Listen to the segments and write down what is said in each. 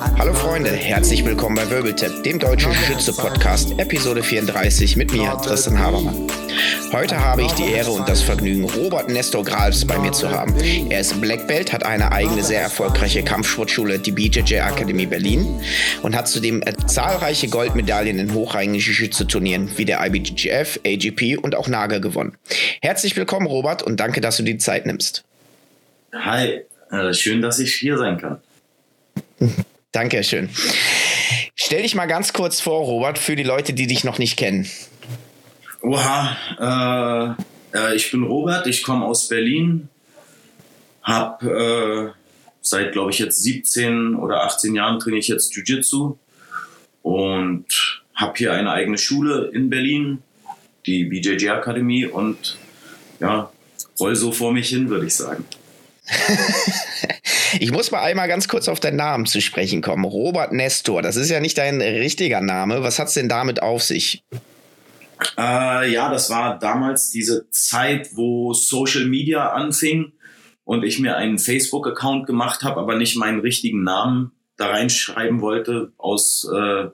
Hallo Freunde, herzlich willkommen bei Wirbeltap, dem deutschen Schütze-Podcast, Episode 34 mit mir, Tristan Habermann. Heute habe ich die Ehre und das Vergnügen, Robert Nestor Grals bei mir zu haben. Er ist Black Belt, hat eine eigene sehr erfolgreiche Kampfsportschule, die BJJ Akademie Berlin, und hat zudem zahlreiche Goldmedaillen in hochrangigen Jiu-Jitsu-Turnieren wie der IBJJF, AGP und auch NAGA gewonnen. Herzlich willkommen, Robert, und danke, dass du die Zeit nimmst. Hi, äh, schön, dass ich hier sein kann. Dankeschön. Stell dich mal ganz kurz vor, Robert, für die Leute, die dich noch nicht kennen. Oha, äh, äh, ich bin Robert, ich komme aus Berlin, habe äh, seit, glaube ich, jetzt 17 oder 18 Jahren trainiere ich jetzt Jiu-Jitsu und habe hier eine eigene Schule in Berlin, die BJJ Akademie und ja, roll so vor mich hin, würde ich sagen. Ich muss mal einmal ganz kurz auf deinen Namen zu sprechen kommen. Robert Nestor, das ist ja nicht dein richtiger Name. Was hat es denn damit auf sich? Äh, ja, das war damals diese Zeit, wo Social Media anfing und ich mir einen Facebook-Account gemacht habe, aber nicht meinen richtigen Namen da reinschreiben wollte. Aus, äh,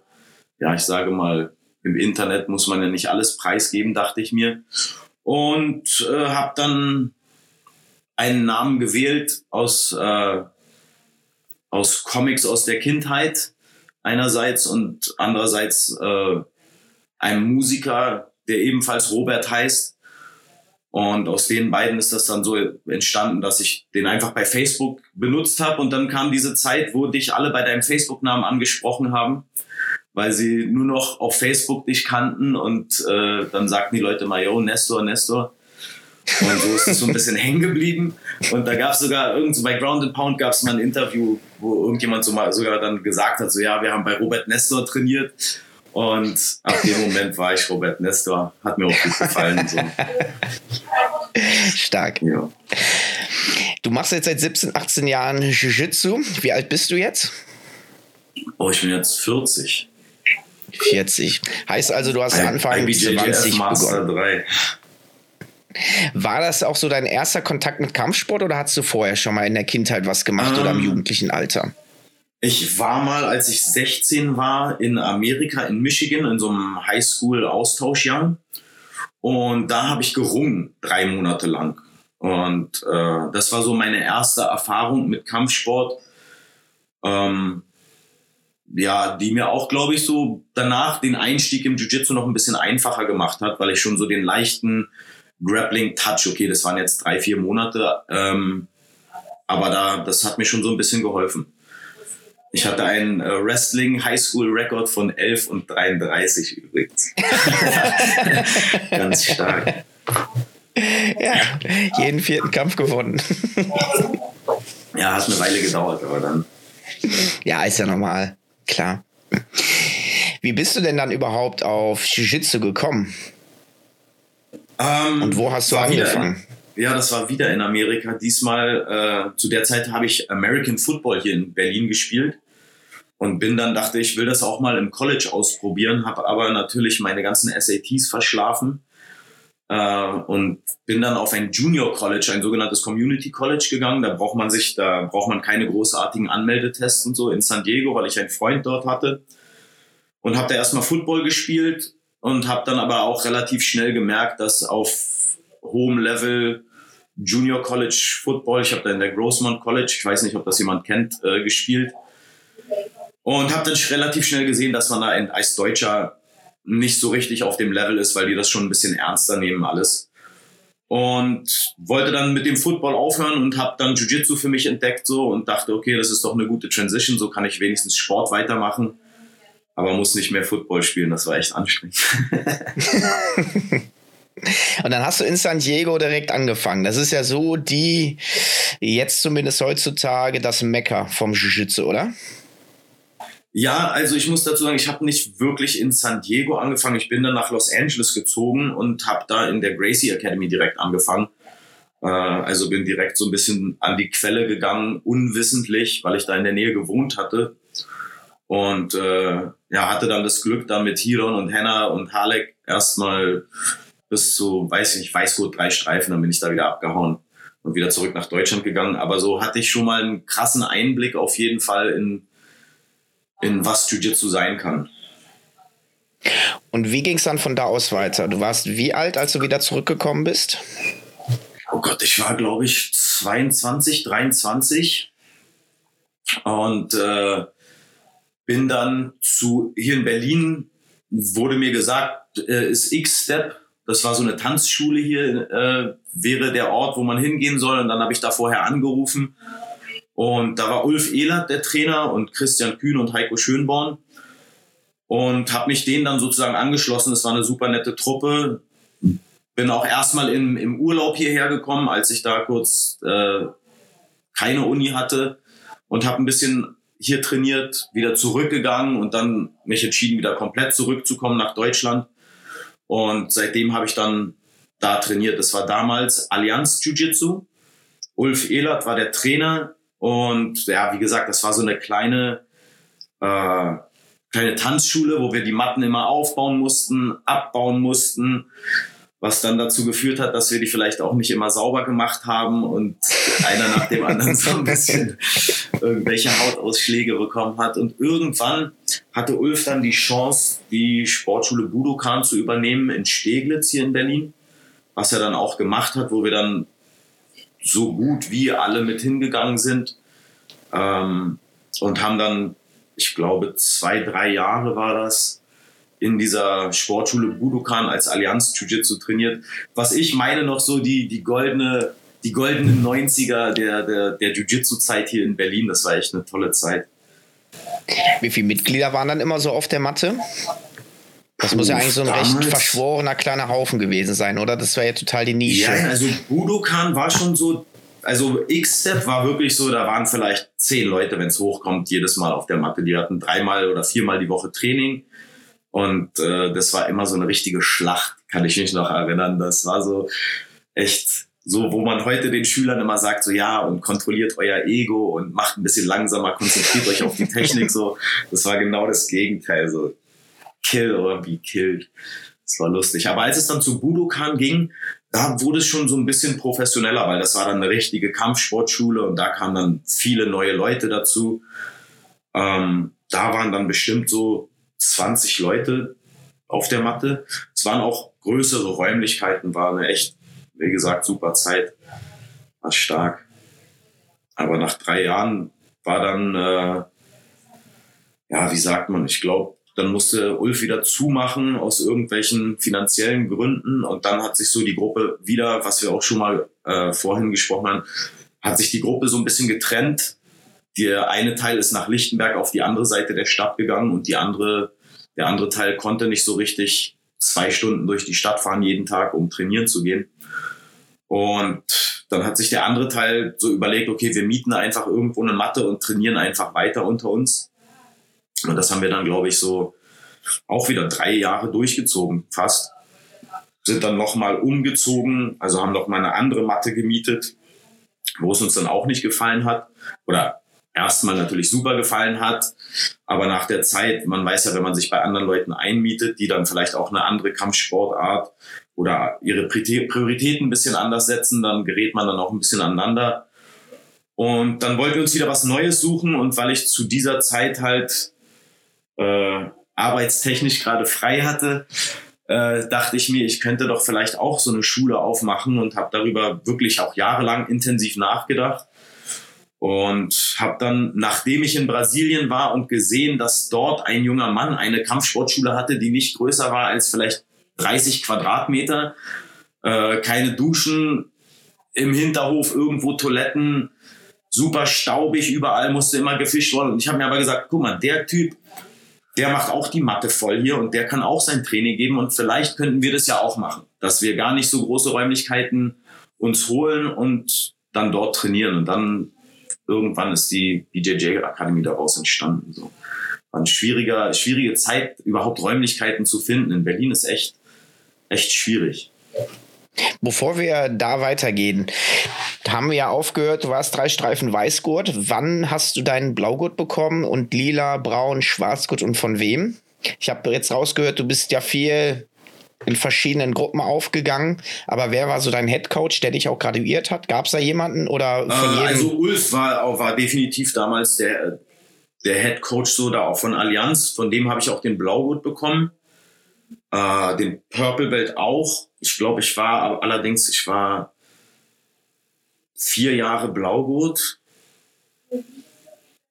ja, ich sage mal, im Internet muss man ja nicht alles preisgeben, dachte ich mir. Und äh, habe dann einen Namen gewählt aus, äh, aus Comics aus der Kindheit einerseits und andererseits äh, einem Musiker, der ebenfalls Robert heißt. Und aus den beiden ist das dann so entstanden, dass ich den einfach bei Facebook benutzt habe. Und dann kam diese Zeit, wo dich alle bei deinem Facebook-Namen angesprochen haben, weil sie nur noch auf Facebook dich kannten. Und äh, dann sagten die Leute mal, yo, Nestor, Nestor. Und so ist es so ein bisschen hängen geblieben. Und da gab es sogar irgend so bei Ground and Pound gab es mal ein Interview, wo irgendjemand so mal sogar dann gesagt hat, so ja, wir haben bei Robert Nestor trainiert. Und ab dem Moment war ich Robert Nestor. Hat mir auch gut gefallen. So. Stark. Ja. Du machst jetzt seit 17, 18 Jahren Jiu-Jitsu. Wie alt bist du jetzt? Oh, ich bin jetzt 40. 40. Heißt also, du hast Anfang IBJJF 20 Master begonnen. 3. War das auch so dein erster Kontakt mit Kampfsport oder hast du vorher schon mal in der Kindheit was gemacht oder im Ähm, jugendlichen Alter? Ich war mal, als ich 16 war, in Amerika, in Michigan, in so einem Highschool-Austauschjahr. Und da habe ich gerungen, drei Monate lang. Und äh, das war so meine erste Erfahrung mit Kampfsport. Ähm, ja, die mir auch, glaube ich, so danach den Einstieg im Jiu-Jitsu noch ein bisschen einfacher gemacht hat, weil ich schon so den leichten Grappling-Touch, okay, das waren jetzt drei, vier Monate, ähm, aber da, das hat mir schon so ein bisschen geholfen. Ich hatte einen äh, Wrestling Highschool Record von 11 und 33 übrigens. Ganz stark. Ja, jeden vierten Kampf gewonnen. Ja, hat eine Weile gedauert, aber dann. Ja, ist ja normal. Klar. Wie bist du denn dann überhaupt auf Jiu-Jitsu gekommen? Ähm, Und wo hast du angefangen? In, ja, das war wieder in Amerika. Diesmal, äh, zu der Zeit habe ich American Football hier in Berlin gespielt und bin dann, dachte ich, will das auch mal im College ausprobieren, habe aber natürlich meine ganzen SATs verschlafen äh, und bin dann auf ein Junior College, ein sogenanntes Community College gegangen. Da braucht man sich, da braucht man keine großartigen Anmeldetests und so in San Diego, weil ich einen Freund dort hatte und habe da erstmal Football gespielt und habe dann aber auch relativ schnell gemerkt, dass auf hohem Level Junior College Football, ich habe da in der Grossmont College, ich weiß nicht, ob das jemand kennt, äh, gespielt und habe dann relativ schnell gesehen, dass man da als Deutscher nicht so richtig auf dem Level ist, weil die das schon ein bisschen ernster nehmen alles. Und wollte dann mit dem Football aufhören und habe dann Jiu-Jitsu für mich entdeckt so und dachte, okay, das ist doch eine gute Transition, so kann ich wenigstens Sport weitermachen aber muss nicht mehr Football spielen. Das war echt anstrengend. Und dann hast du in San Diego direkt angefangen. Das ist ja so die, jetzt zumindest heutzutage, das Mekka vom Jiu-Jitsu, oder? ja, also ich muss dazu sagen, ich habe nicht wirklich in San Diego angefangen. Ich bin dann nach Los Angeles gezogen und habe da in der Gracie Academy direkt angefangen. Äh, also bin direkt so ein bisschen an die Quelle gegangen, unwissentlich, weil ich da in der Nähe gewohnt hatte. Und äh, ja, hatte dann das Glück, dann mit Hiron und Henna und Halek erstmal bis zu, weiß ich nicht, Weißgurt drei Streifen, dann bin ich da wieder abgehauen und wieder zurück nach Deutschland gegangen. Aber so hatte ich schon mal einen krassen Einblick auf jeden Fall in, in was Jiu-Jitsu sein kann. Und wie ging es dann von da aus weiter? Du warst wie alt, als du wieder zurückgekommen bist? Oh Gott, ich war, glaube ich, 22, 23 und äh, bin dann zu hier in Berlin wurde mir gesagt, äh, ist X-Step, das war so eine Tanzschule hier, äh, wäre der Ort, wo man hingehen soll. Und dann habe ich da vorher angerufen. Und da war Ulf Ehlert der Trainer und Christian Kühn und Heiko Schönborn. Und habe mich denen dann sozusagen angeschlossen. Das war eine super nette Truppe. Bin auch erstmal im, im Urlaub hierher gekommen, als ich da kurz äh, keine Uni hatte. Und habe ein bisschen hier trainiert, wieder zurückgegangen und dann mich entschieden, wieder komplett zurückzukommen nach Deutschland. Und seitdem habe ich dann da trainiert. Das war damals Allianz Jiu-Jitsu. Ulf Ehlert war der Trainer. Und ja, wie gesagt, das war so eine kleine, äh, kleine Tanzschule, wo wir die Matten immer aufbauen mussten, abbauen mussten was dann dazu geführt hat, dass wir die vielleicht auch nicht immer sauber gemacht haben und einer nach dem anderen so ein bisschen irgendwelche Hautausschläge bekommen hat. Und irgendwann hatte Ulf dann die Chance, die Sportschule Budokan zu übernehmen in Steglitz hier in Berlin, was er dann auch gemacht hat, wo wir dann so gut wie alle mit hingegangen sind ähm, und haben dann, ich glaube, zwei, drei Jahre war das, in dieser Sportschule Budokan als Allianz Jiu-Jitsu trainiert. Was ich meine noch so die, die goldene, die goldenen 90er der, der, der Jiu-Jitsu-Zeit hier in Berlin. Das war echt eine tolle Zeit. Wie viele Mitglieder waren dann immer so auf der Matte? Das muss ja eigentlich so ein recht verschworener kleiner Haufen gewesen sein, oder? Das war ja total die Nische. Ja, also Budokan war schon so, also X-Step war wirklich so, da waren vielleicht zehn Leute, wenn es hochkommt, jedes Mal auf der Matte. Die hatten dreimal oder viermal die Woche Training. Und äh, das war immer so eine richtige Schlacht, kann ich mich noch erinnern. Das war so echt so, wo man heute den Schülern immer sagt, so ja, und kontrolliert euer Ego und macht ein bisschen langsamer, konzentriert euch auf die Technik. So, das war genau das Gegenteil. So kill or be killed. Das war lustig. Aber als es dann zu Budokan ging, da wurde es schon so ein bisschen professioneller, weil das war dann eine richtige Kampfsportschule und da kamen dann viele neue Leute dazu. Ähm, da waren dann bestimmt so 20 Leute auf der Matte. Es waren auch größere Räumlichkeiten, war eine echt, wie gesagt, super Zeit. War stark. Aber nach drei Jahren war dann, äh, ja, wie sagt man, ich glaube, dann musste Ulf wieder zumachen aus irgendwelchen finanziellen Gründen und dann hat sich so die Gruppe wieder, was wir auch schon mal äh, vorhin gesprochen haben, hat sich die Gruppe so ein bisschen getrennt der eine Teil ist nach Lichtenberg auf die andere Seite der Stadt gegangen und die andere, der andere Teil konnte nicht so richtig zwei Stunden durch die Stadt fahren jeden Tag, um trainieren zu gehen. Und dann hat sich der andere Teil so überlegt, okay, wir mieten einfach irgendwo eine Matte und trainieren einfach weiter unter uns. Und das haben wir dann, glaube ich, so auch wieder drei Jahre durchgezogen, fast. Sind dann nochmal umgezogen, also haben noch mal eine andere Matte gemietet, wo es uns dann auch nicht gefallen hat. Oder erstmal natürlich super gefallen hat. Aber nach der Zeit, man weiß ja, wenn man sich bei anderen Leuten einmietet, die dann vielleicht auch eine andere Kampfsportart oder ihre Prioritäten ein bisschen anders setzen, dann gerät man dann auch ein bisschen aneinander. Und dann wollten wir uns wieder was Neues suchen und weil ich zu dieser Zeit halt äh, arbeitstechnisch gerade frei hatte, äh, dachte ich mir, ich könnte doch vielleicht auch so eine Schule aufmachen und habe darüber wirklich auch jahrelang intensiv nachgedacht und habe dann, nachdem ich in Brasilien war und gesehen, dass dort ein junger Mann eine Kampfsportschule hatte, die nicht größer war als vielleicht 30 Quadratmeter, äh, keine Duschen, im Hinterhof irgendwo Toiletten, super staubig, überall musste immer gefischt worden. Und ich habe mir aber gesagt, guck mal, der Typ, der macht auch die Matte voll hier und der kann auch sein Training geben und vielleicht könnten wir das ja auch machen, dass wir gar nicht so große Räumlichkeiten uns holen und dann dort trainieren. Und dann irgendwann ist die BJJ Akademie daraus entstanden. So. War eine schwierige Zeit, überhaupt Räumlichkeiten zu finden. In Berlin ist echt, echt schwierig. Bevor wir da weitergehen, haben wir ja aufgehört, du warst drei Streifen Weißgurt. Wann hast du deinen Blaugurt bekommen und lila, braun, Schwarzgurt und von wem? Ich habe jetzt rausgehört, du bist ja viel in verschiedenen Gruppen aufgegangen. Aber wer war so dein Headcoach, der dich auch graduiert hat? Gab es da jemanden oder von äh, Also Ulf war, war definitiv damals der, der Headcoach so da auch von Allianz. Von dem habe ich auch den Blaugurt bekommen. Äh, den Purple Belt auch. Ich glaube, ich war allerdings, ich war vier Jahre Blaugurt.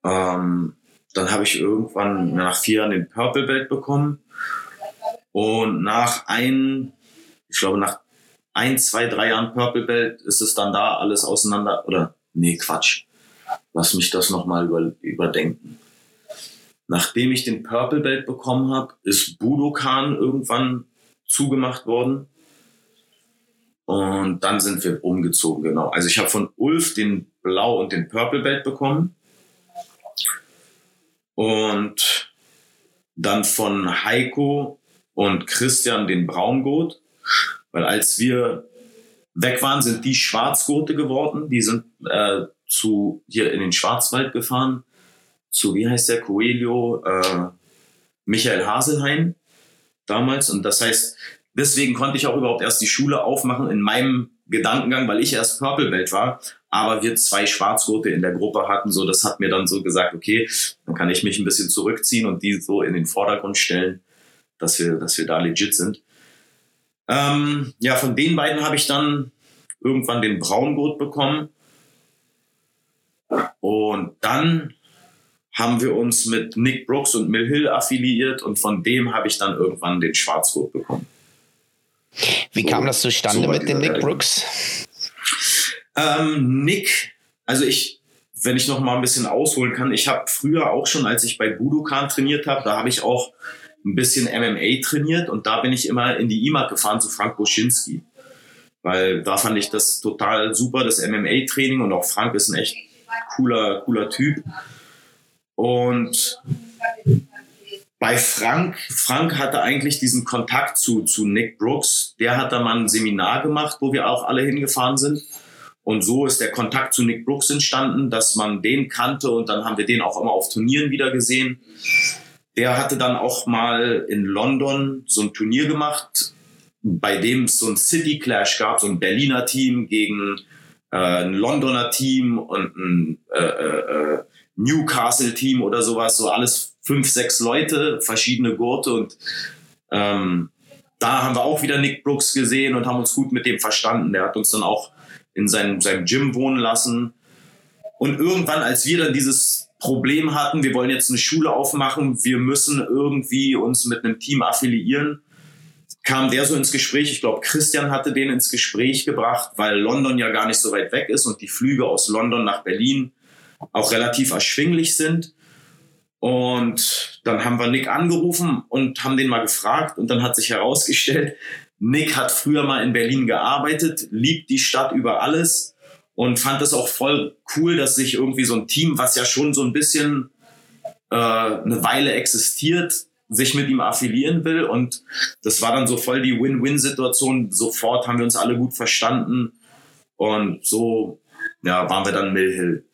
Ähm, dann habe ich irgendwann nach vier Jahren den Purple Belt bekommen. Und nach ein, ich glaube, nach ein, zwei, drei Jahren Purple Belt ist es dann da alles auseinander. Oder, nee, Quatsch. Lass mich das nochmal über, überdenken. Nachdem ich den Purple Belt bekommen habe, ist Budokan irgendwann zugemacht worden. Und dann sind wir umgezogen, genau. Also ich habe von Ulf den Blau und den Purple Belt bekommen. Und dann von Heiko und Christian den Braungurt. Weil als wir weg waren, sind die Schwarzgurte geworden. Die sind äh, zu hier in den Schwarzwald gefahren. Zu, wie heißt der, Coelho, äh, Michael Haselheim damals. Und das heißt, deswegen konnte ich auch überhaupt erst die Schule aufmachen in meinem Gedankengang, weil ich erst Purple Belt war, aber wir zwei Schwarzgurte in der Gruppe hatten, so das hat mir dann so gesagt, okay, dann kann ich mich ein bisschen zurückziehen und die so in den Vordergrund stellen dass wir, dass wir da legit sind. Ähm, ja, von den beiden habe ich dann irgendwann den Braungurt bekommen. Und dann haben wir uns mit Nick Brooks und Mill Hill affiliiert und von dem habe ich dann irgendwann den Schwarzgurt bekommen. Wie so, kam das zustande so mit dem Nick Brooks? Ähm, Nick, also ich, wenn ich noch mal ein bisschen ausholen kann, ich habe früher auch schon, als ich bei Budokan trainiert habe, da habe ich auch ein bisschen MMA trainiert und da bin ich immer in die IMAG gefahren zu Frank Boschinski. Weil da fand ich das total super, das MMA-Training und auch Frank ist ein echt cooler, cooler Typ. Und bei Frank, Frank hatte eigentlich diesen Kontakt zu, zu Nick Brooks. Der hat da mal ein Seminar gemacht, wo wir auch alle hingefahren sind. Und so ist der Kontakt zu Nick Brooks entstanden, dass man den kannte und dann haben wir den auch immer auf Turnieren wieder gesehen. Der hatte dann auch mal in London so ein Turnier gemacht, bei dem es so ein City Clash gab, so ein Berliner Team gegen äh, ein Londoner Team und ein äh, äh, äh, Newcastle Team oder sowas, so alles fünf, sechs Leute, verschiedene Gurte und ähm, da haben wir auch wieder Nick Brooks gesehen und haben uns gut mit dem verstanden. Der hat uns dann auch in seinem, seinem Gym wohnen lassen. Und irgendwann, als wir dann dieses Problem hatten, wir wollen jetzt eine Schule aufmachen, wir müssen irgendwie uns mit einem Team affiliieren, kam der so ins Gespräch. Ich glaube, Christian hatte den ins Gespräch gebracht, weil London ja gar nicht so weit weg ist und die Flüge aus London nach Berlin auch relativ erschwinglich sind. Und dann haben wir Nick angerufen und haben den mal gefragt und dann hat sich herausgestellt, Nick hat früher mal in Berlin gearbeitet, liebt die Stadt über alles und fand es auch voll cool, dass sich irgendwie so ein Team, was ja schon so ein bisschen äh, eine Weile existiert, sich mit ihm affiliieren will. Und das war dann so voll die Win-Win-Situation. Sofort haben wir uns alle gut verstanden. Und so ja, waren wir dann Mill Hill.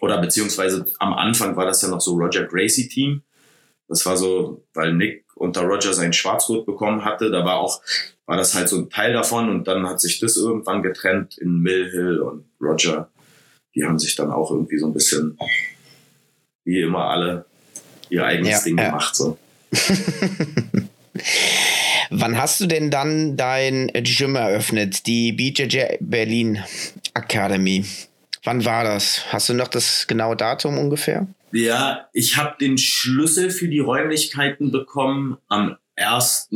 Oder beziehungsweise am Anfang war das ja noch so Roger Gracie Team. Das war so, weil Nick unter Roger seinen Schwarzgurt bekommen hatte. Da war auch war das halt so ein Teil davon und dann hat sich das irgendwann getrennt in Mill Hill und Roger. Die haben sich dann auch irgendwie so ein bisschen, wie immer alle, ihr eigenes ja, Ding ja. gemacht. So. Wann hast du denn dann dein Gym eröffnet, die BJJ Berlin Academy? Wann war das? Hast du noch das genaue Datum ungefähr? Ja, ich habe den Schlüssel für die Räumlichkeiten bekommen am 1.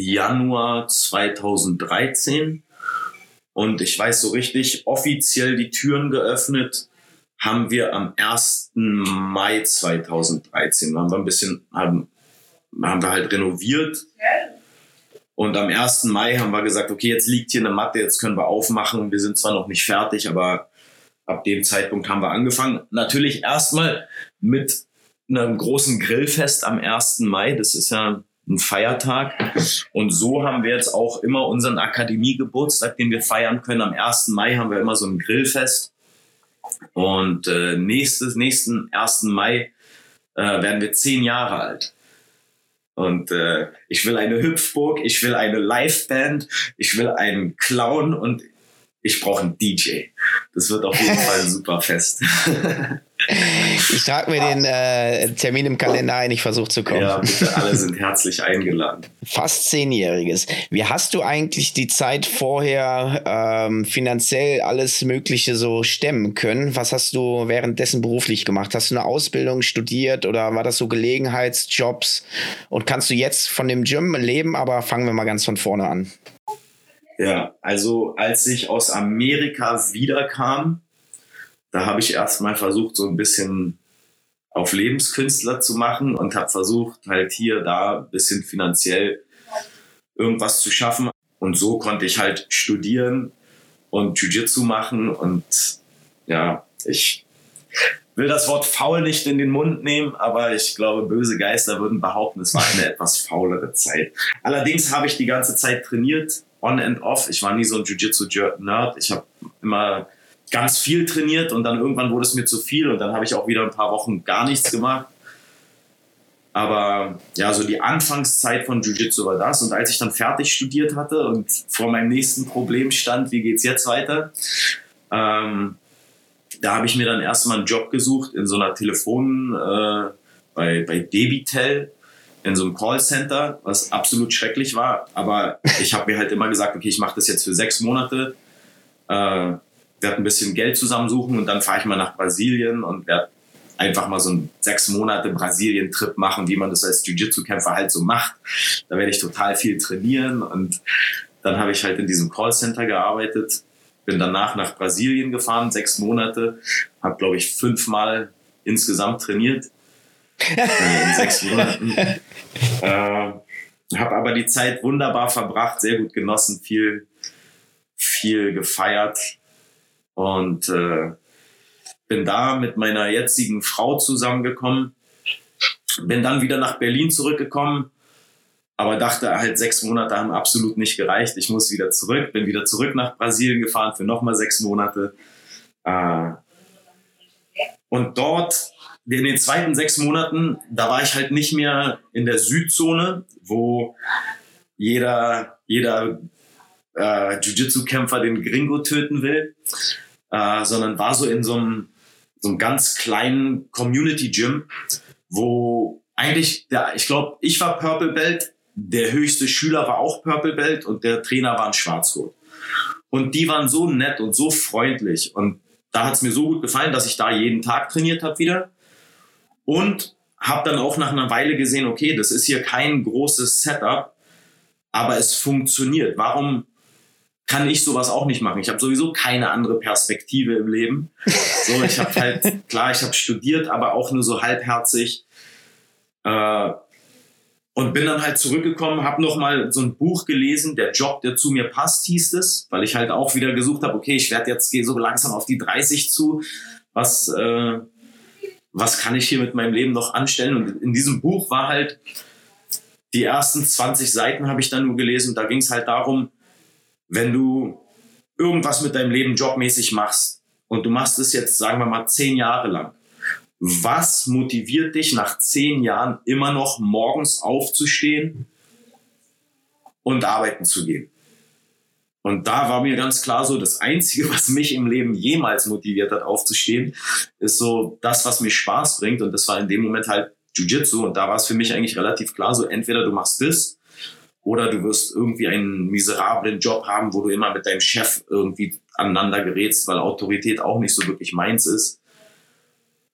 Januar 2013. Und ich weiß so richtig, offiziell die Türen geöffnet haben wir am 1. Mai 2013. Da haben wir ein bisschen, haben, haben wir halt renoviert. Und am 1. Mai haben wir gesagt, okay, jetzt liegt hier eine Matte, jetzt können wir aufmachen. Wir sind zwar noch nicht fertig, aber ab dem Zeitpunkt haben wir angefangen. Natürlich erstmal mit einem großen Grillfest am 1. Mai. Das ist ja ein Feiertag. Und so haben wir jetzt auch immer unseren Akademiegeburtstag, den wir feiern können. Am 1. Mai haben wir immer so ein Grillfest. Und äh, nächstes, nächsten 1. Mai äh, werden wir zehn Jahre alt. Und äh, ich will eine Hüpfburg, ich will eine Liveband, ich will einen Clown und ich brauche einen DJ. Das wird auf jeden Fall ein super fest. Ich trage mir den äh, Termin im Kalender ein, ich versuche zu kommen. Ja, bitte, alle sind herzlich eingeladen. Fast zehnjähriges. Wie hast du eigentlich die Zeit vorher ähm, finanziell alles Mögliche so stemmen können? Was hast du währenddessen beruflich gemacht? Hast du eine Ausbildung studiert oder war das so Gelegenheitsjobs? Und kannst du jetzt von dem Gym leben? Aber fangen wir mal ganz von vorne an. Ja, also als ich aus Amerika wiederkam, da habe ich erstmal versucht, so ein bisschen auf Lebenskünstler zu machen und habe versucht, halt hier, da ein bisschen finanziell irgendwas zu schaffen. Und so konnte ich halt studieren und Jiu-Jitsu machen. Und ja, ich will das Wort faul nicht in den Mund nehmen, aber ich glaube, böse Geister würden behaupten, es war eine etwas faulere Zeit. Allerdings habe ich die ganze Zeit trainiert, on and off. Ich war nie so ein Jiu-Jitsu-Nerd. Ich habe immer ganz viel trainiert und dann irgendwann wurde es mir zu viel und dann habe ich auch wieder ein paar Wochen gar nichts gemacht. Aber ja, so die Anfangszeit von Jiu-Jitsu war das. Und als ich dann fertig studiert hatte und vor meinem nächsten Problem stand, wie geht's jetzt weiter, ähm, da habe ich mir dann erstmal einen Job gesucht in so einer Telefon äh, bei, bei Debitel in so einem Callcenter, was absolut schrecklich war. Aber ich habe mir halt immer gesagt, okay, ich mache das jetzt für sechs Monate. Äh, werde ein bisschen Geld zusammensuchen und dann fahre ich mal nach Brasilien und werde einfach mal so einen sechs Monate Brasilien-Trip machen, wie man das als Jiu-Jitsu-Kämpfer halt so macht. Da werde ich total viel trainieren und dann habe ich halt in diesem Callcenter gearbeitet, bin danach nach Brasilien gefahren, sechs Monate, habe glaube ich fünfmal insgesamt trainiert äh, in sechs Monaten. Äh, habe aber die Zeit wunderbar verbracht, sehr gut genossen, viel, viel gefeiert und äh, bin da mit meiner jetzigen Frau zusammengekommen. Bin dann wieder nach Berlin zurückgekommen, aber dachte halt, sechs Monate haben absolut nicht gereicht. Ich muss wieder zurück. Bin wieder zurück nach Brasilien gefahren für nochmal sechs Monate. Äh, und dort, in den zweiten sechs Monaten, da war ich halt nicht mehr in der Südzone, wo jeder, jeder äh, Jiu-Jitsu-Kämpfer den Gringo töten will, äh, sondern war so in so einem, so einem ganz kleinen Community-Gym, wo eigentlich, der, ich glaube, ich war Purple Belt, der höchste Schüler war auch Purple Belt und der Trainer war ein Schwarzgurt. Und die waren so nett und so freundlich. Und da hat es mir so gut gefallen, dass ich da jeden Tag trainiert habe wieder. Und habe dann auch nach einer Weile gesehen, okay, das ist hier kein großes Setup, aber es funktioniert. Warum kann ich sowas auch nicht machen. Ich habe sowieso keine andere Perspektive im Leben. So, ich habe halt, klar, ich habe studiert, aber auch nur so halbherzig. Äh, und bin dann halt zurückgekommen, habe noch mal so ein Buch gelesen, der Job, der zu mir passt, hieß es, weil ich halt auch wieder gesucht habe, okay, ich werde jetzt gehe so langsam auf die 30 zu, was äh, was kann ich hier mit meinem Leben noch anstellen? Und in diesem Buch war halt die ersten 20 Seiten habe ich dann nur gelesen. Da ging es halt darum, wenn du irgendwas mit deinem Leben jobmäßig machst und du machst es jetzt, sagen wir mal, zehn Jahre lang, was motiviert dich nach zehn Jahren immer noch morgens aufzustehen und arbeiten zu gehen? Und da war mir ganz klar so, das Einzige, was mich im Leben jemals motiviert hat, aufzustehen, ist so das, was mir Spaß bringt. Und das war in dem Moment halt Jiu-Jitsu. Und da war es für mich eigentlich relativ klar, so entweder du machst das oder du wirst irgendwie einen miserablen Job haben, wo du immer mit deinem Chef irgendwie aneinander gerätst, weil Autorität auch nicht so wirklich meins ist.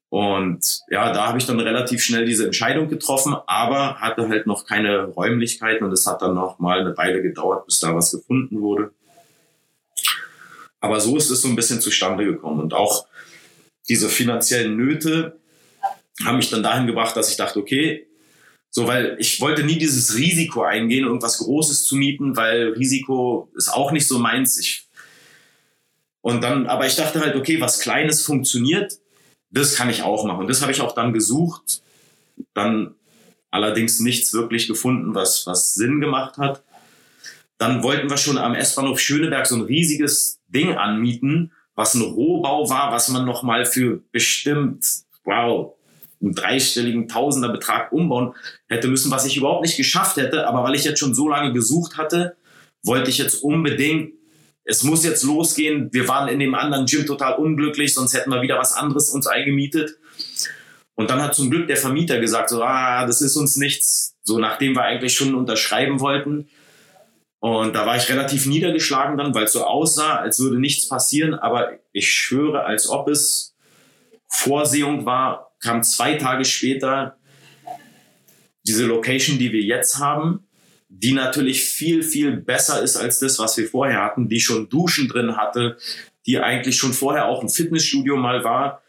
Und ja, da habe ich dann relativ schnell diese Entscheidung getroffen, aber hatte halt noch keine Räumlichkeiten und es hat dann noch mal eine Weile gedauert, bis da was gefunden wurde. Aber so ist es so ein bisschen zustande gekommen und auch diese finanziellen Nöte haben mich dann dahin gebracht, dass ich dachte, okay, so, weil ich wollte nie dieses Risiko eingehen, irgendwas Großes zu mieten, weil Risiko ist auch nicht so meins. Ich, und dann, aber ich dachte halt, okay, was Kleines funktioniert, das kann ich auch machen. Und das habe ich auch dann gesucht. Dann allerdings nichts wirklich gefunden, was, was Sinn gemacht hat. Dann wollten wir schon am S-Bahnhof Schöneberg so ein riesiges Ding anmieten, was ein Rohbau war, was man noch mal für bestimmt, wow, einen dreistelligen Tausenderbetrag umbauen hätte müssen, was ich überhaupt nicht geschafft hätte. Aber weil ich jetzt schon so lange gesucht hatte, wollte ich jetzt unbedingt, es muss jetzt losgehen. Wir waren in dem anderen Gym total unglücklich, sonst hätten wir wieder was anderes uns eingemietet. Und dann hat zum Glück der Vermieter gesagt, so, ah, das ist uns nichts, so nachdem wir eigentlich schon unterschreiben wollten. Und da war ich relativ niedergeschlagen dann, weil es so aussah, als würde nichts passieren. Aber ich schwöre, als ob es Vorsehung war, kam zwei Tage später diese Location, die wir jetzt haben, die natürlich viel, viel besser ist als das, was wir vorher hatten, die schon Duschen drin hatte, die eigentlich schon vorher auch ein Fitnessstudio mal war.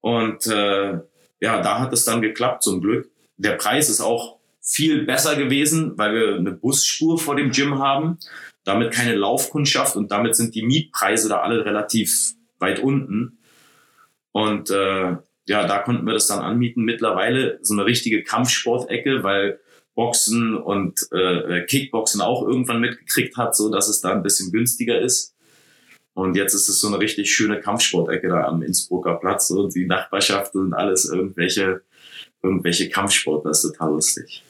Und äh, ja, da hat es dann geklappt zum Glück. Der Preis ist auch viel besser gewesen, weil wir eine Busspur vor dem Gym haben, damit keine Laufkundschaft und damit sind die Mietpreise da alle relativ weit unten. Und äh, ja, da konnten wir das dann anmieten. Mittlerweile so eine richtige Kampfsportecke, weil Boxen und äh, Kickboxen auch irgendwann mitgekriegt hat, so dass es da ein bisschen günstiger ist. Und jetzt ist es so eine richtig schöne Kampfsportecke da am Innsbrucker Platz und die Nachbarschaft und alles irgendwelche, irgendwelche Kampfsportler. Das ist total lustig.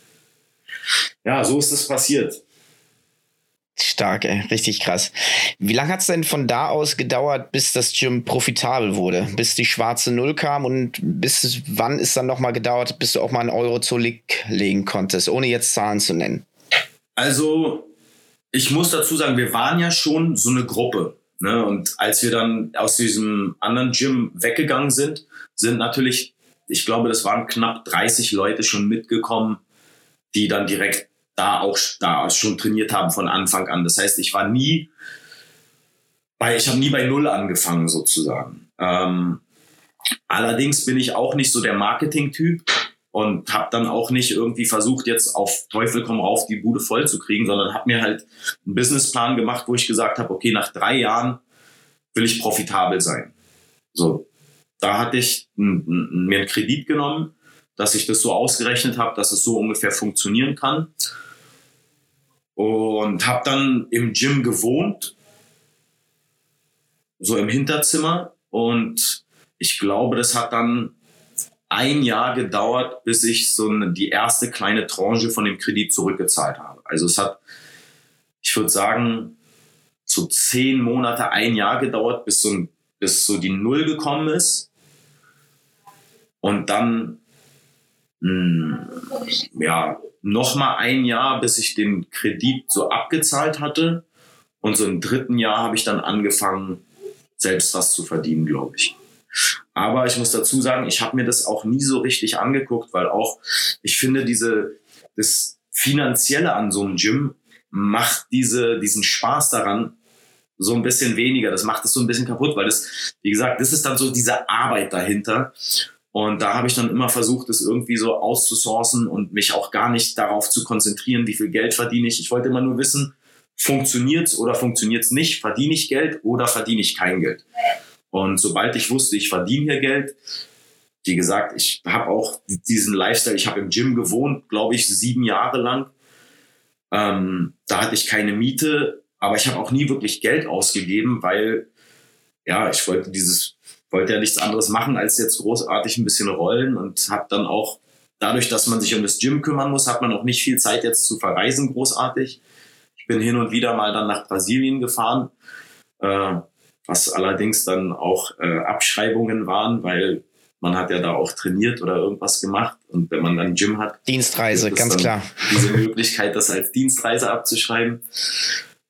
Ja, so ist es passiert. Stark, ey. richtig krass. Wie lange hat es denn von da aus gedauert, bis das Gym profitabel wurde? Bis die schwarze Null kam und bis wann ist dann nochmal gedauert, bis du auch mal einen Euro zur Lig legen konntest, ohne jetzt Zahlen zu nennen? Also, ich muss dazu sagen, wir waren ja schon so eine Gruppe. Ne? Und als wir dann aus diesem anderen Gym weggegangen sind, sind natürlich, ich glaube, das waren knapp 30 Leute schon mitgekommen, die dann direkt da auch da schon trainiert haben von Anfang an. Das heißt, ich war nie bei, ich habe nie bei Null angefangen sozusagen. Ähm, allerdings bin ich auch nicht so der Marketing-Typ und habe dann auch nicht irgendwie versucht, jetzt auf Teufel komm rauf die Bude voll zu kriegen, sondern habe mir halt einen Businessplan gemacht, wo ich gesagt habe, okay, nach drei Jahren will ich profitabel sein. So, da hatte ich mir einen Kredit genommen, dass ich das so ausgerechnet habe, dass es so ungefähr funktionieren kann und habe dann im Gym gewohnt, so im Hinterzimmer. Und ich glaube, das hat dann ein Jahr gedauert, bis ich so eine, die erste kleine Tranche von dem Kredit zurückgezahlt habe. Also es hat, ich würde sagen, so zehn Monate, ein Jahr gedauert, bis so, bis so die Null gekommen ist. Und dann, mh, hm, ja, noch mal ein Jahr, bis ich den Kredit so abgezahlt hatte. Und so im dritten Jahr habe ich dann angefangen, selbst was zu verdienen, glaube ich. Aber ich muss dazu sagen, ich habe mir das auch nie so richtig angeguckt, weil auch ich finde diese das finanzielle an so einem Gym macht diese diesen Spaß daran so ein bisschen weniger. Das macht es so ein bisschen kaputt, weil das wie gesagt, das ist dann so diese Arbeit dahinter und da habe ich dann immer versucht, es irgendwie so auszusourcen und mich auch gar nicht darauf zu konzentrieren, wie viel Geld verdiene ich. Ich wollte immer nur wissen, funktioniert's oder funktioniert's nicht? Verdiene ich Geld oder verdiene ich kein Geld? Und sobald ich wusste, ich verdiene hier Geld, wie gesagt, ich habe auch diesen Lifestyle, ich habe im Gym gewohnt, glaube ich, sieben Jahre lang. Ähm, da hatte ich keine Miete, aber ich habe auch nie wirklich Geld ausgegeben, weil ja, ich wollte dieses wollte ja nichts anderes machen, als jetzt großartig ein bisschen rollen und habe dann auch, dadurch, dass man sich um das Gym kümmern muss, hat man auch nicht viel Zeit jetzt zu verreisen, großartig. Ich bin hin und wieder mal dann nach Brasilien gefahren, äh, was allerdings dann auch äh, Abschreibungen waren, weil man hat ja da auch trainiert oder irgendwas gemacht und wenn man dann Gym hat. Dienstreise, ganz klar. Diese Möglichkeit, das als Dienstreise abzuschreiben.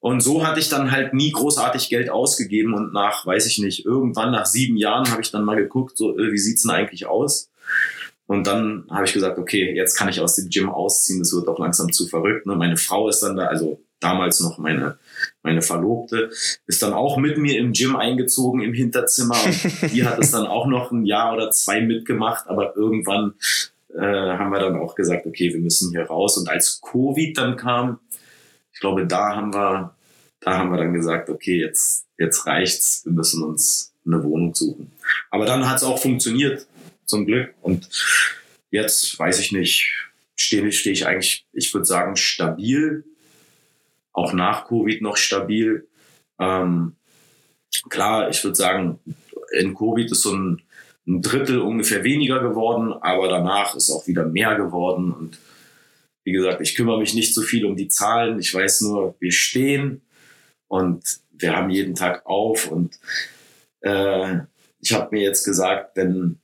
Und so hatte ich dann halt nie großartig Geld ausgegeben und nach, weiß ich nicht, irgendwann nach sieben Jahren habe ich dann mal geguckt, so, äh, wie sieht's denn eigentlich aus? Und dann habe ich gesagt, okay, jetzt kann ich aus dem Gym ausziehen, das wird auch langsam zu verrückt. Ne? Meine Frau ist dann da, also damals noch meine, meine Verlobte, ist dann auch mit mir im Gym eingezogen im Hinterzimmer. Und die hat es dann auch noch ein Jahr oder zwei mitgemacht, aber irgendwann äh, haben wir dann auch gesagt, okay, wir müssen hier raus. Und als Covid dann kam, ich glaube, da haben wir, da haben wir dann gesagt, okay, jetzt, jetzt reicht's, wir müssen uns eine Wohnung suchen. Aber dann hat es auch funktioniert, zum Glück. Und jetzt weiß ich nicht, stehe steh ich eigentlich, ich würde sagen, stabil. Auch nach Covid noch stabil. Ähm, klar, ich würde sagen, in Covid ist so ein, ein Drittel ungefähr weniger geworden, aber danach ist auch wieder mehr geworden. Und wie gesagt, ich kümmere mich nicht so viel um die Zahlen. Ich weiß nur, wir stehen und wir haben jeden Tag auf. Und äh, ich habe mir jetzt gesagt, wenn,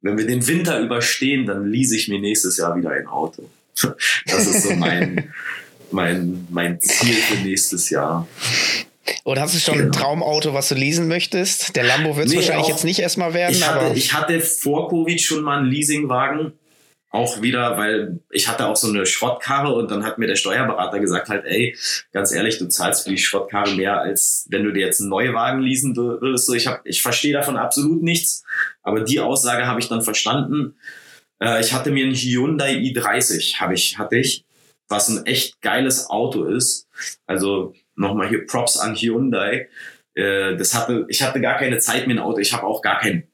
wenn wir den Winter überstehen, dann lease ich mir nächstes Jahr wieder ein Auto. Das ist so mein, mein, mein Ziel für nächstes Jahr. Oder hast du schon genau. ein Traumauto, was du leasen möchtest? Der Lambo wird es nee, wahrscheinlich auch, jetzt nicht erstmal werden. Ich hatte, ich hatte vor Covid schon mal einen Leasingwagen. Auch wieder, weil ich hatte auch so eine Schrottkarre und dann hat mir der Steuerberater gesagt halt, ey, ganz ehrlich, du zahlst für die Schrottkarre mehr, als wenn du dir jetzt einen Neuwagen leasen würdest. So, ich, hab, ich verstehe davon absolut nichts, aber die Aussage habe ich dann verstanden. Äh, ich hatte mir einen Hyundai i30, habe ich, hatte ich, was ein echt geiles Auto ist. Also nochmal hier Props an Hyundai. Äh, das hatte, ich hatte gar keine Zeit mit dem Auto. Ich habe auch gar kein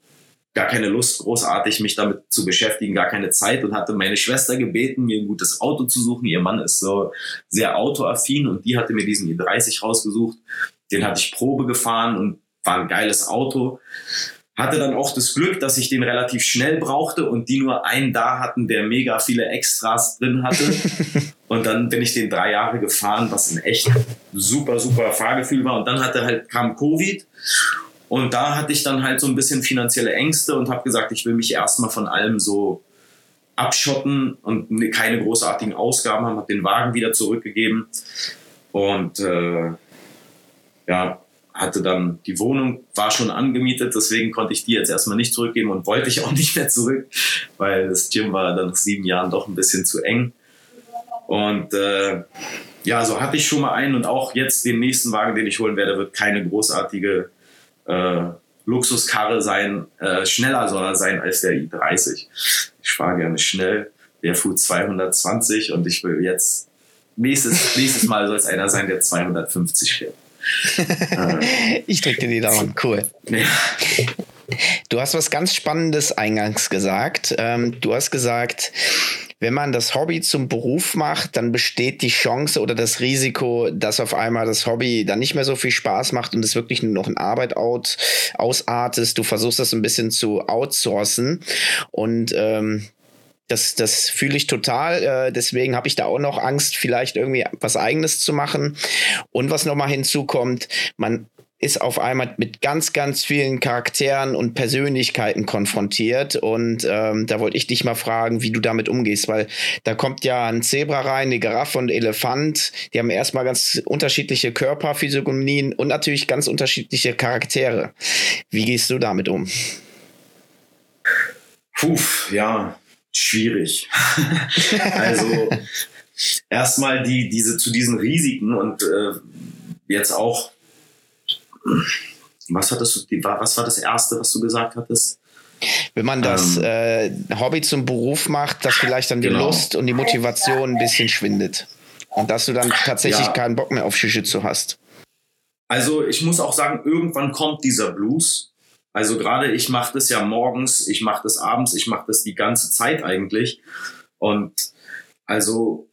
gar keine Lust, großartig mich damit zu beschäftigen, gar keine Zeit und hatte meine Schwester gebeten, mir ein gutes Auto zu suchen. Ihr Mann ist so sehr autoaffin und die hatte mir diesen i30 rausgesucht. Den hatte ich Probe gefahren und war ein geiles Auto. Hatte dann auch das Glück, dass ich den relativ schnell brauchte und die nur einen da hatten, der mega viele Extras drin hatte. und dann bin ich den drei Jahre gefahren, was ein echt super, super Fahrgefühl war. Und dann hatte halt, kam Covid. Und da hatte ich dann halt so ein bisschen finanzielle Ängste und habe gesagt, ich will mich erstmal von allem so abschotten und ne, keine großartigen Ausgaben haben, habe den Wagen wieder zurückgegeben. Und äh, ja, hatte dann die Wohnung, war schon angemietet, deswegen konnte ich die jetzt erstmal nicht zurückgeben und wollte ich auch nicht mehr zurück, weil das Gym war dann nach sieben Jahren doch ein bisschen zu eng. Und äh, ja, so hatte ich schon mal einen und auch jetzt den nächsten Wagen, den ich holen werde, wird keine großartige äh, Luxuskarre sein. Äh, schneller soll er sein als der i30. Ich fahre gerne schnell. Der fuhr 220 und ich will jetzt nächstes, nächstes Mal soll es einer sein, der 250 fährt. ich drücke dir die Daumen. Cool. Ja. Du hast was ganz Spannendes eingangs gesagt. Ähm, du hast gesagt, wenn man das Hobby zum Beruf macht, dann besteht die Chance oder das Risiko, dass auf einmal das Hobby dann nicht mehr so viel Spaß macht und es wirklich nur noch in Arbeit out, ausartest. Du versuchst das ein bisschen zu outsourcen und ähm, das, das fühle ich total. Äh, deswegen habe ich da auch noch Angst, vielleicht irgendwie was Eigenes zu machen. Und was nochmal hinzukommt, man ist auf einmal mit ganz, ganz vielen Charakteren und Persönlichkeiten konfrontiert. Und ähm, da wollte ich dich mal fragen, wie du damit umgehst, weil da kommt ja ein Zebra rein, eine Giraffe und ein Elefant. Die haben erstmal ganz unterschiedliche Körperphysiognomien und natürlich ganz unterschiedliche Charaktere. Wie gehst du damit um? Puh, ja, schwierig. also erstmal die, diese, zu diesen Risiken und äh, jetzt auch, was hattest du, was war das erste, was du gesagt hattest? Wenn man das ähm, äh, Hobby zum Beruf macht, dass vielleicht dann die genau. Lust und die Motivation ein bisschen schwindet. Und dass du dann tatsächlich ja. keinen Bock mehr auf Jiu-Jitsu hast. Also ich muss auch sagen, irgendwann kommt dieser Blues. Also gerade ich mache das ja morgens, ich mache das abends, ich mache das die ganze Zeit eigentlich. Und also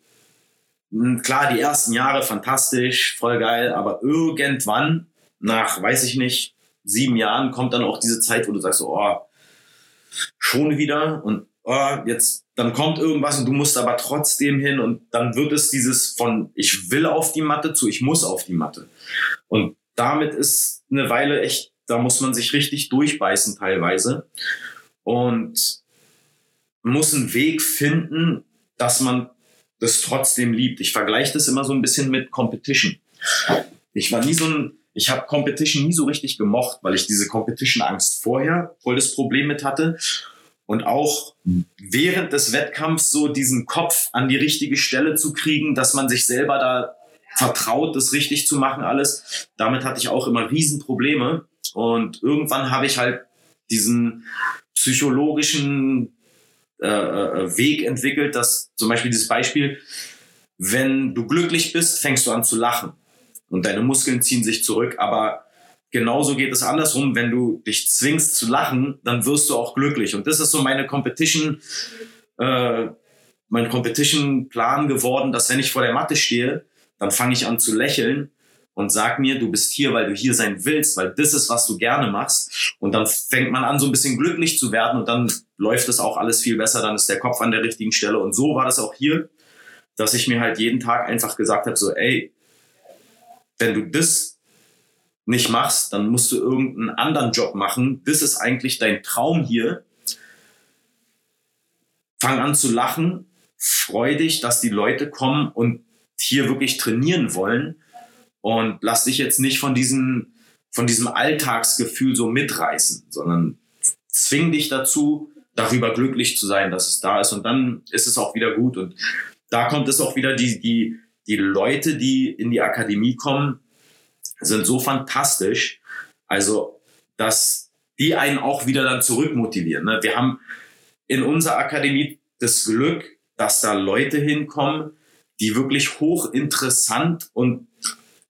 hm, klar, die ersten Jahre fantastisch, voll geil, aber irgendwann nach, weiß ich nicht, sieben Jahren kommt dann auch diese Zeit, wo du sagst, oh, schon wieder und oh, jetzt, dann kommt irgendwas und du musst aber trotzdem hin und dann wird es dieses von ich will auf die Matte zu ich muss auf die Matte. Und damit ist eine Weile echt da muss man sich richtig durchbeißen teilweise und muss einen Weg finden, dass man das trotzdem liebt. Ich vergleiche das immer so ein bisschen mit Competition. Ich war nie so ein, ich habe Competition nie so richtig gemocht, weil ich diese Competition-Angst vorher voll das Problem mit hatte und auch während des Wettkampfs so diesen Kopf an die richtige Stelle zu kriegen, dass man sich selber da vertraut, das richtig zu machen alles. Damit hatte ich auch immer Riesenprobleme. Und irgendwann habe ich halt diesen psychologischen äh, äh, Weg entwickelt, dass zum Beispiel dieses Beispiel, wenn du glücklich bist, fängst du an zu lachen und deine Muskeln ziehen sich zurück, aber genauso geht es andersrum, wenn du dich zwingst zu lachen, dann wirst du auch glücklich und das ist so meine Competition äh, mein Competition-Plan geworden, dass wenn ich vor der Matte stehe, dann fange ich an zu lächeln und sag mir, du bist hier, weil du hier sein willst, weil das ist, was du gerne machst. Und dann fängt man an, so ein bisschen glücklich zu werden und dann läuft es auch alles viel besser, dann ist der Kopf an der richtigen Stelle. Und so war das auch hier, dass ich mir halt jeden Tag einfach gesagt habe, so, ey, wenn du das nicht machst, dann musst du irgendeinen anderen Job machen. Das ist eigentlich dein Traum hier. Fang an zu lachen, freu dich, dass die Leute kommen und hier wirklich trainieren wollen und lass dich jetzt nicht von diesem, von diesem Alltagsgefühl so mitreißen, sondern zwing dich dazu, darüber glücklich zu sein, dass es da ist und dann ist es auch wieder gut und da kommt es auch wieder die, die, die Leute, die in die Akademie kommen, sind so fantastisch. Also, dass die einen auch wieder dann zurückmotivieren. Ne? Wir haben in unserer Akademie das Glück, dass da Leute hinkommen, die wirklich hochinteressant und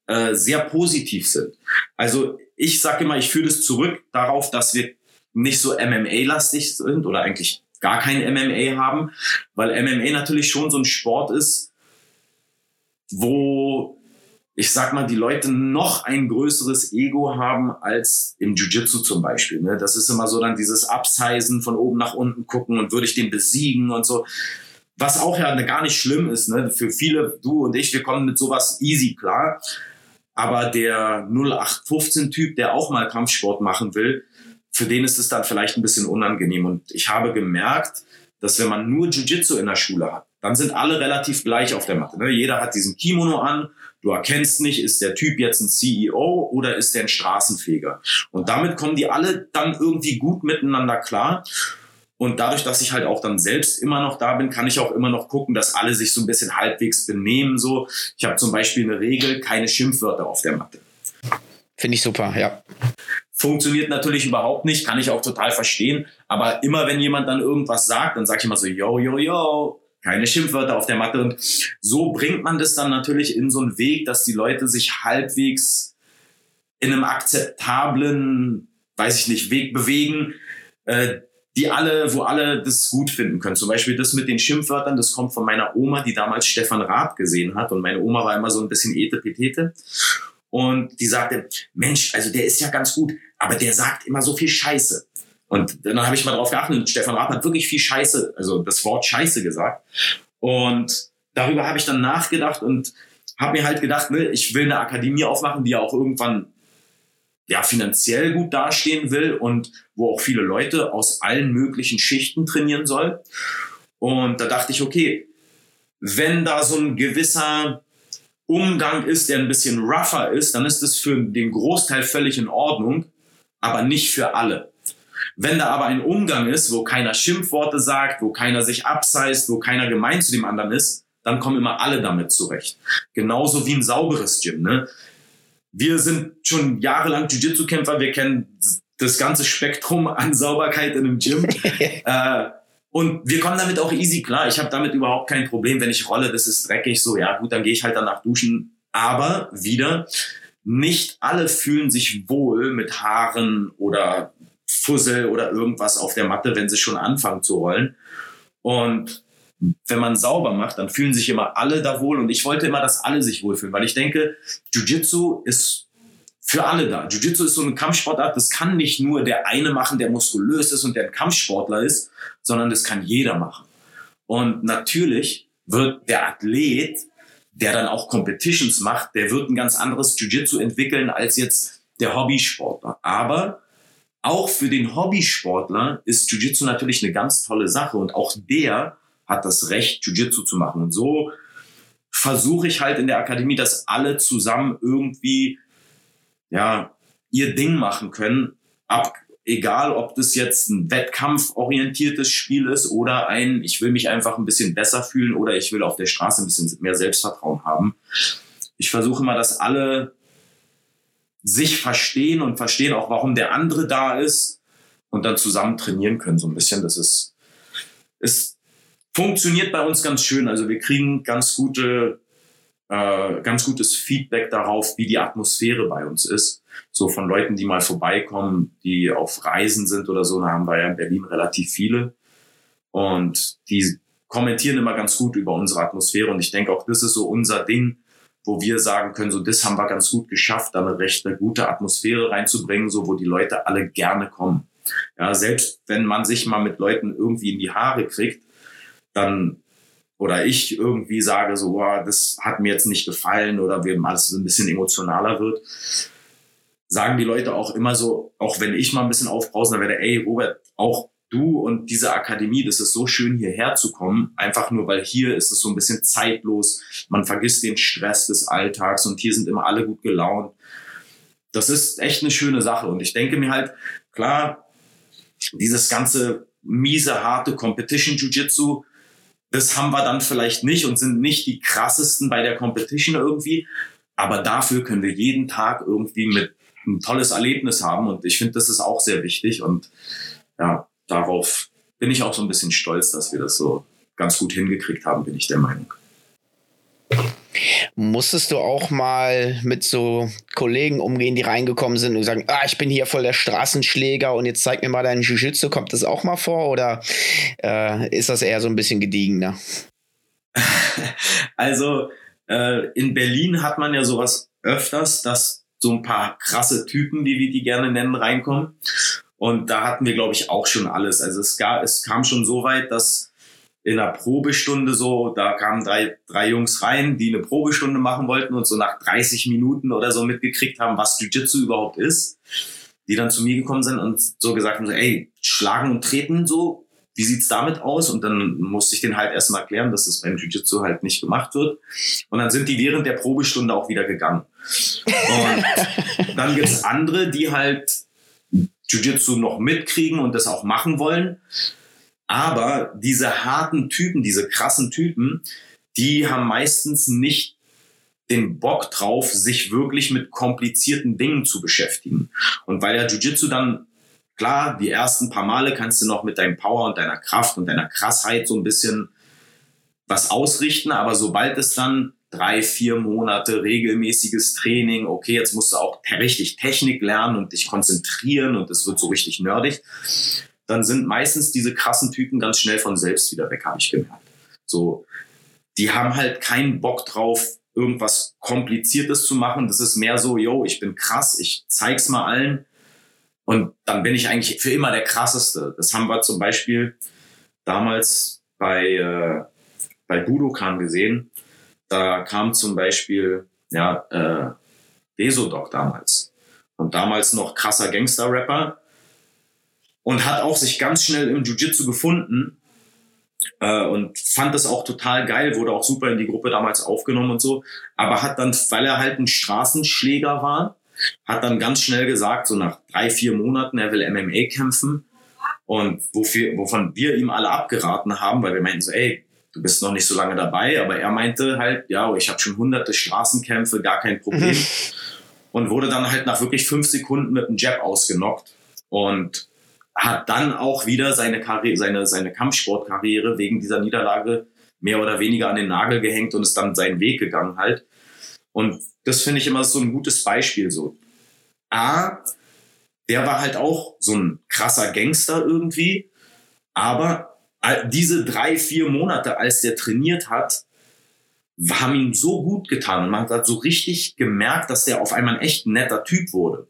äh, sehr positiv sind. Also ich sage immer, ich führe das zurück darauf, dass wir nicht so MMA-lastig sind oder eigentlich gar kein MMA haben, weil MMA natürlich schon so ein Sport ist, wo ich sag mal, die Leute noch ein größeres Ego haben als im Jiu-Jitsu zum Beispiel. Ne? Das ist immer so dann dieses Absizen von oben nach unten gucken und würde ich den besiegen und so. Was auch ja gar nicht schlimm ist. Ne? Für viele, du und ich, wir kommen mit sowas easy klar. Aber der 0815-Typ, der auch mal Kampfsport machen will, für den ist es dann vielleicht ein bisschen unangenehm. Und ich habe gemerkt, dass wenn man nur Jiu-Jitsu in der Schule hat, dann sind alle relativ gleich auf der Matte. Ne? Jeder hat diesen Kimono an. Du erkennst nicht, ist der Typ jetzt ein CEO oder ist der ein Straßenfeger. Und damit kommen die alle dann irgendwie gut miteinander klar. Und dadurch, dass ich halt auch dann selbst immer noch da bin, kann ich auch immer noch gucken, dass alle sich so ein bisschen halbwegs benehmen. So, ich habe zum Beispiel eine Regel: keine Schimpfwörter auf der Matte. Finde ich super, ja. Funktioniert natürlich überhaupt nicht, kann ich auch total verstehen. Aber immer wenn jemand dann irgendwas sagt, dann sage ich immer so, yo, yo, yo, keine Schimpfwörter auf der Matte. Und so bringt man das dann natürlich in so einen Weg, dass die Leute sich halbwegs in einem akzeptablen, weiß ich nicht, Weg bewegen, äh, die alle, wo alle das gut finden können. Zum Beispiel das mit den Schimpfwörtern, das kommt von meiner Oma, die damals Stefan Raab gesehen hat. Und meine Oma war immer so ein bisschen etepetete. Und die sagte, Mensch, also der ist ja ganz gut, aber der sagt immer so viel Scheiße. Und dann habe ich mal drauf geachtet, Stefan Raab hat wirklich viel Scheiße, also das Wort Scheiße gesagt. Und darüber habe ich dann nachgedacht und habe mir halt gedacht, ne, ich will eine Akademie aufmachen, die ja auch irgendwann ja finanziell gut dastehen will und wo auch viele Leute aus allen möglichen Schichten trainieren soll. Und da dachte ich, okay, wenn da so ein gewisser Umgang ist, der ein bisschen rougher ist, dann ist das für den Großteil völlig in Ordnung, aber nicht für alle. Wenn da aber ein Umgang ist, wo keiner Schimpfworte sagt, wo keiner sich abseißt, wo keiner gemein zu dem anderen ist, dann kommen immer alle damit zurecht. Genauso wie ein sauberes Gym. Ne? Wir sind schon jahrelang Jiu-Jitsu-Kämpfer, wir kennen das ganze Spektrum an Sauberkeit in einem Gym. äh, und wir kommen damit auch easy klar. Ich habe damit überhaupt kein Problem, wenn ich rolle, das ist dreckig, so ja gut, dann gehe ich halt danach duschen. Aber wieder, nicht alle fühlen sich wohl mit Haaren oder Fussel oder irgendwas auf der Matte, wenn sie schon anfangen zu rollen. Und wenn man sauber macht, dann fühlen sich immer alle da wohl. Und ich wollte immer, dass alle sich wohlfühlen, weil ich denke, Jiu-Jitsu ist für alle da. Jiu-Jitsu ist so eine Kampfsportart, das kann nicht nur der eine machen, der muskulös ist und der ein Kampfsportler ist, sondern das kann jeder machen. Und natürlich wird der Athlet, der dann auch Competitions macht, der wird ein ganz anderes Jiu-Jitsu entwickeln als jetzt der Hobbysportler. Aber auch für den Hobbysportler ist Jiu-Jitsu natürlich eine ganz tolle Sache und auch der hat das Recht, Jiu-Jitsu zu machen. Und so versuche ich halt in der Akademie, dass alle zusammen irgendwie, ja, ihr Ding machen können. Ab, egal, ob das jetzt ein wettkampforientiertes Spiel ist oder ein, ich will mich einfach ein bisschen besser fühlen oder ich will auf der Straße ein bisschen mehr Selbstvertrauen haben. Ich versuche immer, dass alle sich verstehen und verstehen auch, warum der andere da ist und dann zusammen trainieren können so ein bisschen. Das ist, ist funktioniert bei uns ganz schön. Also wir kriegen ganz gute, äh, ganz gutes Feedback darauf, wie die Atmosphäre bei uns ist. So von Leuten, die mal vorbeikommen, die auf Reisen sind oder so. Da haben wir ja in Berlin relativ viele. Und die kommentieren immer ganz gut über unsere Atmosphäre und ich denke auch, das ist so unser Ding, wo wir sagen können, so das haben wir ganz gut geschafft, da eine recht eine gute Atmosphäre reinzubringen, so wo die Leute alle gerne kommen. Ja, selbst wenn man sich mal mit Leuten irgendwie in die Haare kriegt, dann oder ich irgendwie sage so, boah, das hat mir jetzt nicht gefallen oder wir alles ein bisschen emotionaler wird, sagen die Leute auch immer so, auch wenn ich mal ein bisschen aufbrausen, dann werde, ey Robert, auch du und diese Akademie, das ist so schön hierher zu kommen, einfach nur weil hier ist es so ein bisschen zeitlos, man vergisst den Stress des Alltags und hier sind immer alle gut gelaunt. Das ist echt eine schöne Sache und ich denke mir halt, klar, dieses ganze miese, harte Competition Jiu-Jitsu, das haben wir dann vielleicht nicht und sind nicht die krassesten bei der Competition irgendwie. Aber dafür können wir jeden Tag irgendwie mit ein tolles Erlebnis haben. Und ich finde, das ist auch sehr wichtig. Und ja, darauf bin ich auch so ein bisschen stolz, dass wir das so ganz gut hingekriegt haben, bin ich der Meinung. Musstest du auch mal mit so Kollegen umgehen, die reingekommen sind und sagen, ah, ich bin hier voll der Straßenschläger und jetzt zeig mir mal deinen Jiu-Jitsu, kommt das auch mal vor oder äh, ist das eher so ein bisschen gediegener? Also äh, in Berlin hat man ja sowas öfters, dass so ein paar krasse Typen, wie wir die gerne nennen, reinkommen. Und da hatten wir, glaube ich, auch schon alles. Also es, gab, es kam schon so weit, dass in einer Probestunde so, da kamen drei, drei Jungs rein, die eine Probestunde machen wollten und so nach 30 Minuten oder so mitgekriegt haben, was Jiu-Jitsu überhaupt ist, die dann zu mir gekommen sind und so gesagt haben, so, ey, schlagen und treten so, wie sieht's damit aus? Und dann musste ich den halt erstmal erklären, dass das beim Jiu-Jitsu halt nicht gemacht wird. Und dann sind die während der Probestunde auch wieder gegangen. Und dann gibt's andere, die halt Jiu-Jitsu noch mitkriegen und das auch machen wollen. Aber diese harten Typen, diese krassen Typen, die haben meistens nicht den Bock drauf, sich wirklich mit komplizierten Dingen zu beschäftigen. Und weil ja Jiu-Jitsu dann, klar, die ersten paar Male kannst du noch mit deinem Power und deiner Kraft und deiner Krassheit so ein bisschen was ausrichten, aber sobald es dann drei, vier Monate regelmäßiges Training, okay, jetzt musst du auch richtig Technik lernen und dich konzentrieren und es wird so richtig nerdig, dann sind meistens diese krassen Typen ganz schnell von selbst wieder weg, habe ich gemerkt. So, die haben halt keinen Bock drauf, irgendwas Kompliziertes zu machen. Das ist mehr so, yo, ich bin krass, ich zeig's mal allen. Und dann bin ich eigentlich für immer der krasseste. Das haben wir zum Beispiel damals bei, äh, bei Budokan gesehen. Da kam zum Beispiel, ja, äh, Desodok damals. Und damals noch krasser Gangster-Rapper. Und hat auch sich ganz schnell im Jiu-Jitsu gefunden. Äh, und fand das auch total geil, wurde auch super in die Gruppe damals aufgenommen und so, aber hat dann, weil er halt ein Straßenschläger war, hat dann ganz schnell gesagt, so nach drei, vier Monaten, er will MMA kämpfen. Und wofür, wovon wir ihm alle abgeraten haben, weil wir meinten so, ey, du bist noch nicht so lange dabei, aber er meinte halt, ja, ich habe schon hunderte Straßenkämpfe, gar kein Problem. Mhm. Und wurde dann halt nach wirklich fünf Sekunden mit einem Jab ausgenockt. Und hat dann auch wieder seine, Karriere, seine, seine Kampfsportkarriere wegen dieser Niederlage mehr oder weniger an den Nagel gehängt und ist dann seinen Weg gegangen halt. Und das finde ich immer so ein gutes Beispiel so. A, der war halt auch so ein krasser Gangster irgendwie, aber diese drei, vier Monate, als der trainiert hat, haben ihm so gut getan man hat so richtig gemerkt, dass der auf einmal ein echt netter Typ wurde.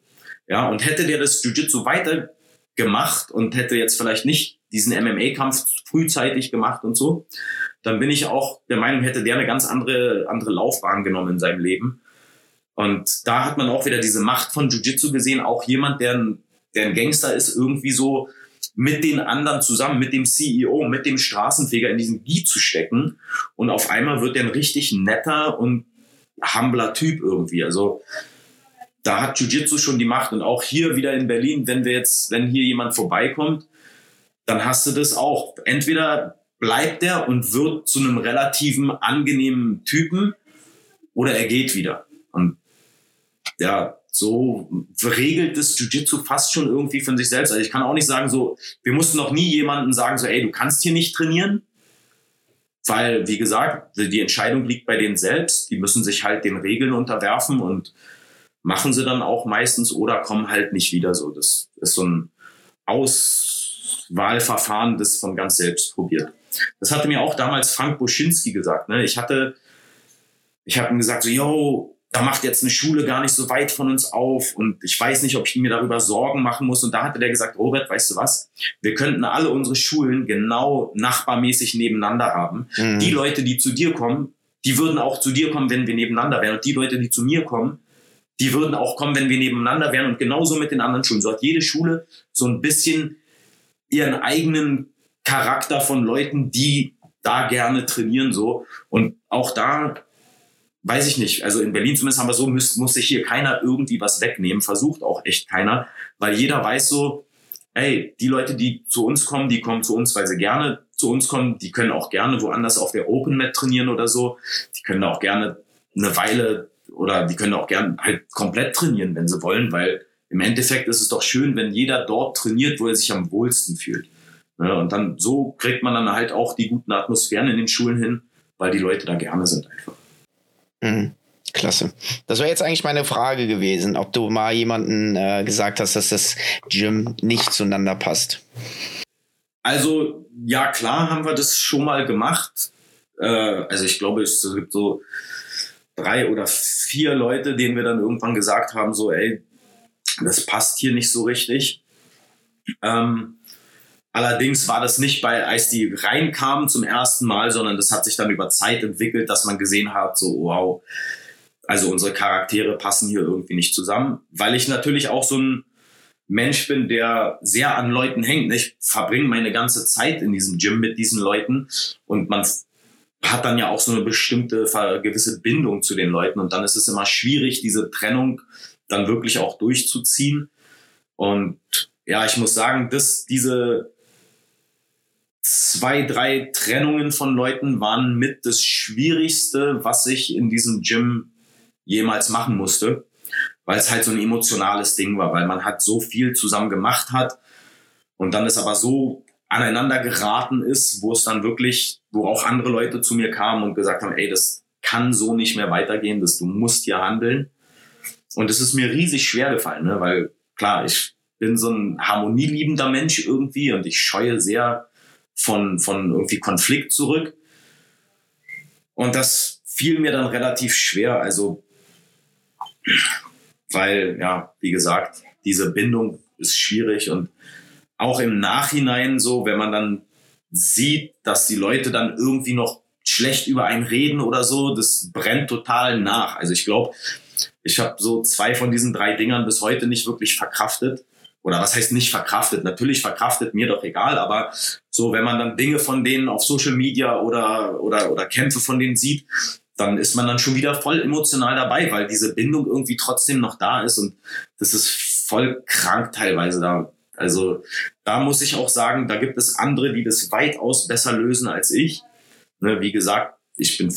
Ja, und hätte der das Jiu-Jitsu weiter gemacht und hätte jetzt vielleicht nicht diesen MMA-Kampf frühzeitig gemacht und so, dann bin ich auch der Meinung, hätte der eine ganz andere, andere Laufbahn genommen in seinem Leben. Und da hat man auch wieder diese Macht von Jiu-Jitsu gesehen, auch jemand, der ein, der ein Gangster ist, irgendwie so mit den anderen zusammen, mit dem CEO, mit dem Straßenfeger in diesen Gi zu stecken. Und auf einmal wird der ein richtig netter und humbler Typ irgendwie. Also da hat Jiu-Jitsu schon die Macht. Und auch hier wieder in Berlin, wenn wir jetzt, wenn hier jemand vorbeikommt, dann hast du das auch. Entweder bleibt er und wird zu einem relativen angenehmen Typen oder er geht wieder. Und ja, so regelt das Jiu-Jitsu fast schon irgendwie von sich selbst. Also ich kann auch nicht sagen, so, wir mussten noch nie jemanden sagen, so, ey, du kannst hier nicht trainieren. Weil, wie gesagt, die Entscheidung liegt bei denen selbst. Die müssen sich halt den Regeln unterwerfen und machen sie dann auch meistens oder kommen halt nicht wieder so. Das ist so ein Aus, Wahlverfahren das von ganz selbst probiert. Das hatte mir auch damals Frank Boschinski gesagt. Ne? Ich hatte, ich habe ihm gesagt, so, yo, da macht jetzt eine Schule gar nicht so weit von uns auf und ich weiß nicht, ob ich mir darüber Sorgen machen muss. Und da hatte der gesagt, Robert, weißt du was? Wir könnten alle unsere Schulen genau nachbarmäßig nebeneinander haben. Mhm. Die Leute, die zu dir kommen, die würden auch zu dir kommen, wenn wir nebeneinander wären. Und die Leute, die zu mir kommen, die würden auch kommen, wenn wir nebeneinander wären. Und genauso mit den anderen Schulen. So hat jede Schule so ein bisschen ihren eigenen Charakter von Leuten, die da gerne trainieren, so. Und auch da weiß ich nicht. Also in Berlin zumindest haben wir so, muss, muss sich hier keiner irgendwie was wegnehmen. Versucht auch echt keiner, weil jeder weiß so, ey, die Leute, die zu uns kommen, die kommen zu uns, weil sie gerne zu uns kommen. Die können auch gerne woanders auf der Open Mat trainieren oder so. Die können auch gerne eine Weile oder die können auch gerne halt komplett trainieren, wenn sie wollen, weil im Endeffekt ist es doch schön, wenn jeder dort trainiert, wo er sich am wohlsten fühlt. Ja, und dann so kriegt man dann halt auch die guten Atmosphären in den Schulen hin, weil die Leute da gerne sind einfach. Mhm. Klasse. Das wäre jetzt eigentlich meine Frage gewesen, ob du mal jemanden äh, gesagt hast, dass das Gym nicht zueinander passt. Also, ja, klar haben wir das schon mal gemacht. Äh, also, ich glaube, es gibt so drei oder vier Leute, denen wir dann irgendwann gesagt haben, so, ey, das passt hier nicht so richtig. Ähm, Allerdings war das nicht bei, als die reinkamen zum ersten Mal, sondern das hat sich dann über Zeit entwickelt, dass man gesehen hat, so wow, also unsere Charaktere passen hier irgendwie nicht zusammen, weil ich natürlich auch so ein Mensch bin, der sehr an Leuten hängt. Ich verbringe meine ganze Zeit in diesem Gym mit diesen Leuten und man hat dann ja auch so eine bestimmte gewisse Bindung zu den Leuten und dann ist es immer schwierig, diese Trennung dann wirklich auch durchzuziehen. Und ja, ich muss sagen, dass diese zwei, drei Trennungen von Leuten waren mit das Schwierigste, was ich in diesem Gym jemals machen musste, weil es halt so ein emotionales Ding war, weil man halt so viel zusammen gemacht hat und dann ist aber so aneinander geraten ist, wo es dann wirklich, wo auch andere Leute zu mir kamen und gesagt haben, ey, das kann so nicht mehr weitergehen, dass du musst hier handeln. Und es ist mir riesig schwer gefallen, ne? weil klar, ich bin so ein harmonieliebender Mensch irgendwie und ich scheue sehr von, von irgendwie Konflikt zurück. Und das fiel mir dann relativ schwer. Also, weil, ja, wie gesagt, diese Bindung ist schwierig und auch im Nachhinein so, wenn man dann sieht, dass die Leute dann irgendwie noch schlecht über einen reden oder so, das brennt total nach. Also ich glaube, ich habe so zwei von diesen drei Dingern bis heute nicht wirklich verkraftet oder was heißt nicht verkraftet? Natürlich verkraftet mir doch egal, aber so, wenn man dann Dinge von denen auf Social Media oder, oder, oder Kämpfe von denen sieht, dann ist man dann schon wieder voll emotional dabei, weil diese Bindung irgendwie trotzdem noch da ist und das ist voll krank teilweise da. Also da muss ich auch sagen, da gibt es andere, die das weitaus besser lösen als ich. Ne, wie gesagt, ich bin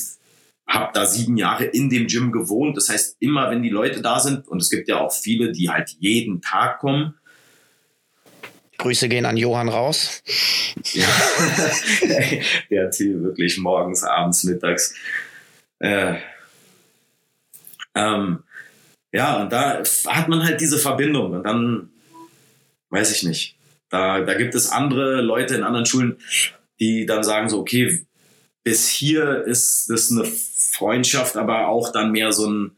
habe da sieben Jahre in dem Gym gewohnt. Das heißt, immer wenn die Leute da sind, und es gibt ja auch viele, die halt jeden Tag kommen, Grüße gehen an Johann raus. Ja, der hier wirklich morgens, abends, mittags. Äh, ähm, ja, und da hat man halt diese Verbindung und dann weiß ich nicht. Da, da gibt es andere Leute in anderen Schulen, die dann sagen so, okay, bis hier ist das eine Freundschaft, aber auch dann mehr so ein,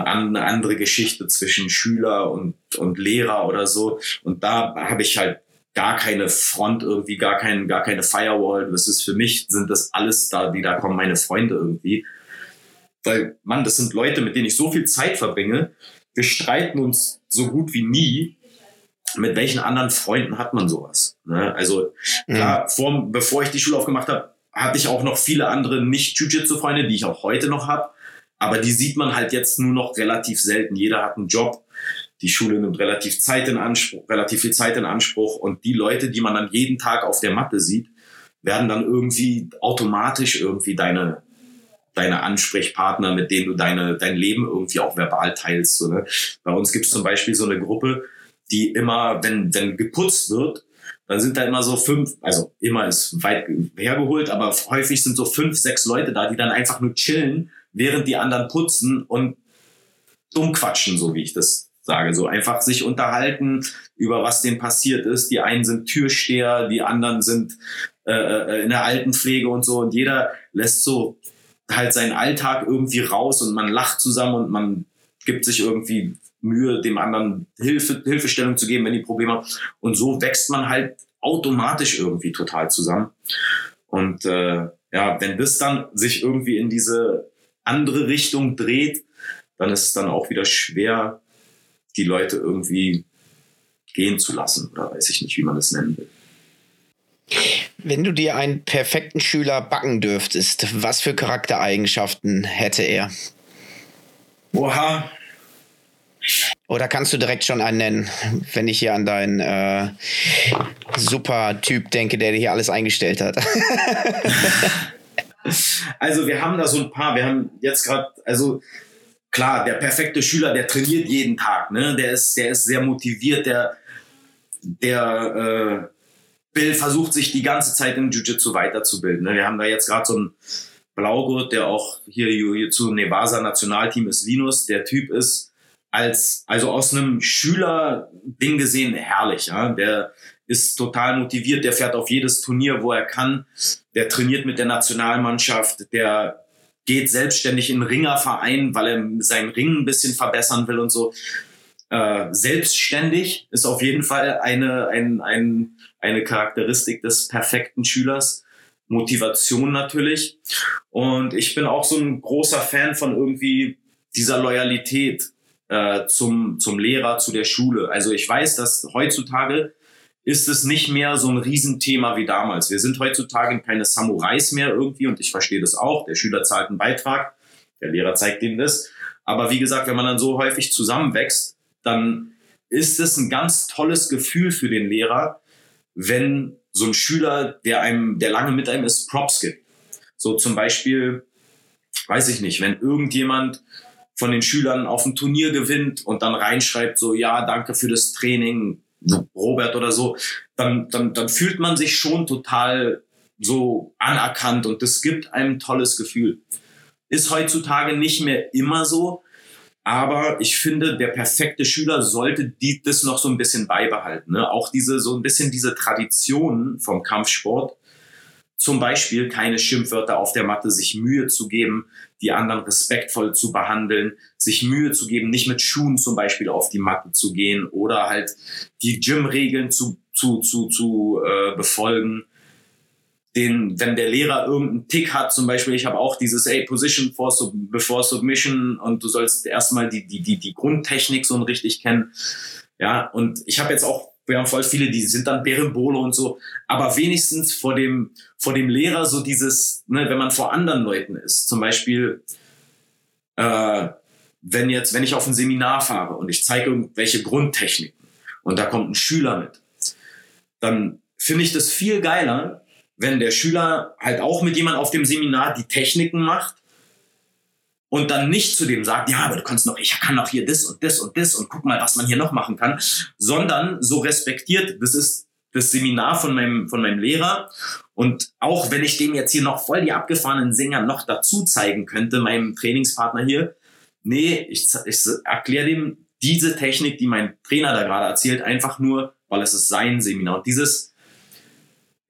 eine andere Geschichte zwischen Schüler und, und Lehrer oder so. Und da habe ich halt gar keine Front irgendwie, gar, kein, gar keine Firewall. Das ist für mich, sind das alles da, die da kommen, meine Freunde irgendwie. Weil, Mann, das sind Leute, mit denen ich so viel Zeit verbringe. Wir streiten uns so gut wie nie. Mit welchen anderen Freunden hat man sowas? Ne? Also, klar, mhm. vor, bevor ich die Schule aufgemacht habe, hatte ich auch noch viele andere Nicht-Jiu-Jitsu-Freunde, die ich auch heute noch habe. Aber die sieht man halt jetzt nur noch relativ selten. Jeder hat einen Job. Die Schule nimmt relativ Zeit in Anspruch, relativ viel Zeit in Anspruch. Und die Leute, die man dann jeden Tag auf der Matte sieht, werden dann irgendwie automatisch irgendwie deine, deine Ansprechpartner, mit denen du deine, dein Leben irgendwie auch verbal teilst. So, ne? Bei uns gibt es zum Beispiel so eine Gruppe, die immer, wenn, wenn geputzt wird, dann sind da immer so fünf, also immer ist weit hergeholt, aber häufig sind so fünf, sechs Leute da, die dann einfach nur chillen während die anderen putzen und dumm quatschen, so wie ich das sage. So einfach sich unterhalten über was denen passiert ist. Die einen sind Türsteher, die anderen sind äh, äh in der Altenpflege und so. Und jeder lässt so halt seinen Alltag irgendwie raus und man lacht zusammen und man gibt sich irgendwie Mühe, dem anderen Hilfe, Hilfestellung zu geben, wenn die Probleme haben. Und so wächst man halt automatisch irgendwie total zusammen. Und äh, ja, wenn das dann sich irgendwie in diese andere Richtung dreht, dann ist es dann auch wieder schwer, die Leute irgendwie gehen zu lassen. Oder weiß ich nicht, wie man das nennen will. Wenn du dir einen perfekten Schüler backen dürftest, was für Charaktereigenschaften hätte er? Oha. Oder kannst du direkt schon einen nennen, wenn ich hier an deinen äh, super Typ denke, der dir hier alles eingestellt hat? also wir haben da so ein paar, wir haben jetzt gerade, also klar, der perfekte Schüler, der trainiert jeden Tag, ne? Der ist, der ist sehr motiviert, der, der äh, Bill versucht sich die ganze Zeit im Jiu-Jitsu weiterzubilden. Ne? Wir haben da jetzt gerade so einen Blaugurt, der auch hier, zu Nevasa Nationalteam ist, Linus. Der Typ ist als, also aus einem Schüler-Ding gesehen herrlich. Ja? Der ist total motiviert, der fährt auf jedes Turnier, wo er kann. Der trainiert mit der Nationalmannschaft, der geht selbstständig in Ringerverein, weil er sein Ring ein bisschen verbessern will und so. Äh, selbstständig ist auf jeden Fall eine, ein, ein eine Charakteristik des perfekten Schülers. Motivation natürlich. Und ich bin auch so ein großer Fan von irgendwie dieser Loyalität äh, zum, zum Lehrer, zu der Schule. Also ich weiß, dass heutzutage ist es nicht mehr so ein Riesenthema wie damals. Wir sind heutzutage keine Samurais mehr irgendwie und ich verstehe das auch. Der Schüler zahlt einen Beitrag, der Lehrer zeigt ihm das. Aber wie gesagt, wenn man dann so häufig zusammenwächst, dann ist es ein ganz tolles Gefühl für den Lehrer, wenn so ein Schüler, der einem, der lange mit einem ist, Props gibt. So zum Beispiel, weiß ich nicht, wenn irgendjemand von den Schülern auf ein Turnier gewinnt und dann reinschreibt so, ja, danke für das Training, Robert oder so, dann, dann, dann fühlt man sich schon total so anerkannt und das gibt einem tolles Gefühl. Ist heutzutage nicht mehr immer so, aber ich finde, der perfekte Schüler sollte die, das noch so ein bisschen beibehalten. Ne? Auch diese, so ein bisschen diese Tradition vom Kampfsport. Zum Beispiel keine Schimpfwörter auf der Matte, sich Mühe zu geben, die anderen respektvoll zu behandeln, sich Mühe zu geben, nicht mit Schuhen zum Beispiel auf die Matte zu gehen oder halt die Gym-Regeln zu, zu, zu, zu äh, befolgen den, wenn der Lehrer irgendeinen Tick hat, zum Beispiel, ich habe auch dieses, ey, Position for sub, before Submission und du sollst erstmal die, die, die, die Grundtechnik so richtig kennen. Ja, und ich habe jetzt auch, wir haben voll viele, die sind dann Berimbolo und so, aber wenigstens vor dem, vor dem Lehrer so dieses, ne, wenn man vor anderen Leuten ist, zum Beispiel, äh, wenn jetzt, wenn ich auf ein Seminar fahre und ich zeige irgendwelche Grundtechniken und da kommt ein Schüler mit, dann finde ich das viel geiler, wenn der Schüler halt auch mit jemand auf dem Seminar die Techniken macht und dann nicht zu dem sagt, ja, aber du kannst noch, ich kann noch hier das und das und das und guck mal, was man hier noch machen kann, sondern so respektiert, das ist das Seminar von meinem, von meinem Lehrer. Und auch wenn ich dem jetzt hier noch voll die abgefahrenen Sänger noch dazu zeigen könnte, meinem Trainingspartner hier, nee, ich, ich erkläre dem diese Technik, die mein Trainer da gerade erzählt, einfach nur, weil es ist sein Seminar. Und dieses,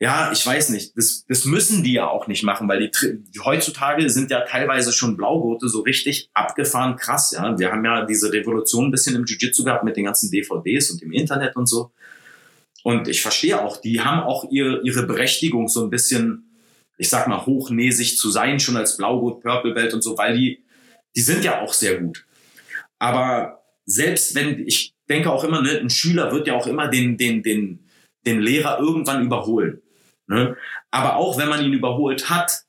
ja, ich weiß nicht, das, das müssen die ja auch nicht machen, weil die, die heutzutage sind ja teilweise schon Blaugurte so richtig abgefahren krass, ja. Wir haben ja diese Revolution ein bisschen im Jiu-Jitsu gehabt mit den ganzen DVDs und dem Internet und so. Und ich verstehe auch, die haben auch ihre, ihre Berechtigung, so ein bisschen, ich sag mal, hochnäsig zu sein, schon als Blaugurt, Purple Belt und so, weil die, die sind ja auch sehr gut. Aber selbst wenn, ich denke auch immer, ne, ein Schüler wird ja auch immer den, den, den, den Lehrer irgendwann überholen. Ne? Aber auch wenn man ihn überholt hat,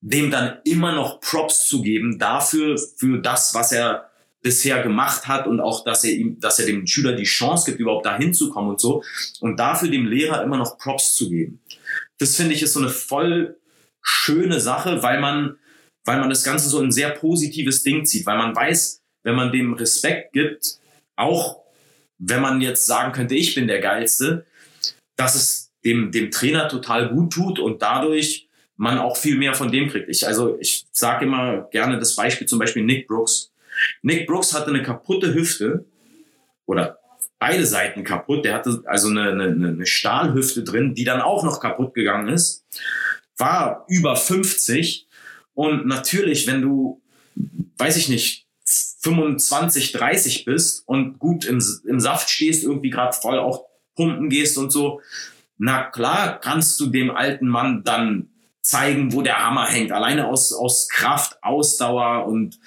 dem dann immer noch Props zu geben dafür, für das, was er bisher gemacht hat und auch, dass er ihm, dass er dem Schüler die Chance gibt, überhaupt dahin zu kommen und so. Und dafür dem Lehrer immer noch Props zu geben. Das finde ich ist so eine voll schöne Sache, weil man, weil man das Ganze so ein sehr positives Ding zieht, weil man weiß, wenn man dem Respekt gibt, auch wenn man jetzt sagen könnte, ich bin der Geilste, dass es dem, dem Trainer total gut tut und dadurch man auch viel mehr von dem kriegt. Ich, also ich sage immer gerne das Beispiel zum Beispiel Nick Brooks. Nick Brooks hatte eine kaputte Hüfte oder beide Seiten kaputt. Der hatte also eine, eine, eine Stahlhüfte drin, die dann auch noch kaputt gegangen ist. War über 50. Und natürlich, wenn du, weiß ich nicht, 25, 30 bist und gut im, im Saft stehst, irgendwie gerade voll auch pumpen gehst und so, na klar kannst du dem alten Mann dann zeigen, wo der Hammer hängt. Alleine aus, aus Kraft, Ausdauer und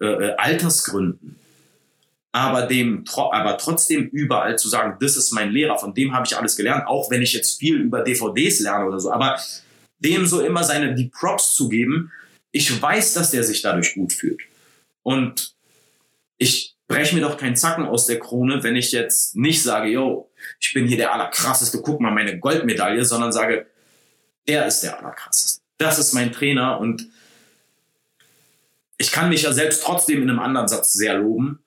äh, äh Altersgründen aber dem aber trotzdem überall zu sagen, das ist mein Lehrer, von dem habe ich alles gelernt, auch wenn ich jetzt viel über DVDs lerne oder so, aber dem so immer seine die Props zu geben, ich weiß, dass der sich dadurch gut fühlt. Und ich breche mir doch keinen Zacken aus der Krone, wenn ich jetzt nicht sage, yo, ich bin hier der allerkrasseste, guck mal meine Goldmedaille, sondern sage, der ist der allerkrasseste. Das ist mein Trainer und ich kann mich ja selbst trotzdem in einem anderen Satz sehr loben,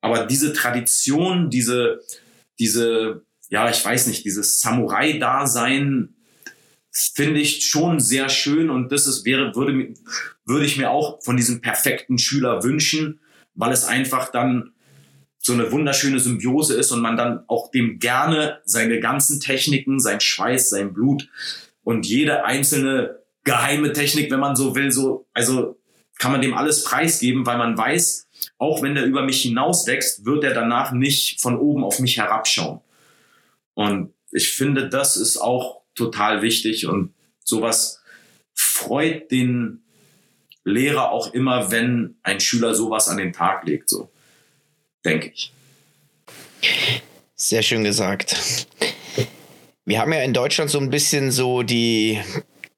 aber diese Tradition, diese, diese, ja, ich weiß nicht, dieses Samurai-Dasein finde ich schon sehr schön und das ist, wäre, würde, würde ich mir auch von diesem perfekten Schüler wünschen, weil es einfach dann so eine wunderschöne Symbiose ist und man dann auch dem gerne seine ganzen Techniken, sein Schweiß, sein Blut und jede einzelne geheime Technik, wenn man so will, so, also kann man dem alles preisgeben, weil man weiß, auch wenn der über mich hinauswächst, wird er danach nicht von oben auf mich herabschauen. Und ich finde, das ist auch total wichtig und sowas freut den Lehrer auch immer, wenn ein Schüler sowas an den Tag legt, so denke ich. Sehr schön gesagt. Wir haben ja in Deutschland so ein bisschen so die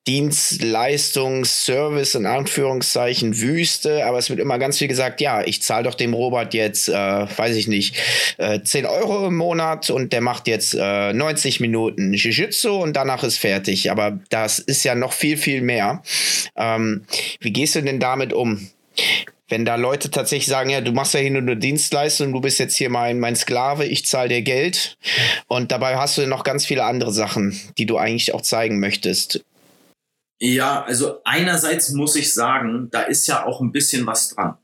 Dienstleistung, Service in Anführungszeichen Wüste, aber es wird immer ganz viel gesagt, ja, ich zahle doch dem Robert jetzt, äh, weiß ich nicht, äh, 10 Euro im Monat und der macht jetzt äh, 90 Minuten Jiu-Jitsu und danach ist fertig. Aber das ist ja noch viel, viel mehr. Ähm, wie gehst du denn damit um? Wenn da Leute tatsächlich sagen, ja, du machst ja hier nur eine Dienstleistung, du bist jetzt hier mein, mein Sklave, ich zahle dir Geld und dabei hast du noch ganz viele andere Sachen, die du eigentlich auch zeigen möchtest. Ja, also einerseits muss ich sagen, da ist ja auch ein bisschen was dran.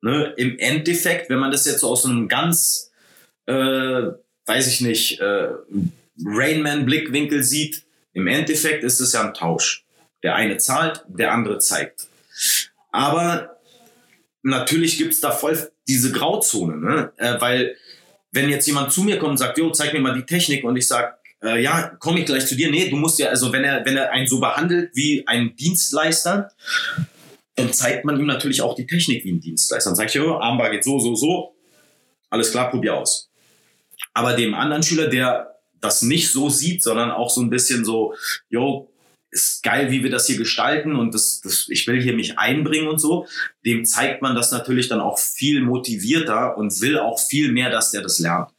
Ne? Im Endeffekt, wenn man das jetzt so aus einem ganz, äh, weiß ich nicht, äh, Rainman-Blickwinkel sieht, im Endeffekt ist es ja ein Tausch. Der eine zahlt, der andere zeigt. Aber natürlich gibt's da voll diese Grauzone, ne? Äh, weil wenn jetzt jemand zu mir kommt und sagt, jo, zeig mir mal die Technik und ich sag, äh, ja, komme ich gleich zu dir. Nee, du musst ja, also wenn er, wenn er einen so behandelt wie ein Dienstleister, dann zeigt man ihm natürlich auch die Technik wie ein Dienstleister. Dann sag ich, oh, Armbar geht so, so, so. Alles klar, probier aus. Aber dem anderen Schüler, der das nicht so sieht, sondern auch so ein bisschen so, yo, ist geil, wie wir das hier gestalten und das, das, ich will hier mich einbringen und so, dem zeigt man das natürlich dann auch viel motivierter und will auch viel mehr, dass der das lernt.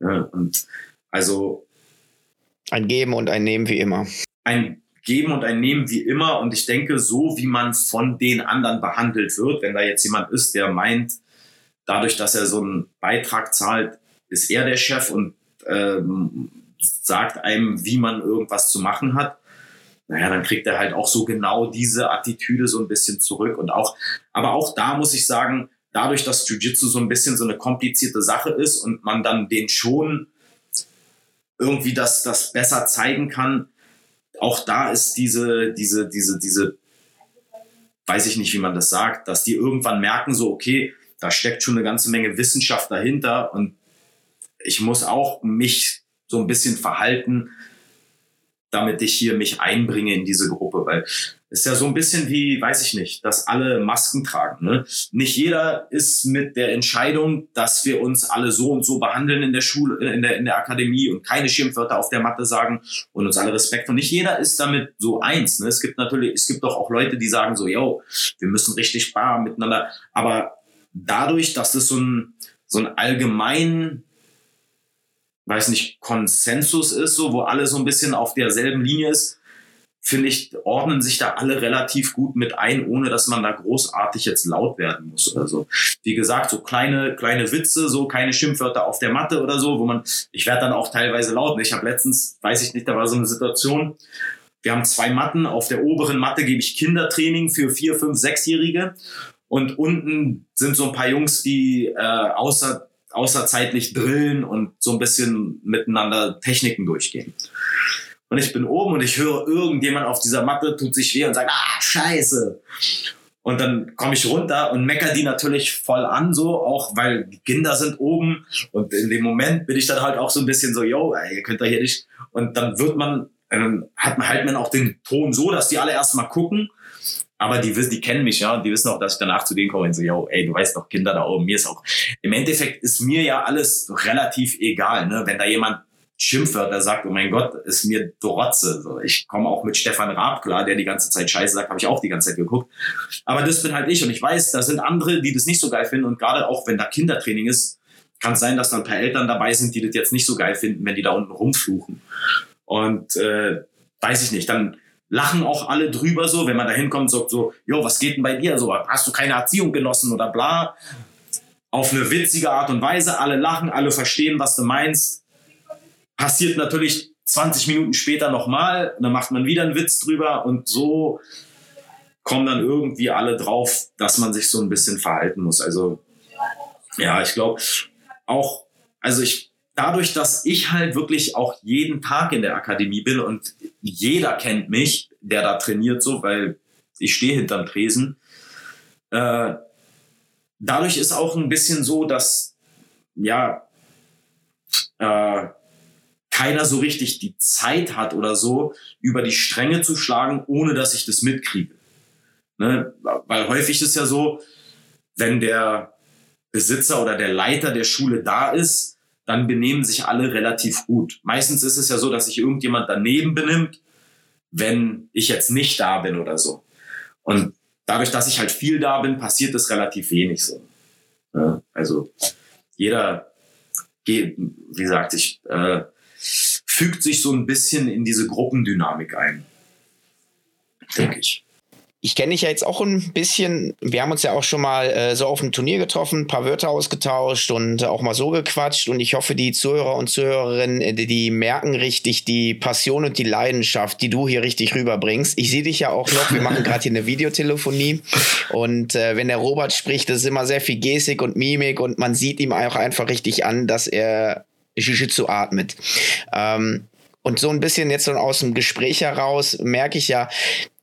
Ja, und also ein Geben und ein Nehmen wie immer. Ein Geben und ein Nehmen wie immer. Und ich denke, so wie man von den anderen behandelt wird, wenn da jetzt jemand ist, der meint, dadurch, dass er so einen Beitrag zahlt, ist er der Chef und ähm, sagt einem, wie man irgendwas zu machen hat. Naja, dann kriegt er halt auch so genau diese Attitüde so ein bisschen zurück. Und auch, aber auch da muss ich sagen, dadurch, dass Jiu-Jitsu so ein bisschen so eine komplizierte Sache ist und man dann den schon irgendwie das, das besser zeigen kann. Auch da ist diese, diese, diese, diese, weiß ich nicht, wie man das sagt, dass die irgendwann merken, so, okay, da steckt schon eine ganze Menge Wissenschaft dahinter und ich muss auch mich so ein bisschen verhalten, damit ich hier mich einbringe in diese Gruppe, weil ist ja so ein bisschen wie, weiß ich nicht, dass alle Masken tragen. Ne? Nicht jeder ist mit der Entscheidung, dass wir uns alle so und so behandeln in der Schule, äh, in der, in der Akademie und keine Schimpfwörter auf der Matte sagen und uns alle Respekt. Und nicht jeder ist damit so eins. Ne? Es gibt natürlich, es gibt doch auch Leute, die sagen so, yo, wir müssen richtig bar miteinander. Aber dadurch, dass es so ein, so ein allgemein weiß nicht, Konsensus ist, so, wo alle so ein bisschen auf derselben Linie ist, finde ich, ordnen sich da alle relativ gut mit ein, ohne dass man da großartig jetzt laut werden muss oder so. Wie gesagt, so kleine, kleine Witze, so keine Schimpfwörter auf der Matte oder so, wo man, ich werde dann auch teilweise laut. Ich habe letztens, weiß ich nicht, da war so eine Situation, wir haben zwei Matten. Auf der oberen Matte gebe ich Kindertraining für vier, fünf, sechsjährige und unten sind so ein paar Jungs, die äh, außer außerzeitlich drillen und so ein bisschen miteinander Techniken durchgehen. Und ich bin oben und ich höre irgendjemand auf dieser Matte tut sich weh und sagt, ah, scheiße. Und dann komme ich runter und mecker die natürlich voll an, so, auch weil die Kinder sind oben. Und in dem Moment bin ich dann halt auch so ein bisschen so, yo, ihr könnt da hier nicht. Und dann wird man, dann hat man halt man auch den Ton so, dass die alle erstmal gucken. Aber die wissen, die kennen mich, ja, und die wissen auch, dass ich danach zu denen komme und so, yo, ey, du weißt doch, Kinder da oben, mir ist auch, im Endeffekt ist mir ja alles relativ egal, ne, wenn da jemand Schimpfwörter sagt, oh mein Gott, ist mir Drotze. So, ich komme auch mit Stefan Raab klar, der die ganze Zeit Scheiße sagt, habe ich auch die ganze Zeit geguckt. Aber das bin halt ich und ich weiß, da sind andere, die das nicht so geil finden und gerade auch wenn da Kindertraining ist, kann es sein, dass da ein paar Eltern dabei sind, die das jetzt nicht so geil finden, wenn die da unten rumfluchen. Und äh, weiß ich nicht, dann lachen auch alle drüber so, wenn man da hinkommt und sagt so, jo, was geht denn bei dir? So, hast du keine Erziehung genossen oder bla? Auf eine witzige Art und Weise, alle lachen, alle verstehen, was du meinst passiert natürlich 20 Minuten später nochmal, dann macht man wieder einen Witz drüber und so kommen dann irgendwie alle drauf, dass man sich so ein bisschen verhalten muss. Also ja, ich glaube auch, also ich dadurch, dass ich halt wirklich auch jeden Tag in der Akademie bin und jeder kennt mich, der da trainiert so, weil ich stehe hinterm Tresen. Äh, dadurch ist auch ein bisschen so, dass ja äh, keiner so richtig die Zeit hat oder so, über die Stränge zu schlagen, ohne dass ich das mitkriege. Ne? Weil häufig ist ja so, wenn der Besitzer oder der Leiter der Schule da ist, dann benehmen sich alle relativ gut. Meistens ist es ja so, dass sich irgendjemand daneben benimmt, wenn ich jetzt nicht da bin oder so. Und dadurch, dass ich halt viel da bin, passiert das relativ wenig so. Ja, also jeder wie gesagt, ich äh, fügt sich so ein bisschen in diese Gruppendynamik ein. Denke ich. Ich kenne dich ja jetzt auch ein bisschen. Wir haben uns ja auch schon mal äh, so auf dem Turnier getroffen, ein paar Wörter ausgetauscht und auch mal so gequatscht. Und ich hoffe, die Zuhörer und Zuhörerinnen, äh, die, die merken richtig die Passion und die Leidenschaft, die du hier richtig rüberbringst. Ich sehe dich ja auch noch. Wir machen gerade hier eine Videotelefonie. Und äh, wenn der Robert spricht, das ist immer sehr viel Gestik und Mimik und man sieht ihm auch einfach richtig an, dass er Jiu-Jitsu atmet. Ähm, und so ein bisschen jetzt so aus dem Gespräch heraus merke ich ja,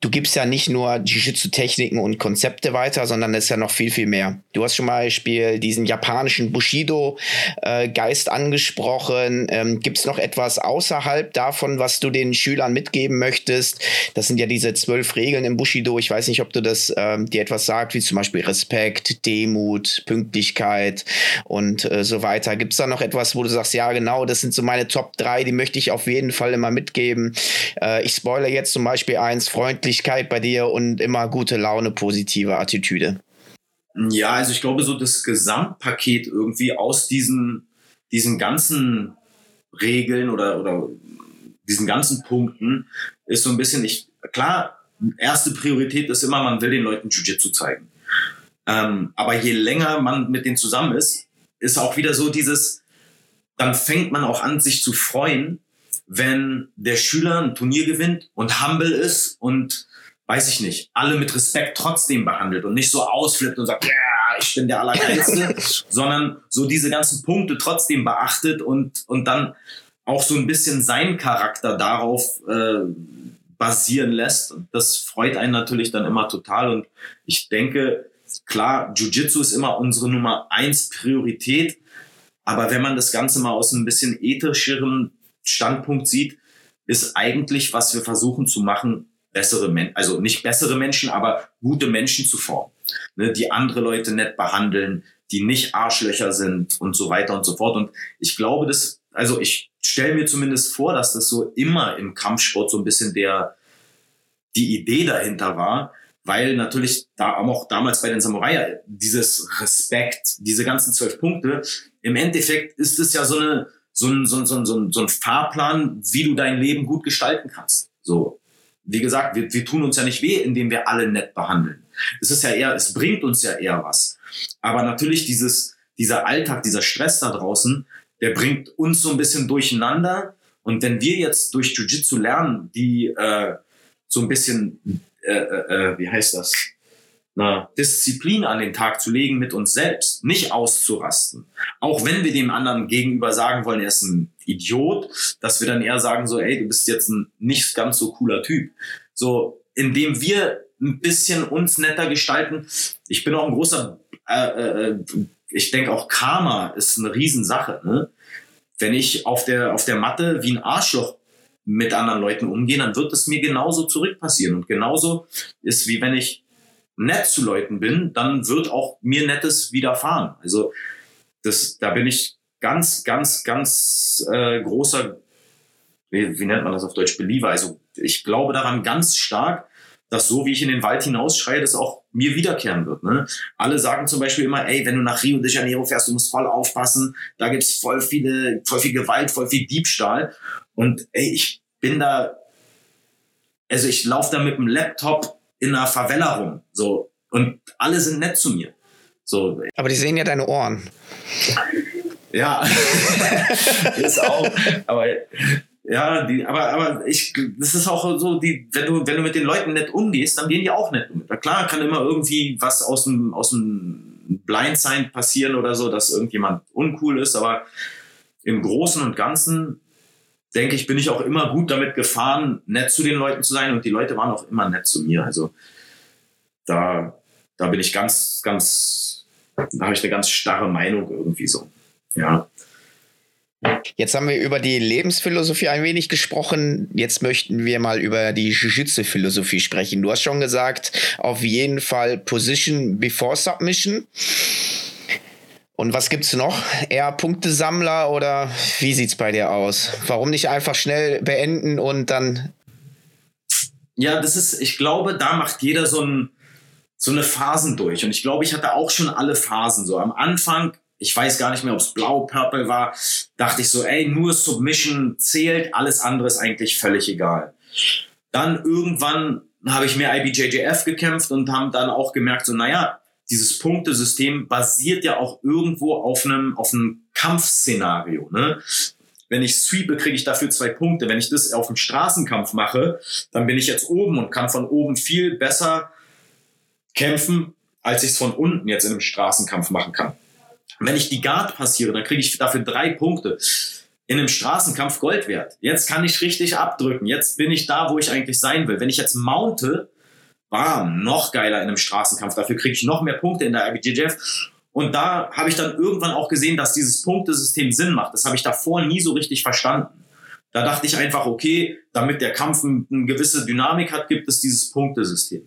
du gibst ja nicht nur Jiu-Jitsu-Techniken und Konzepte weiter, sondern es ist ja noch viel, viel mehr. Du hast zum Beispiel diesen japanischen Bushido-Geist angesprochen. Ähm, Gibt es noch etwas außerhalb davon, was du den Schülern mitgeben möchtest? Das sind ja diese zwölf Regeln im Bushido. Ich weiß nicht, ob du das ähm, dir etwas sagt, wie zum Beispiel Respekt, Demut, Pünktlichkeit und äh, so weiter. Gibt es da noch etwas, wo du sagst, ja, genau, das sind so meine Top 3, die möchte ich auf jeden Fall immer mitgeben. Äh, ich spoilere jetzt zum Beispiel eins, freundlich Fröhlichkeit bei dir und immer gute Laune, positive Attitüde. Ja, also ich glaube, so das Gesamtpaket irgendwie aus diesen, diesen ganzen Regeln oder, oder diesen ganzen Punkten ist so ein bisschen, ich, klar, erste Priorität ist immer, man will den Leuten Jiu-Jitsu zeigen. Ähm, aber je länger man mit denen zusammen ist, ist auch wieder so dieses, dann fängt man auch an, sich zu freuen, wenn der Schüler ein Turnier gewinnt und humble ist und weiß ich nicht, alle mit Respekt trotzdem behandelt und nicht so ausflippt und sagt, ja, yeah, ich bin der Allergeilste, sondern so diese ganzen Punkte trotzdem beachtet und, und dann auch so ein bisschen seinen Charakter darauf äh, basieren lässt. Das freut einen natürlich dann immer total und ich denke, klar, Jiu-Jitsu ist immer unsere Nummer eins Priorität, aber wenn man das Ganze mal aus ein bisschen ethischeren Standpunkt sieht, ist eigentlich, was wir versuchen zu machen, bessere Menschen, also nicht bessere Menschen, aber gute Menschen zu formen, ne, die andere Leute nett behandeln, die nicht Arschlöcher sind und so weiter und so fort. Und ich glaube, dass, also ich stelle mir zumindest vor, dass das so immer im Kampfsport so ein bisschen der, die Idee dahinter war, weil natürlich da auch damals bei den Samurai dieses Respekt, diese ganzen zwölf Punkte, im Endeffekt ist es ja so eine, so ein, so ein, so ein, so ein Fahrplan, wie du dein Leben gut gestalten kannst. So, wie gesagt, wir, wir tun uns ja nicht weh, indem wir alle nett behandeln. Es ist ja eher, es bringt uns ja eher was. Aber natürlich dieses, dieser Alltag, dieser Stress da draußen, der bringt uns so ein bisschen durcheinander. Und wenn wir jetzt durch Jiu-Jitsu lernen, die äh, so ein bisschen, äh, äh, äh wie heißt das, einer Disziplin an den Tag zu legen mit uns selbst, nicht auszurasten. Auch wenn wir dem anderen gegenüber sagen wollen, er ist ein Idiot, dass wir dann eher sagen so, ey, du bist jetzt ein nicht ganz so cooler Typ. So, indem wir ein bisschen uns netter gestalten. Ich bin auch ein großer, äh, äh, ich denke auch Karma ist eine Riesensache. Ne? Wenn ich auf der, auf der Matte wie ein Arschloch mit anderen Leuten umgehe, dann wird es mir genauso zurückpassieren. Und genauso ist wie wenn ich nett zu Leuten bin, dann wird auch mir Nettes widerfahren. Also das, da bin ich ganz, ganz, ganz äh, großer, wie, wie nennt man das auf Deutsch, Believer. Also ich glaube daran ganz stark, dass so wie ich in den Wald hinausschreie, das auch mir wiederkehren wird. Ne? Alle sagen zum Beispiel immer, ey, wenn du nach Rio de Janeiro fährst, du musst voll aufpassen, da gibt's voll viele, voll viel Gewalt, voll viel Diebstahl. Und ey, ich bin da, also ich laufe da mit dem Laptop in einer Favela rum. So. Und alle sind nett zu mir. So. Aber die sehen ja deine Ohren. Ja, ist auch. Aber ja, die, aber, aber ich, das ist auch so, die, wenn du, wenn du mit den Leuten nett umgehst, dann gehen die auch nett um. Klar kann immer irgendwie was aus dem, aus dem Blindside passieren oder so, dass irgendjemand uncool ist, aber im Großen und Ganzen denke ich, bin ich auch immer gut damit gefahren, nett zu den Leuten zu sein und die Leute waren auch immer nett zu mir. Also da, da bin ich ganz, ganz, da habe ich eine ganz starre Meinung irgendwie so. Ja. Jetzt haben wir über die Lebensphilosophie ein wenig gesprochen. Jetzt möchten wir mal über die Jiu-Jitsu-Philosophie sprechen. Du hast schon gesagt, auf jeden Fall Position before Submission. Und was gibt's noch? Eher Punktesammler oder wie sieht's bei dir aus? Warum nicht einfach schnell beenden und dann? Ja, das ist, ich glaube, da macht jeder so, ein, so eine Phasen durch. Und ich glaube, ich hatte auch schon alle Phasen. So am Anfang, ich weiß gar nicht mehr, ob es blau, purple war, dachte ich so, ey, nur Submission zählt, alles andere ist eigentlich völlig egal. Dann irgendwann habe ich mehr IBJJF gekämpft und haben dann auch gemerkt, so, naja, dieses Punktesystem basiert ja auch irgendwo auf einem, auf einem Kampfszenario. Ne? Wenn ich sweepe, kriege ich dafür zwei Punkte. Wenn ich das auf dem Straßenkampf mache, dann bin ich jetzt oben und kann von oben viel besser kämpfen, als ich es von unten jetzt in einem Straßenkampf machen kann. Wenn ich die Guard passiere, dann kriege ich dafür drei Punkte. In einem Straßenkampf Gold wert. Jetzt kann ich richtig abdrücken. Jetzt bin ich da, wo ich eigentlich sein will. Wenn ich jetzt mounte, bam, noch geiler in einem Straßenkampf. Dafür kriege ich noch mehr Punkte in der IBJJF. Und da habe ich dann irgendwann auch gesehen, dass dieses Punktesystem Sinn macht. Das habe ich davor nie so richtig verstanden. Da dachte ich einfach, okay, damit der Kampf eine gewisse Dynamik hat, gibt es dieses Punktesystem.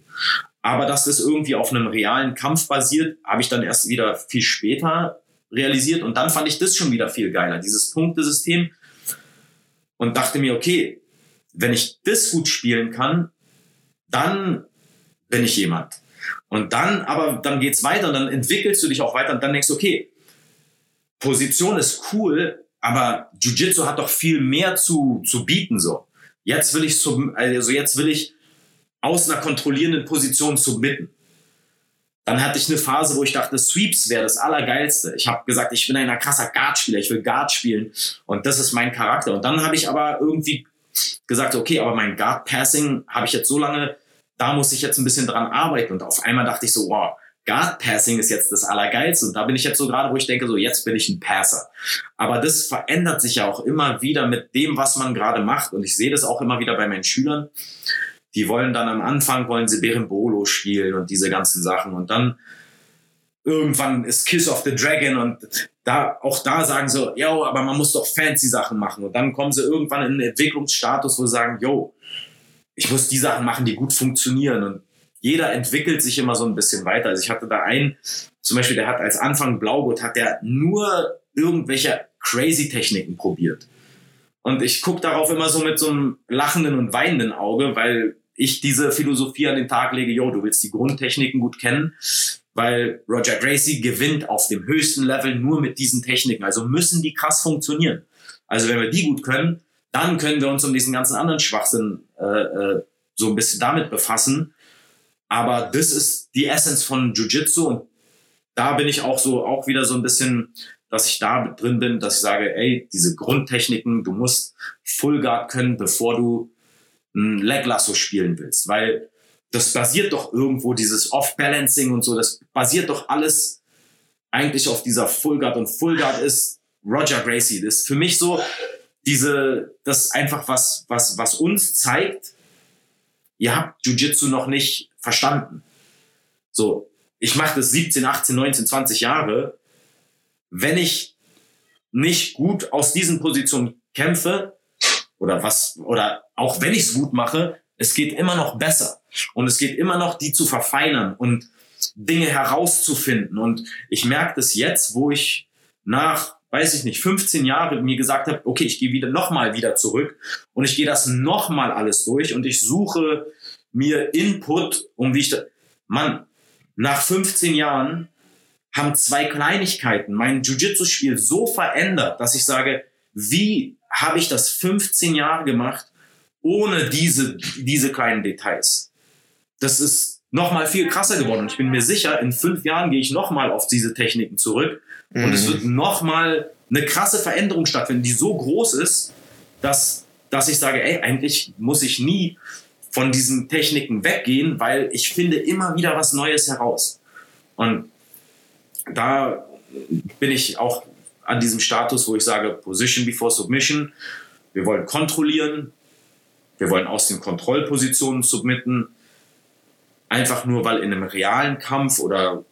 Aber dass das irgendwie auf einem realen Kampf basiert, habe ich dann erst wieder viel später realisiert. Und dann fand ich das schon wieder viel geiler, dieses Punktesystem. Und dachte mir, okay, wenn ich das gut spielen kann, dann bin ich jemand. Und dann, aber dann geht's weiter und dann entwickelst du dich auch weiter und dann denkst du, okay, Position ist cool, aber Jiu-Jitsu hat doch viel mehr zu, zu bieten, so. Jetzt will ich, sub, also jetzt will ich aus einer kontrollierenden Position submitten. Dann hatte ich eine Phase, wo ich dachte, Sweeps wäre das Allergeilste. Ich habe gesagt, ich bin ein krasser Guard-Spieler, ich will Guard spielen und das ist mein Charakter. Und dann habe ich aber irgendwie gesagt, okay, aber mein Guard-Passing habe ich jetzt so lange da muss ich jetzt ein bisschen dran arbeiten. Und auf einmal dachte ich so, wow, Guard Passing ist jetzt das Allergeilste. Und da bin ich jetzt so gerade, wo ich denke, so jetzt bin ich ein Passer. Aber das verändert sich ja auch immer wieder mit dem, was man gerade macht. Und ich sehe das auch immer wieder bei meinen Schülern. Die wollen dann am Anfang, wollen sie Berimbolo spielen und diese ganzen Sachen. Und dann irgendwann ist Kiss of the Dragon und da, auch da sagen sie, yo, aber man muss doch fancy Sachen machen. Und dann kommen sie irgendwann in einen Entwicklungsstatus, wo sie sagen, yo, ich muss die Sachen machen, die gut funktionieren. Und jeder entwickelt sich immer so ein bisschen weiter. Also ich hatte da einen, zum Beispiel, der hat als Anfang Blaugurt, hat der nur irgendwelche crazy Techniken probiert. Und ich gucke darauf immer so mit so einem lachenden und weinenden Auge, weil ich diese Philosophie an den Tag lege, yo, du willst die Grundtechniken gut kennen, weil Roger Gracie gewinnt auf dem höchsten Level nur mit diesen Techniken. Also müssen die krass funktionieren. Also wenn wir die gut können, dann können wir uns um diesen ganzen anderen Schwachsinn äh, äh, so ein bisschen damit befassen. Aber das ist die Essenz von Jiu-Jitsu und da bin ich auch so auch wieder so ein bisschen, dass ich da drin bin, dass ich sage, ey, diese Grundtechniken, du musst Full Guard können, bevor du ein Leg Lasso spielen willst, weil das basiert doch irgendwo, dieses Off-Balancing und so, das basiert doch alles eigentlich auf dieser Full Guard und Full Guard ist Roger Gracie. Das ist für mich so diese, das ist einfach was, was, was uns zeigt, ihr habt Jiu-Jitsu noch nicht verstanden. So, ich mache das 17, 18, 19, 20 Jahre. Wenn ich nicht gut aus diesen Positionen kämpfe oder was oder auch wenn ich es gut mache, es geht immer noch besser und es geht immer noch die zu verfeinern und Dinge herauszufinden und ich merke das jetzt, wo ich nach weiß ich nicht 15 Jahre mir gesagt habe, okay, ich gehe wieder nochmal wieder zurück und ich gehe das nochmal alles durch und ich suche mir Input um wie ich da, Mann, nach 15 Jahren haben zwei Kleinigkeiten mein Jiu-Jitsu-Spiel so verändert, dass ich sage, wie habe ich das 15 Jahre gemacht ohne diese, diese kleinen Details? Das ist nochmal viel krasser geworden. Und ich bin mir sicher, in fünf Jahren gehe ich nochmal auf diese Techniken zurück mhm. und es mhm. wird nochmal eine krasse Veränderung stattfinden, die so groß ist, dass, dass ich sage, ey, eigentlich muss ich nie von diesen Techniken weggehen, weil ich finde immer wieder was Neues heraus. Und da bin ich auch an diesem Status, wo ich sage, Position before Submission. Wir wollen kontrollieren. Wir wollen aus den Kontrollpositionen submitten. Einfach nur, weil in einem realen Kampf oder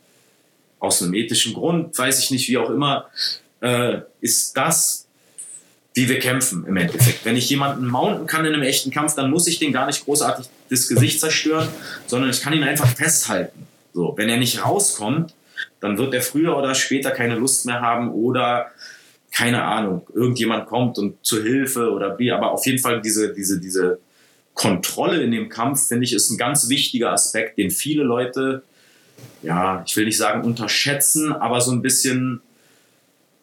aus einem ethischen Grund, weiß ich nicht, wie auch immer, äh, ist das, wie wir kämpfen im Endeffekt. Wenn ich jemanden mounten kann in einem echten Kampf, dann muss ich den gar nicht großartig das Gesicht zerstören, sondern ich kann ihn einfach festhalten. So, wenn er nicht rauskommt, dann wird er früher oder später keine Lust mehr haben oder keine Ahnung, irgendjemand kommt und zur Hilfe oder wie, aber auf jeden Fall diese, diese, diese Kontrolle in dem Kampf, finde ich, ist ein ganz wichtiger Aspekt, den viele Leute, ja, ich will nicht sagen unterschätzen, aber so ein bisschen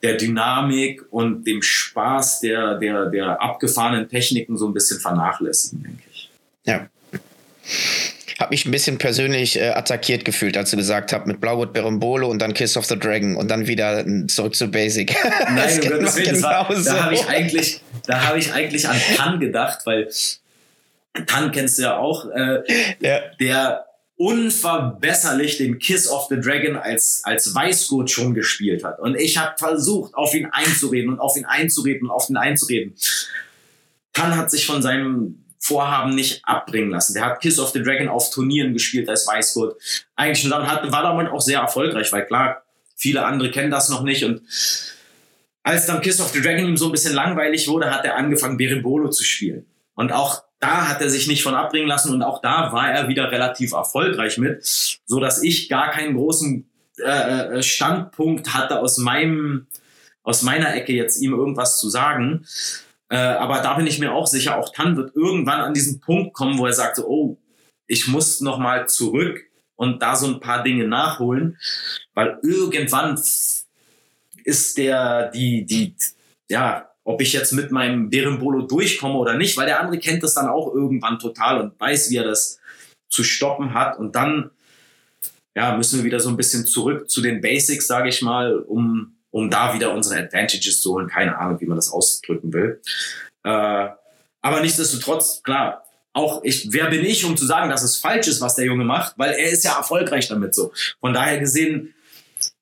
der Dynamik und dem Spaß der, der, der abgefahrenen Techniken so ein bisschen vernachlässigen, denke ich. Ja habe mich ein bisschen persönlich äh, attackiert gefühlt, als du gesagt hast, mit Blaugut Berimbolo und dann Kiss of the Dragon und dann wieder zurück zu Basic. Nein, um Gottes Willen, da habe ich eigentlich, da habe ich eigentlich an Tan gedacht, weil Tan kennst du ja auch, äh, ja. der unverbesserlich den Kiss of the Dragon als, als Weißgurt schon gespielt hat. Und ich habe versucht, auf ihn einzureden und auf ihn einzureden und auf ihn einzureden. Tan hat sich von seinem Vorhaben nicht abbringen lassen. Der hat Kiss of the Dragon auf Turnieren gespielt als Weißgurt. Eigentlich schon dann hat, war damit auch sehr erfolgreich, weil klar, viele andere kennen das noch nicht und als dann Kiss of the Dragon ihm so ein bisschen langweilig wurde, hat er angefangen, Berimbolo zu spielen. Und auch da hat er sich nicht von abbringen lassen und auch da war er wieder relativ erfolgreich mit, so dass ich gar keinen großen äh, äh Standpunkt hatte aus meinem aus meiner Ecke jetzt ihm irgendwas zu sagen. Äh, aber da bin ich mir auch sicher, auch Tan wird irgendwann an diesen Punkt kommen, wo er sagt, oh, ich muss noch mal zurück und da so ein paar Dinge nachholen, weil irgendwann ist der, die, die, ja, ob ich jetzt mit meinem Berimbolo durchkomme oder nicht, weil der andere kennt das dann auch irgendwann total und weiß, wie er das zu stoppen hat und dann, ja, müssen wir wieder so ein bisschen zurück zu den Basics, sage ich mal, um um da wieder unsere Advantages zu holen. Keine Ahnung, wie man das ausdrücken will. Äh, aber nichtsdestotrotz, klar, auch ich, wer bin ich, um zu sagen, dass es falsch ist, was der Junge macht, weil er ist ja erfolgreich damit so. Von daher gesehen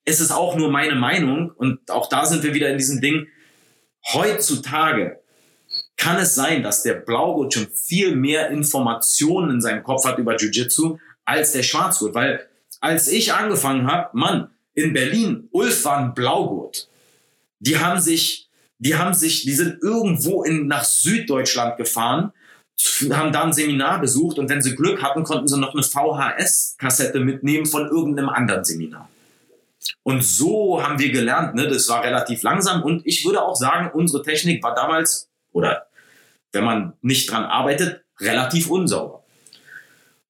ist es auch nur meine Meinung und auch da sind wir wieder in diesem Ding. Heutzutage kann es sein, dass der Blaugurt schon viel mehr Informationen in seinem Kopf hat über Jiu-Jitsu als der Schwarzgurt, weil als ich angefangen habe, Mann, in Berlin, Ulf war ein Blaugurt. Die haben sich, die haben sich, die sind irgendwo in, nach Süddeutschland gefahren, haben da ein Seminar besucht und wenn sie Glück hatten, konnten sie noch eine VHS-Kassette mitnehmen von irgendeinem anderen Seminar. Und so haben wir gelernt, ne, das war relativ langsam und ich würde auch sagen, unsere Technik war damals, oder wenn man nicht dran arbeitet, relativ unsauber.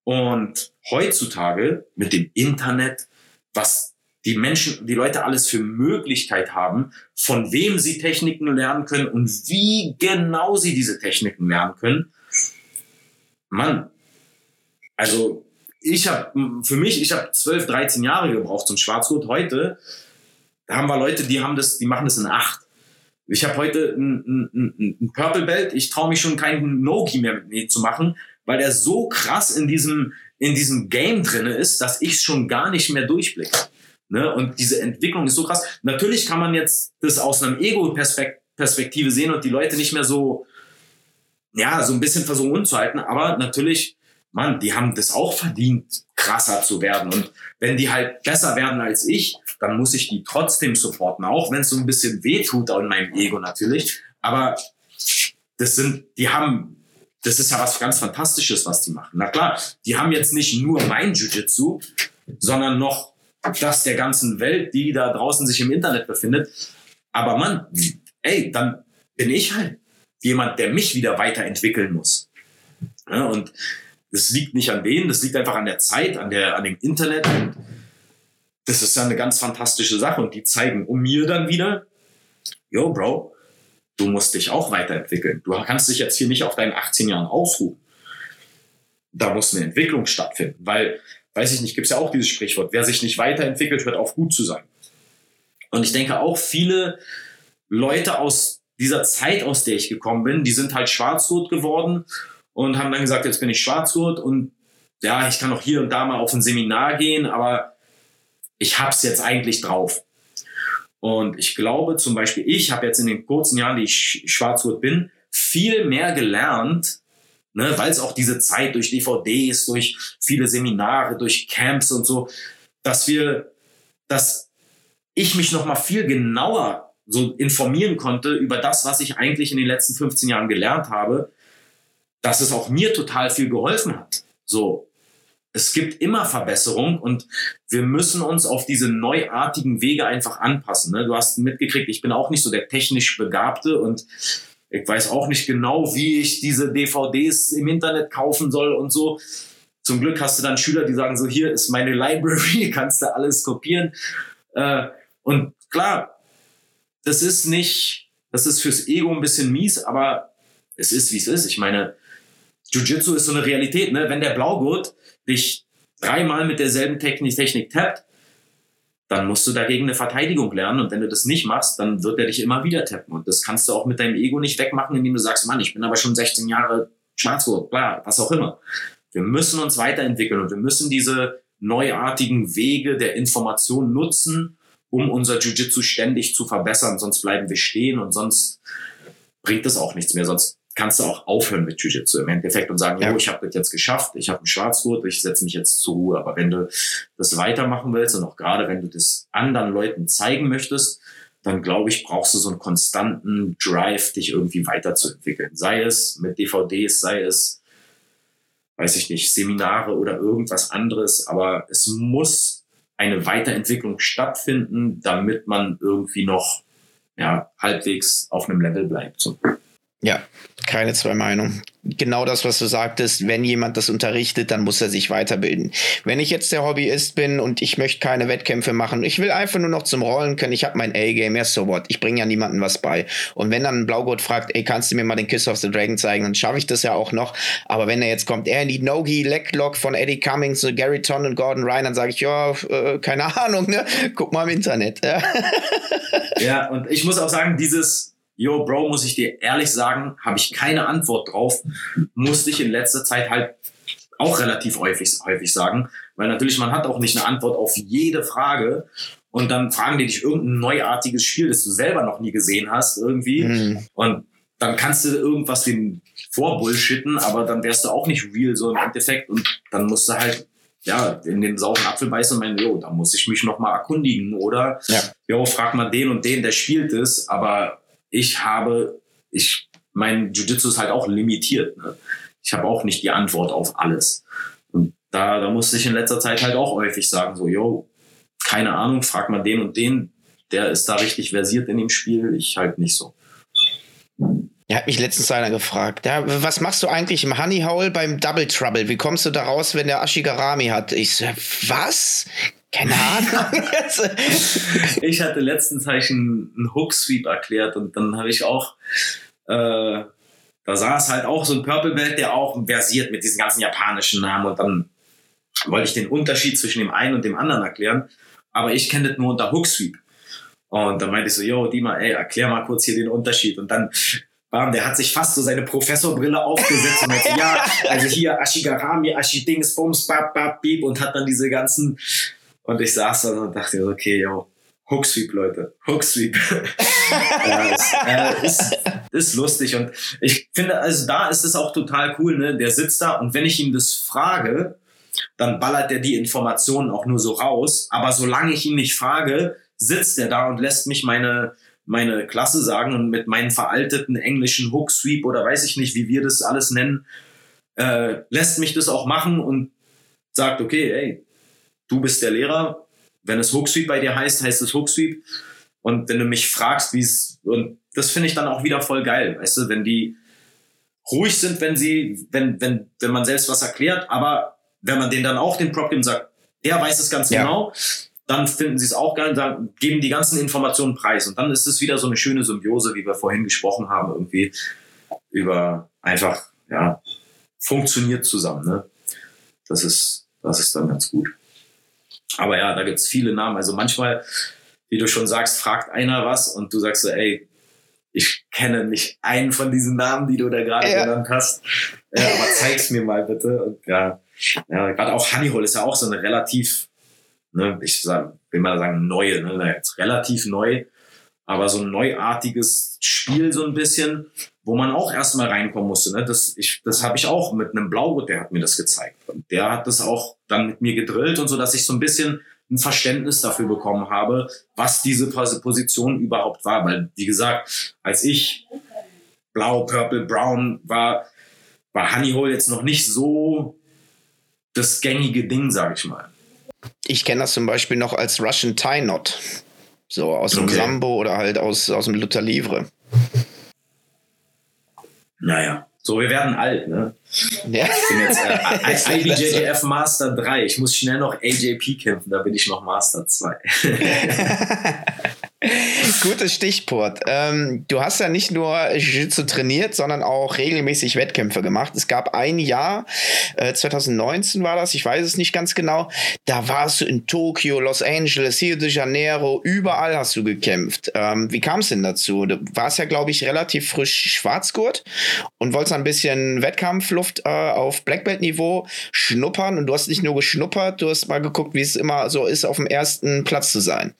Und heutzutage mit dem Internet, was die Menschen, die Leute alles für Möglichkeit haben, von wem sie Techniken lernen können und wie genau sie diese Techniken lernen können. Mann, also ich habe für mich, ich habe 12, 13 Jahre gebraucht zum Schwarzgurt. Heute haben wir Leute, die haben das, die machen das in acht. Ich habe heute ein, ein, ein Purple Belt. Ich traue mich schon keinen Nogi mehr mit mir zu machen, weil er so krass in diesem in diesem Game drinne ist, dass ich es schon gar nicht mehr durchblicke. Ne? Und diese Entwicklung ist so krass. Natürlich kann man jetzt das aus einem Ego-Perspektive sehen und die Leute nicht mehr so, ja, so ein bisschen versuchen unzuhalten, aber natürlich, Mann, die haben das auch verdient, krasser zu werden. Und wenn die halt besser werden als ich, dann muss ich die trotzdem supporten, auch wenn es so ein bisschen weh tut in meinem Ego natürlich. Aber das sind, die haben das ist ja was ganz Fantastisches, was die machen. Na klar, die haben jetzt nicht nur mein Jiu-Jitsu, sondern noch das der ganzen Welt, die da draußen sich im Internet befindet. Aber Mann, ey, dann bin ich halt jemand, der mich wieder weiterentwickeln muss. Ja, und das liegt nicht an denen, das liegt einfach an der Zeit, an, der, an dem Internet. Und das ist ja eine ganz fantastische Sache. Und die zeigen um mir dann wieder, yo, Bro, du musst dich auch weiterentwickeln. Du kannst dich jetzt hier nicht auf deinen 18 Jahren ausruhen. Da muss eine Entwicklung stattfinden, weil, weiß ich nicht, gibt es ja auch dieses Sprichwort, wer sich nicht weiterentwickelt, hört auf gut zu sein. Und ich denke auch viele Leute aus dieser Zeit, aus der ich gekommen bin, die sind halt schwarzrot geworden und haben dann gesagt, jetzt bin ich schwarzrot und ja, ich kann auch hier und da mal auf ein Seminar gehen, aber ich hab's jetzt eigentlich drauf. Und ich glaube zum Beispiel, ich habe jetzt in den kurzen Jahren, die ich Schwarzgurt bin, viel mehr gelernt, ne, weil es auch diese Zeit durch DVDs, durch viele Seminare, durch Camps und so, dass wir, dass ich mich noch mal viel genauer so informieren konnte über das, was ich eigentlich in den letzten 15 Jahren gelernt habe, dass es auch mir total viel geholfen hat. So, es gibt immer Verbesserung und wir müssen uns auf diese neuartigen Wege einfach anpassen. Ne? Du hast mitgekriegt, ich bin auch nicht so der technisch Begabte und ich weiß auch nicht genau, wie ich diese DVDs im Internet kaufen soll und so. Zum Glück hast du dann Schüler, die sagen so, hier ist meine Library, kannst du alles kopieren. Äh, und klar, das ist nicht, das ist fürs Ego ein bisschen mies, aber es ist, wie es ist. Ich meine, Jiu-Jitsu ist so eine Realität, ne? Wenn der Blaugurt dich dreimal mit derselben Technik, Technik tappt, dann musst du dagegen eine Verteidigung lernen. Und wenn du das nicht machst, dann wird er dich immer wieder tappen. Und das kannst du auch mit deinem Ego nicht wegmachen, indem du sagst, Mann, ich bin aber schon 16 Jahre Schwarzgurt, klar, was auch immer. Wir müssen uns weiterentwickeln und wir müssen diese neuartigen Wege der Information nutzen, um unser Jiu-Jitsu ständig zu verbessern. Sonst bleiben wir stehen und sonst bringt es auch nichts mehr. Sonst kannst du auch aufhören mit Jiu-Jitsu im Endeffekt und sagen, ja. oh, ich habe das jetzt geschafft, ich habe einen Schwarzgurt, ich setze mich jetzt zur Ruhe. Aber wenn du das weitermachen willst und auch gerade wenn du das anderen Leuten zeigen möchtest, dann glaube ich, brauchst du so einen konstanten Drive, dich irgendwie weiterzuentwickeln. Sei es mit DVDs, sei es, weiß ich nicht, Seminare oder irgendwas anderes. Aber es muss eine Weiterentwicklung stattfinden, damit man irgendwie noch ja, halbwegs auf einem Level bleibt. So. Ja, keine zwei Meinungen. Genau das, was du sagtest, wenn jemand das unterrichtet, dann muss er sich weiterbilden. Wenn ich jetzt der Hobbyist bin und ich möchte keine Wettkämpfe machen, ich will einfach nur noch zum Rollen können, ich habe mein A-Game, ja so what, ich bringe ja niemandem was bei. Und wenn dann ein Blaugurt fragt, ey, kannst du mir mal den Kiss of the Dragon zeigen, dann schaffe ich das ja auch noch. Aber wenn er jetzt kommt, er in die Nogi Leglock von Eddie Cummings, Gary Ton und Gordon Ryan, dann sage ich, ja, äh, keine Ahnung, ne? Guck mal im Internet. ja, und ich muss auch sagen, dieses yo, Bro, muss ich dir ehrlich sagen, habe ich keine Antwort drauf. Musste ich in letzter Zeit halt auch relativ häufig, häufig sagen, weil natürlich man hat auch nicht eine Antwort auf jede Frage und dann fragen die dich irgendein neuartiges Spiel, das du selber noch nie gesehen hast irgendwie mhm. und dann kannst du irgendwas den vorbullshitten, aber dann wärst du auch nicht real so im Endeffekt und dann musst du halt ja, in den sauren Apfel beißen und meinen, jo, da muss ich mich noch mal erkundigen oder, ja. jo, frag mal den und den, der spielt es, aber ich habe, ich, mein Jiu-Jitsu ist halt auch limitiert. Ne? Ich habe auch nicht die Antwort auf alles. Und da, da musste ich in letzter Zeit halt auch häufig sagen, so, yo, keine Ahnung, frag mal den und den, der ist da richtig versiert in dem Spiel, ich halt nicht so. Ja, hat mich letztens einer gefragt, ja, was machst du eigentlich im Honey Hole beim Double Trouble? Wie kommst du da raus, wenn der Ashigarami hat? Ich so, was? Keine Ahnung. ich hatte letztens ich einen, einen Hook Sweep erklärt und dann habe ich auch, äh, da saß halt auch so ein Purple Belt, der auch versiert mit diesen ganzen japanischen Namen und dann wollte ich den Unterschied zwischen dem einen und dem anderen erklären, aber ich kenne das nur unter Hook Sweep. Und dann meinte ich so, yo, Dima, ey, erklär mal kurz hier den Unterschied. Und dann Bam, der hat sich fast so seine Professorbrille aufgesetzt und meinte, ja, also hier Ashigarami, Ashidings, Bums, Bab, Bab, Beep und hat dann diese ganzen und ich saß dann und dachte, okay, yo, Hooksweep, Leute. Hooksweep. ja, ist, äh, ist, ist lustig. Und ich finde, also da ist es auch total cool, ne? Der sitzt da und wenn ich ihm das frage, dann ballert er die Informationen auch nur so raus. Aber solange ich ihn nicht frage, sitzt er da und lässt mich meine, meine Klasse sagen und mit meinen veralteten englischen Hooksweep oder weiß ich nicht, wie wir das alles nennen, äh, lässt mich das auch machen und sagt, okay, ey, du bist der Lehrer, wenn es Hooksweep bei dir heißt, heißt es Hooksweep. Und wenn du mich fragst, wie es, und das finde ich dann auch wieder voll geil, weißt du, wenn die ruhig sind, wenn sie, wenn, wenn, wenn man selbst was erklärt, aber wenn man denen dann auch den Prop gibt sagt, der weiß es ganz ja. genau, dann finden sie es auch geil und sagen, geben die ganzen Informationen preis. Und dann ist es wieder so eine schöne Symbiose, wie wir vorhin gesprochen haben, irgendwie über einfach, ja, funktioniert zusammen, ne? Das ist, das ist dann ganz gut. Aber ja, da gibt's viele Namen. Also manchmal, wie du schon sagst, fragt einer was und du sagst so, ey, ich kenne nicht einen von diesen Namen, die du da gerade ja. genannt hast. Ja, aber zeig's mir mal bitte. Und ja, ja gerade auch Honeyhole ist ja auch so eine relativ, ne, ich sag, will mal sagen, neue, ne, jetzt relativ neu, aber so ein neuartiges Spiel so ein bisschen, wo man auch erstmal reinkommen musste. Ne? Das, das habe ich auch mit einem Blaugurt, der hat mir das gezeigt. Und der hat das auch dann mit mir gedrillt und so, dass ich so ein bisschen ein Verständnis dafür bekommen habe, was diese Position überhaupt war. Weil, wie gesagt, als ich blau, purple, brown war, war Honeyhole jetzt noch nicht so das gängige Ding, sag ich mal. Ich kenne das zum Beispiel noch als Russian Tie Knot. So aus dem okay. Sambo oder halt aus, aus dem Luther Livre. Naja, so, wir werden alt, ne? Ja. Ich bin jetzt äh, IBJJF Master 3. Ich muss schnell noch AJP kämpfen, da bin ich noch Master 2. Gutes Stichwort. Ähm, du hast ja nicht nur Jiu-Jitsu trainiert, sondern auch regelmäßig Wettkämpfe gemacht. Es gab ein Jahr, äh, 2019 war das, ich weiß es nicht ganz genau. Da warst du in Tokio, Los Angeles, Rio de Janeiro, überall hast du gekämpft. Ähm, wie kam es denn dazu? Du warst ja, glaube ich, relativ frisch Schwarzgurt und wolltest ein bisschen Wettkampfluft äh, auf Blackbelt-Niveau schnuppern. Und du hast nicht nur geschnuppert, du hast mal geguckt, wie es immer so ist, auf dem ersten Platz zu sein.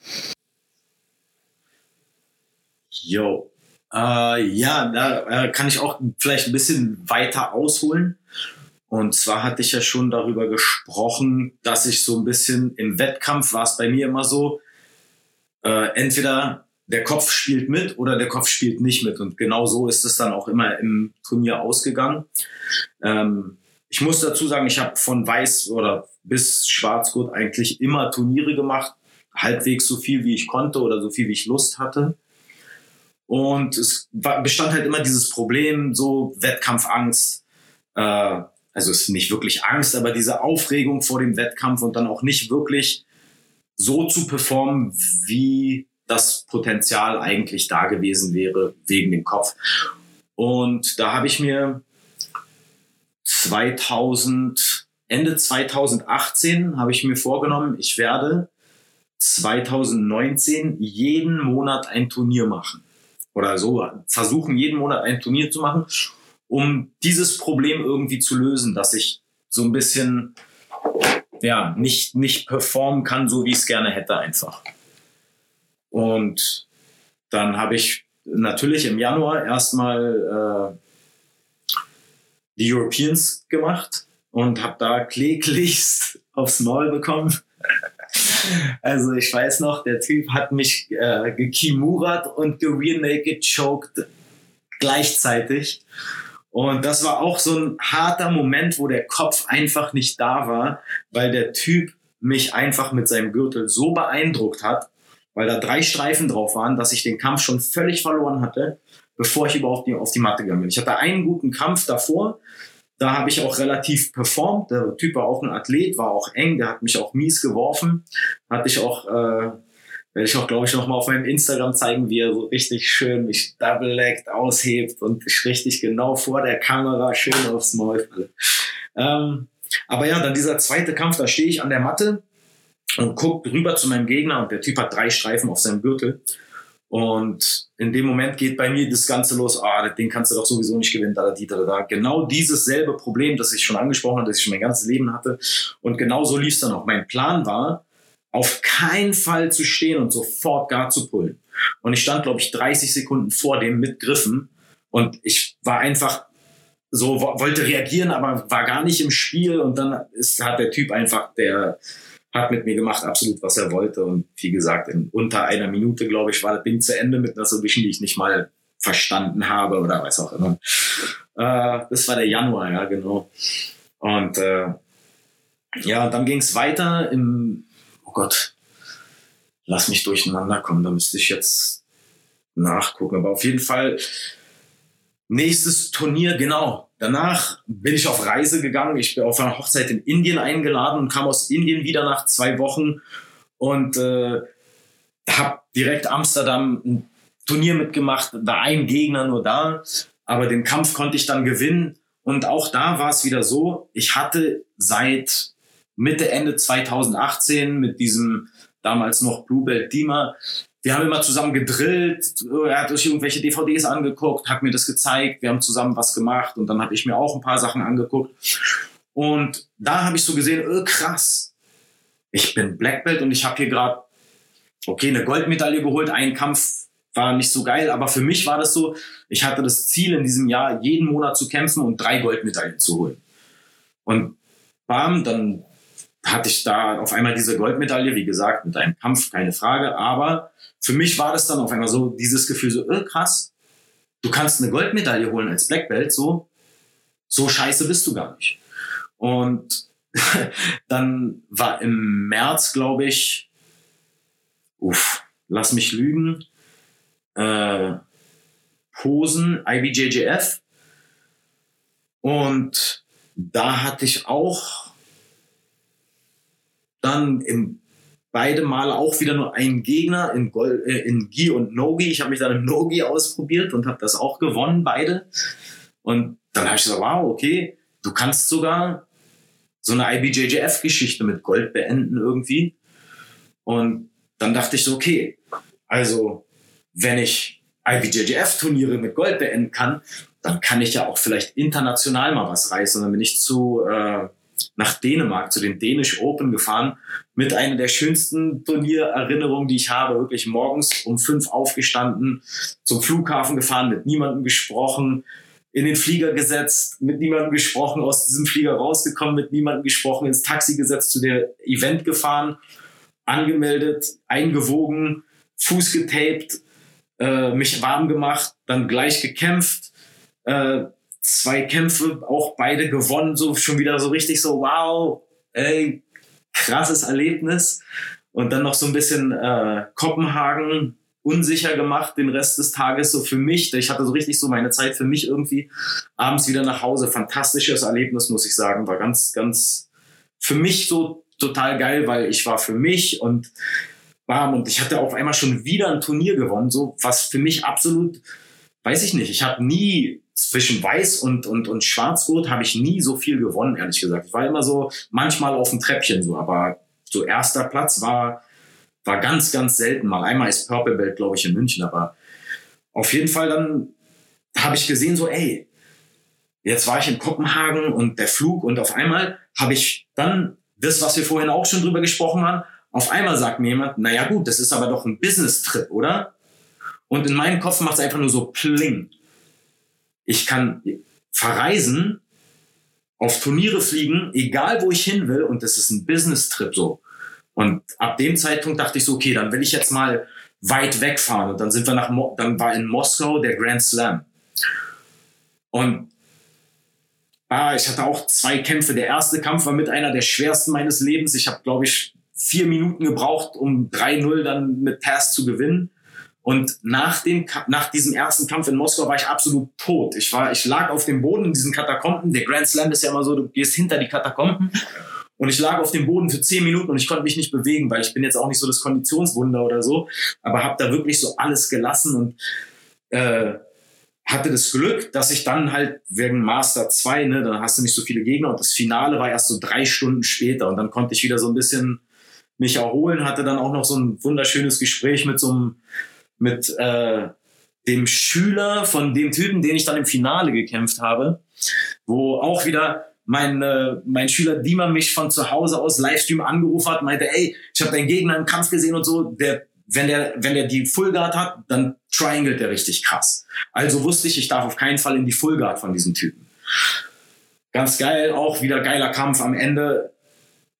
Jo. Äh, ja, da äh, kann ich auch vielleicht ein bisschen weiter ausholen. Und zwar hatte ich ja schon darüber gesprochen, dass ich so ein bisschen im Wettkampf war es bei mir immer so, äh, entweder der Kopf spielt mit oder der Kopf spielt nicht mit. Und genau so ist es dann auch immer im Turnier ausgegangen. Ähm, ich muss dazu sagen, ich habe von Weiß oder bis Schwarzgurt eigentlich immer Turniere gemacht, halbwegs so viel wie ich konnte oder so viel wie ich Lust hatte. Und es bestand halt immer dieses Problem, so Wettkampfangst. Äh, also es ist nicht wirklich Angst, aber diese Aufregung vor dem Wettkampf und dann auch nicht wirklich so zu performen, wie das Potenzial eigentlich da gewesen wäre wegen dem Kopf. Und da habe ich mir 2000, Ende 2018 habe ich mir vorgenommen, ich werde 2019 jeden Monat ein Turnier machen oder so versuchen, jeden Monat ein Turnier zu machen, um dieses Problem irgendwie zu lösen, dass ich so ein bisschen ja nicht nicht performen kann, so wie ich es gerne hätte einfach. Und dann habe ich natürlich im Januar erstmal äh, die Europeans gemacht und habe da kläglichst aufs Maul bekommen. Also ich weiß noch, der Typ hat mich äh, gekimurat und gerear naked choked gleichzeitig. Und das war auch so ein harter Moment, wo der Kopf einfach nicht da war, weil der Typ mich einfach mit seinem Gürtel so beeindruckt hat, weil da drei Streifen drauf waren, dass ich den Kampf schon völlig verloren hatte, bevor ich überhaupt auf die Matte gegangen bin. Ich hatte einen guten Kampf davor, da habe ich auch relativ performt. Der Typ war auch ein Athlet, war auch eng, der hat mich auch mies geworfen. Hatte ich auch, äh, werde ich auch, glaube ich, noch mal auf meinem Instagram zeigen, wie er so richtig schön mich double-legged aushebt und ich richtig genau vor der Kamera schön aufs Maul falle. Ähm, aber ja, dann dieser zweite Kampf, da stehe ich an der Matte und gucke rüber zu meinem Gegner und der Typ hat drei Streifen auf seinem Gürtel. Und in dem Moment geht bei mir das Ganze los, ah, den kannst du doch sowieso nicht gewinnen, da, da, da, da. Genau dieses selbe Problem, das ich schon angesprochen habe, das ich schon mein ganzes Leben hatte. Und genau so lief es dann auch. Mein Plan war, auf keinen Fall zu stehen und sofort gar zu pullen. Und ich stand, glaube ich, 30 Sekunden vor dem mit Griffen. Und ich war einfach so, wollte reagieren, aber war gar nicht im Spiel. Und dann ist, hat der Typ einfach, der hat mit mir gemacht, absolut, was er wollte. Und wie gesagt, in unter einer Minute, glaube ich, war das Ding zu Ende mit einer Solution, die ich nicht mal verstanden habe oder was auch immer. Äh, das war der Januar, ja, genau. Und äh, ja, und dann ging es weiter im, oh Gott, lass mich durcheinander kommen, da müsste ich jetzt nachgucken. Aber auf jeden Fall, nächstes Turnier, genau, Danach bin ich auf Reise gegangen. Ich bin auf einer Hochzeit in Indien eingeladen und kam aus Indien wieder nach zwei Wochen und äh, habe direkt Amsterdam ein Turnier mitgemacht. Da ein Gegner nur da, aber den Kampf konnte ich dann gewinnen. Und auch da war es wieder so, ich hatte seit Mitte, Ende 2018 mit diesem damals noch Bluebelt Dima wir haben immer zusammen gedrillt, er hat sich irgendwelche DVDs angeguckt, hat mir das gezeigt, wir haben zusammen was gemacht und dann habe ich mir auch ein paar Sachen angeguckt. Und da habe ich so gesehen, oh, krass, ich bin Black Belt und ich habe hier gerade, okay, eine Goldmedaille geholt, ein Kampf war nicht so geil, aber für mich war das so, ich hatte das Ziel in diesem Jahr, jeden Monat zu kämpfen und drei Goldmedaillen zu holen. Und bam, dann hatte ich da auf einmal diese Goldmedaille, wie gesagt, mit einem Kampf, keine Frage, aber für mich war das dann auf einmal so dieses Gefühl so, äh, krass, du kannst eine Goldmedaille holen als Black Belt, so, so scheiße bist du gar nicht. Und dann war im März, glaube ich, uff, lass mich lügen, äh, Posen, IBJJF. Und da hatte ich auch dann im beide Male auch wieder nur einen Gegner in, Gold, äh, in Gi und Nogi. Ich habe mich dann im Nogi ausprobiert und habe das auch gewonnen, beide. Und dann habe ich gesagt, wow, okay, du kannst sogar so eine IBJJF-Geschichte mit Gold beenden irgendwie. Und dann dachte ich so, okay, also wenn ich IBJJF-Turniere mit Gold beenden kann, dann kann ich ja auch vielleicht international mal was reißen. dann bin ich zu äh, nach Dänemark zu den Dänisch Open gefahren mit einer der schönsten Turniererinnerungen, die ich habe. Wirklich morgens um fünf aufgestanden, zum Flughafen gefahren, mit niemandem gesprochen, in den Flieger gesetzt, mit niemandem gesprochen, aus diesem Flieger rausgekommen, mit niemandem gesprochen, ins Taxi gesetzt, zu der Event gefahren, angemeldet, eingewogen, Fuß getaped, äh, mich warm gemacht, dann gleich gekämpft, äh, zwei Kämpfe, auch beide gewonnen, so schon wieder so richtig so, wow, ey, krasses Erlebnis. Und dann noch so ein bisschen äh, Kopenhagen unsicher gemacht den Rest des Tages so für mich. Ich hatte so richtig so meine Zeit für mich irgendwie. Abends wieder nach Hause. Fantastisches Erlebnis, muss ich sagen. War ganz, ganz für mich so total geil, weil ich war für mich und bam. Und ich hatte auf einmal schon wieder ein Turnier gewonnen, so was für mich absolut, weiß ich nicht. Ich habe nie zwischen Weiß und, und, und Schwarzgurt habe ich nie so viel gewonnen, ehrlich gesagt. Ich war immer so manchmal auf dem Treppchen so, aber so erster Platz war, war ganz, ganz selten mal. Einmal ist Purple Belt, glaube ich, in München, aber auf jeden Fall dann habe ich gesehen, so, ey, jetzt war ich in Kopenhagen und der Flug und auf einmal habe ich dann das, was wir vorhin auch schon drüber gesprochen haben, auf einmal sagt mir jemand, naja gut, das ist aber doch ein Business-Trip, oder? Und in meinem Kopf macht es einfach nur so pling ich kann verreisen, auf Turniere fliegen, egal wo ich hin will und das ist ein Business-Trip so. Und ab dem Zeitpunkt dachte ich so, okay, dann will ich jetzt mal weit wegfahren und dann sind wir nach, Mo dann war in Moskau der Grand Slam. Und ah, ich hatte auch zwei Kämpfe. Der erste Kampf war mit einer der schwersten meines Lebens. Ich habe, glaube ich, vier Minuten gebraucht, um 3-0 dann mit Pass zu gewinnen. Und nach, dem, nach diesem ersten Kampf in Moskau war ich absolut tot. Ich, war, ich lag auf dem Boden in diesen Katakomben. Der Grand Slam ist ja immer so, du gehst hinter die Katakomben. Und ich lag auf dem Boden für zehn Minuten und ich konnte mich nicht bewegen, weil ich bin jetzt auch nicht so das Konditionswunder oder so. Aber habe da wirklich so alles gelassen und äh, hatte das Glück, dass ich dann halt wegen Master 2, ne, dann hast du nicht so viele Gegner und das Finale war erst so drei Stunden später und dann konnte ich wieder so ein bisschen mich erholen, hatte dann auch noch so ein wunderschönes Gespräch mit so einem mit äh, dem Schüler von dem Typen, den ich dann im Finale gekämpft habe, wo auch wieder mein, äh, mein Schüler Dima mich von zu Hause aus Livestream angerufen hat, meinte, ey, ich habe deinen Gegner im Kampf gesehen und so, der, wenn der, wenn der die Full Guard hat, dann triangelt der richtig krass. Also wusste ich, ich darf auf keinen Fall in die Full Guard von diesem Typen. Ganz geil, auch wieder geiler Kampf am Ende.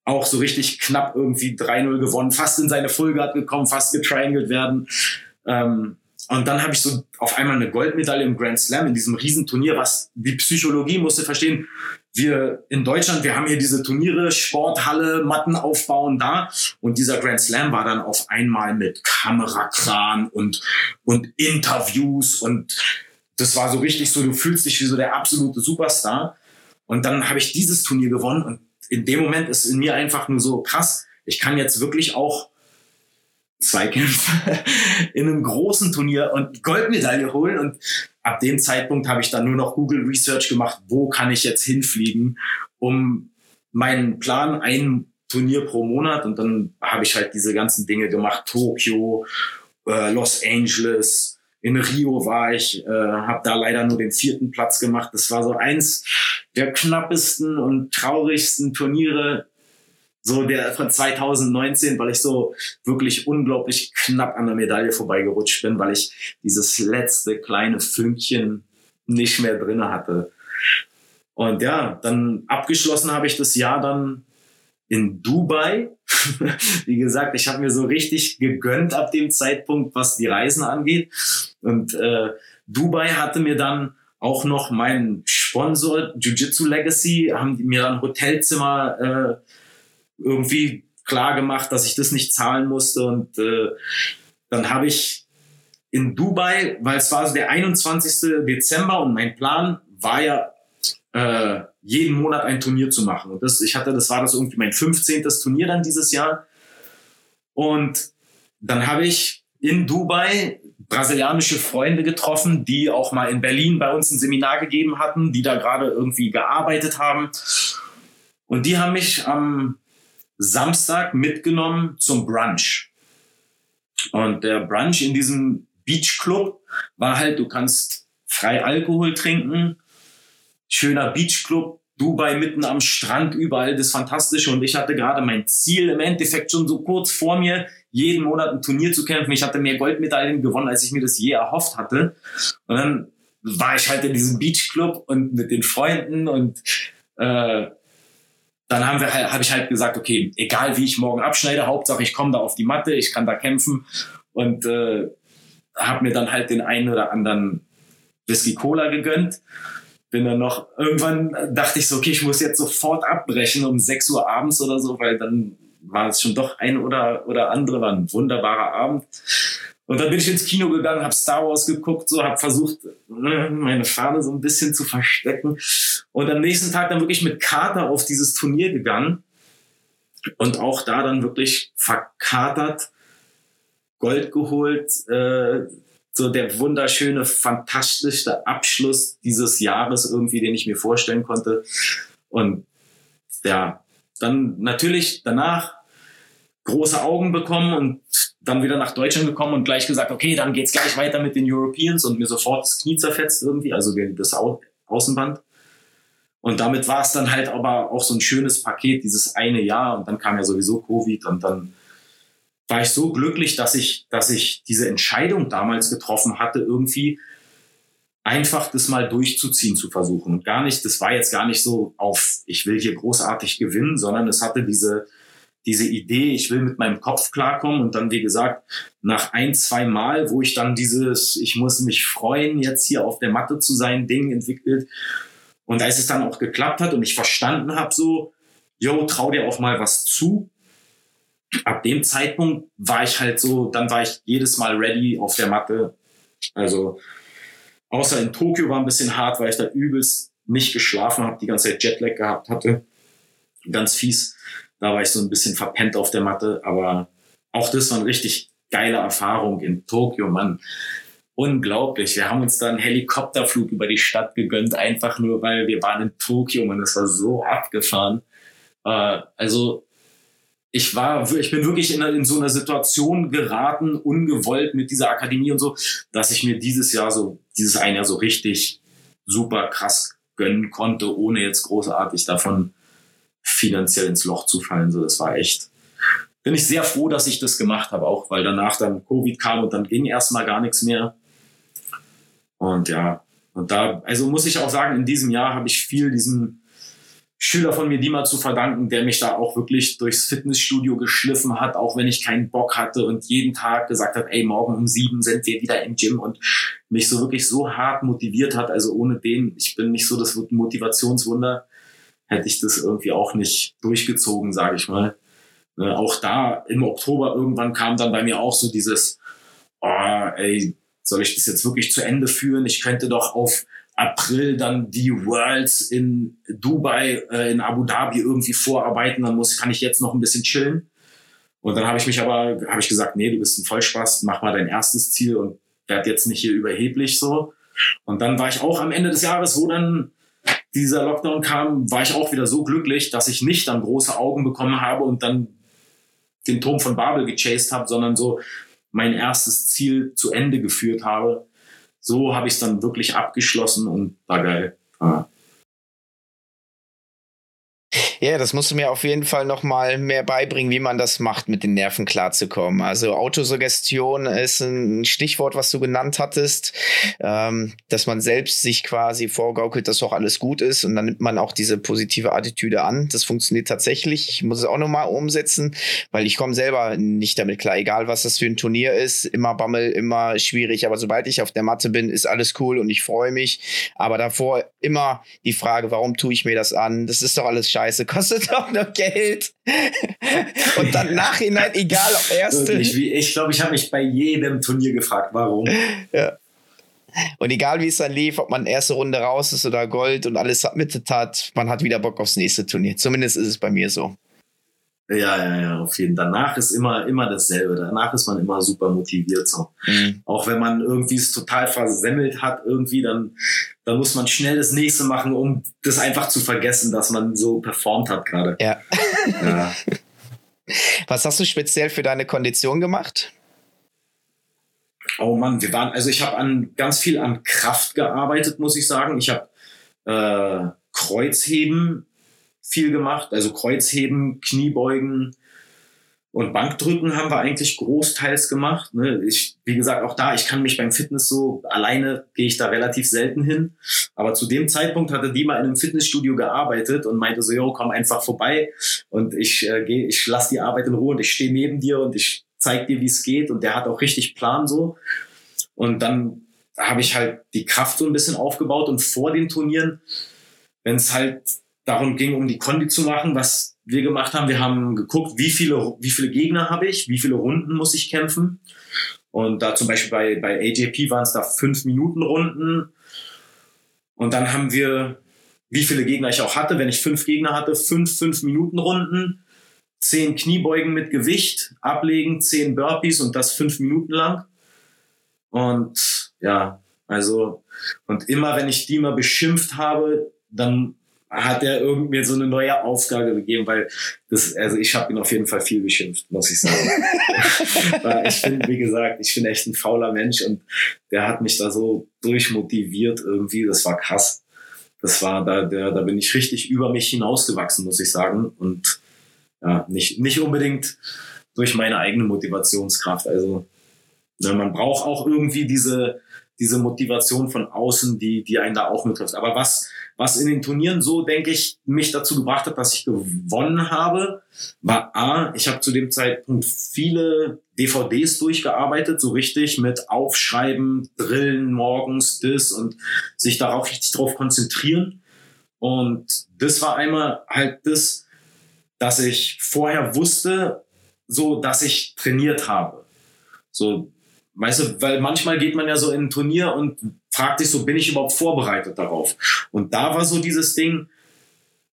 Auch so richtig knapp irgendwie 3-0 gewonnen, fast in seine Full Guard gekommen, fast getriangelt werden. Ähm, und dann habe ich so auf einmal eine Goldmedaille im Grand Slam in diesem Riesenturnier, was die Psychologie musste verstehen. Wir in Deutschland, wir haben hier diese Turniere, Sporthalle, Matten aufbauen da. Und dieser Grand Slam war dann auf einmal mit Kamerakran und, und Interviews und das war so richtig so, du fühlst dich wie so der absolute Superstar. Und dann habe ich dieses Turnier gewonnen und in dem Moment ist in mir einfach nur so krass, ich kann jetzt wirklich auch Zweikämpfe in einem großen Turnier und Goldmedaille holen. Und ab dem Zeitpunkt habe ich dann nur noch Google Research gemacht, wo kann ich jetzt hinfliegen, um meinen Plan, ein Turnier pro Monat. Und dann habe ich halt diese ganzen Dinge gemacht, Tokio, äh, Los Angeles, in Rio war ich, äh, habe da leider nur den vierten Platz gemacht. Das war so eins der knappesten und traurigsten Turniere so der von 2019, weil ich so wirklich unglaublich knapp an der Medaille vorbeigerutscht bin, weil ich dieses letzte kleine Fünkchen nicht mehr drinne hatte. Und ja, dann abgeschlossen habe ich das Jahr dann in Dubai. Wie gesagt, ich habe mir so richtig gegönnt ab dem Zeitpunkt, was die Reisen angeht. Und äh, Dubai hatte mir dann auch noch mein Sponsor Jiu-Jitsu Legacy, haben mir dann Hotelzimmer äh, irgendwie klar gemacht, dass ich das nicht zahlen musste. Und äh, dann habe ich in Dubai, weil es war der 21. Dezember und mein Plan war ja, äh, jeden Monat ein Turnier zu machen. Und das, ich hatte, das war das irgendwie mein 15. Turnier dann dieses Jahr. Und dann habe ich in Dubai brasilianische Freunde getroffen, die auch mal in Berlin bei uns ein Seminar gegeben hatten, die da gerade irgendwie gearbeitet haben. Und die haben mich am Samstag mitgenommen zum Brunch. Und der Brunch in diesem Beachclub war halt, du kannst frei Alkohol trinken, schöner Beachclub, Dubai mitten am Strand, überall das Fantastische. Und ich hatte gerade mein Ziel im Endeffekt schon so kurz vor mir, jeden Monat ein Turnier zu kämpfen. Ich hatte mehr Goldmedaillen gewonnen, als ich mir das je erhofft hatte. Und dann war ich halt in diesem Beachclub und mit den Freunden und äh, dann haben halt, habe ich halt gesagt, okay, egal wie ich morgen abschneide, Hauptsache ich komme da auf die Matte, ich kann da kämpfen und äh, habe mir dann halt den einen oder anderen Whisky Cola gegönnt. Bin dann noch, irgendwann dachte ich so, okay, ich muss jetzt sofort abbrechen um 6 Uhr abends oder so, weil dann war es schon doch ein oder, oder andere, war ein wunderbarer Abend. Und dann bin ich ins Kino gegangen, habe Star Wars geguckt, so habe versucht, ne, meine Fahne so ein bisschen zu verstecken. Und am nächsten Tag dann wirklich mit Kater auf dieses Turnier gegangen. Und auch da dann wirklich verkatert, Gold geholt, äh, so der wunderschöne, fantastischste Abschluss dieses Jahres irgendwie, den ich mir vorstellen konnte. Und ja, dann natürlich danach große Augen bekommen und dann wieder nach Deutschland gekommen und gleich gesagt, okay, dann geht's gleich weiter mit den Europeans und mir sofort das Knie zerfetzt irgendwie, also das Au Außenband. Und damit war es dann halt aber auch so ein schönes Paket, dieses eine Jahr und dann kam ja sowieso Covid und dann war ich so glücklich, dass ich, dass ich diese Entscheidung damals getroffen hatte, irgendwie einfach das mal durchzuziehen zu versuchen. Und gar nicht, das war jetzt gar nicht so auf, ich will hier großartig gewinnen, sondern es hatte diese, diese Idee, ich will mit meinem Kopf klarkommen und dann, wie gesagt, nach ein, zwei Mal, wo ich dann dieses, ich muss mich freuen, jetzt hier auf der Matte zu sein, Ding entwickelt. Und als es dann auch geklappt hat und ich verstanden habe, so, yo, trau dir auch mal was zu. Ab dem Zeitpunkt war ich halt so, dann war ich jedes Mal ready auf der Matte. Also, außer in Tokio war ein bisschen hart, weil ich da übelst nicht geschlafen habe, die ganze Zeit Jetlag gehabt hatte. Ganz fies. Da war ich so ein bisschen verpennt auf der Matte, aber auch das war eine richtig geile Erfahrung in Tokio, Mann. Unglaublich. Wir haben uns da einen Helikopterflug über die Stadt gegönnt, einfach nur, weil wir waren in Tokio, und Das war so abgefahren. Äh, also ich war, ich bin wirklich in, in so einer Situation geraten, ungewollt mit dieser Akademie und so, dass ich mir dieses Jahr so, dieses ein Jahr so richtig super krass gönnen konnte, ohne jetzt großartig davon finanziell ins Loch zu fallen. So, das war echt, bin ich sehr froh, dass ich das gemacht habe, auch weil danach dann Covid kam und dann ging erstmal gar nichts mehr. Und ja, und da, also muss ich auch sagen, in diesem Jahr habe ich viel diesen Schüler von mir die mal zu verdanken, der mich da auch wirklich durchs Fitnessstudio geschliffen hat, auch wenn ich keinen Bock hatte und jeden Tag gesagt hat, ey, morgen um sieben sind wir wieder im Gym und mich so wirklich so hart motiviert hat. Also ohne den, ich bin nicht so das Motivationswunder, hätte ich das irgendwie auch nicht durchgezogen, sage ich mal. Ne, auch da im Oktober irgendwann kam dann bei mir auch so dieses, oh, ey, soll ich das jetzt wirklich zu Ende führen? Ich könnte doch auf April dann die Worlds in Dubai, äh, in Abu Dhabi irgendwie vorarbeiten, dann muss, kann ich jetzt noch ein bisschen chillen. Und dann habe ich mich aber, habe ich gesagt, nee, du bist ein Vollspaß, mach mal dein erstes Ziel und werd jetzt nicht hier überheblich so. Und dann war ich auch am Ende des Jahres, wo dann dieser Lockdown kam, war ich auch wieder so glücklich, dass ich nicht dann große Augen bekommen habe und dann den Turm von Babel gechased habe, sondern so mein erstes Ziel zu Ende geführt habe so habe ich es dann wirklich abgeschlossen und war geil. Ja. Ja, das musst du mir auf jeden Fall noch mal mehr beibringen, wie man das macht, mit den Nerven klarzukommen. Also Autosuggestion ist ein Stichwort, was du genannt hattest, ähm, dass man selbst sich quasi vorgaukelt, dass auch alles gut ist und dann nimmt man auch diese positive Attitüde an. Das funktioniert tatsächlich. Ich muss es auch noch mal umsetzen, weil ich komme selber nicht damit klar, egal was das für ein Turnier ist, immer Bammel, immer schwierig. Aber sobald ich auf der Matte bin, ist alles cool und ich freue mich. Aber davor immer die Frage, warum tue ich mir das an? Das ist doch alles scheiße kostet doch noch Geld. Und dann nachhinein, egal ob erste. Wirklich, wie, ich glaube, ich habe mich bei jedem Turnier gefragt, warum. Ja. Und egal wie es dann lief, ob man erste Runde raus ist oder Gold und alles submitted hat, man hat wieder Bock aufs nächste Turnier. Zumindest ist es bei mir so. Ja, ja, ja, auf jeden Fall. Danach ist immer, immer dasselbe. Danach ist man immer super motiviert. So. Mhm. Auch wenn man irgendwie es total versemmelt hat, irgendwie, dann, dann muss man schnell das nächste machen, um das einfach zu vergessen, dass man so performt hat gerade. Ja. ja. Was hast du speziell für deine Kondition gemacht? Oh Mann, wir waren, also ich habe an ganz viel an Kraft gearbeitet, muss ich sagen. Ich habe äh, Kreuzheben viel gemacht. Also Kreuzheben, Kniebeugen und Bankdrücken haben wir eigentlich großteils gemacht. Ne? Ich, wie gesagt, auch da, ich kann mich beim Fitness so, alleine gehe ich da relativ selten hin. Aber zu dem Zeitpunkt hatte die mal in einem Fitnessstudio gearbeitet und meinte so, yo, komm einfach vorbei und ich äh, gehe, ich lass die Arbeit in Ruhe und ich stehe neben dir und ich zeig dir, wie es geht. Und der hat auch richtig Plan so. Und dann habe ich halt die Kraft so ein bisschen aufgebaut und vor den Turnieren, wenn es halt darum ging, um die Kondi zu machen, was wir gemacht haben. Wir haben geguckt, wie viele, wie viele Gegner habe ich, wie viele Runden muss ich kämpfen. Und da zum Beispiel bei, bei AJP waren es da fünf Minuten Runden. Und dann haben wir, wie viele Gegner ich auch hatte. Wenn ich fünf Gegner hatte, fünf fünf Minuten Runden, zehn Kniebeugen mit Gewicht, ablegen, zehn Burpees und das fünf Minuten lang. Und ja, also, und immer wenn ich die mal beschimpft habe, dann hat er irgendwie so eine neue Aufgabe gegeben, weil das, also ich habe ihn auf jeden Fall viel beschimpft, muss ich sagen. ich finde, wie gesagt, ich bin echt ein fauler Mensch und der hat mich da so durchmotiviert irgendwie. Das war krass. Das war da, der, da bin ich richtig über mich hinausgewachsen, muss ich sagen. Und ja, nicht, nicht unbedingt durch meine eigene Motivationskraft. Also ne, man braucht auch irgendwie diese, diese Motivation von außen, die, die einen da auch mittrifft. Aber was, was in den Turnieren so, denke ich, mich dazu gebracht hat, dass ich gewonnen habe, war A, ich habe zu dem Zeitpunkt viele DVDs durchgearbeitet, so richtig mit Aufschreiben, Drillen morgens, das und sich darauf richtig drauf konzentrieren. Und das war einmal halt das, dass ich vorher wusste, so, dass ich trainiert habe. So, Weißt du, weil manchmal geht man ja so in ein Turnier und fragt sich so, bin ich überhaupt vorbereitet darauf? Und da war so dieses Ding,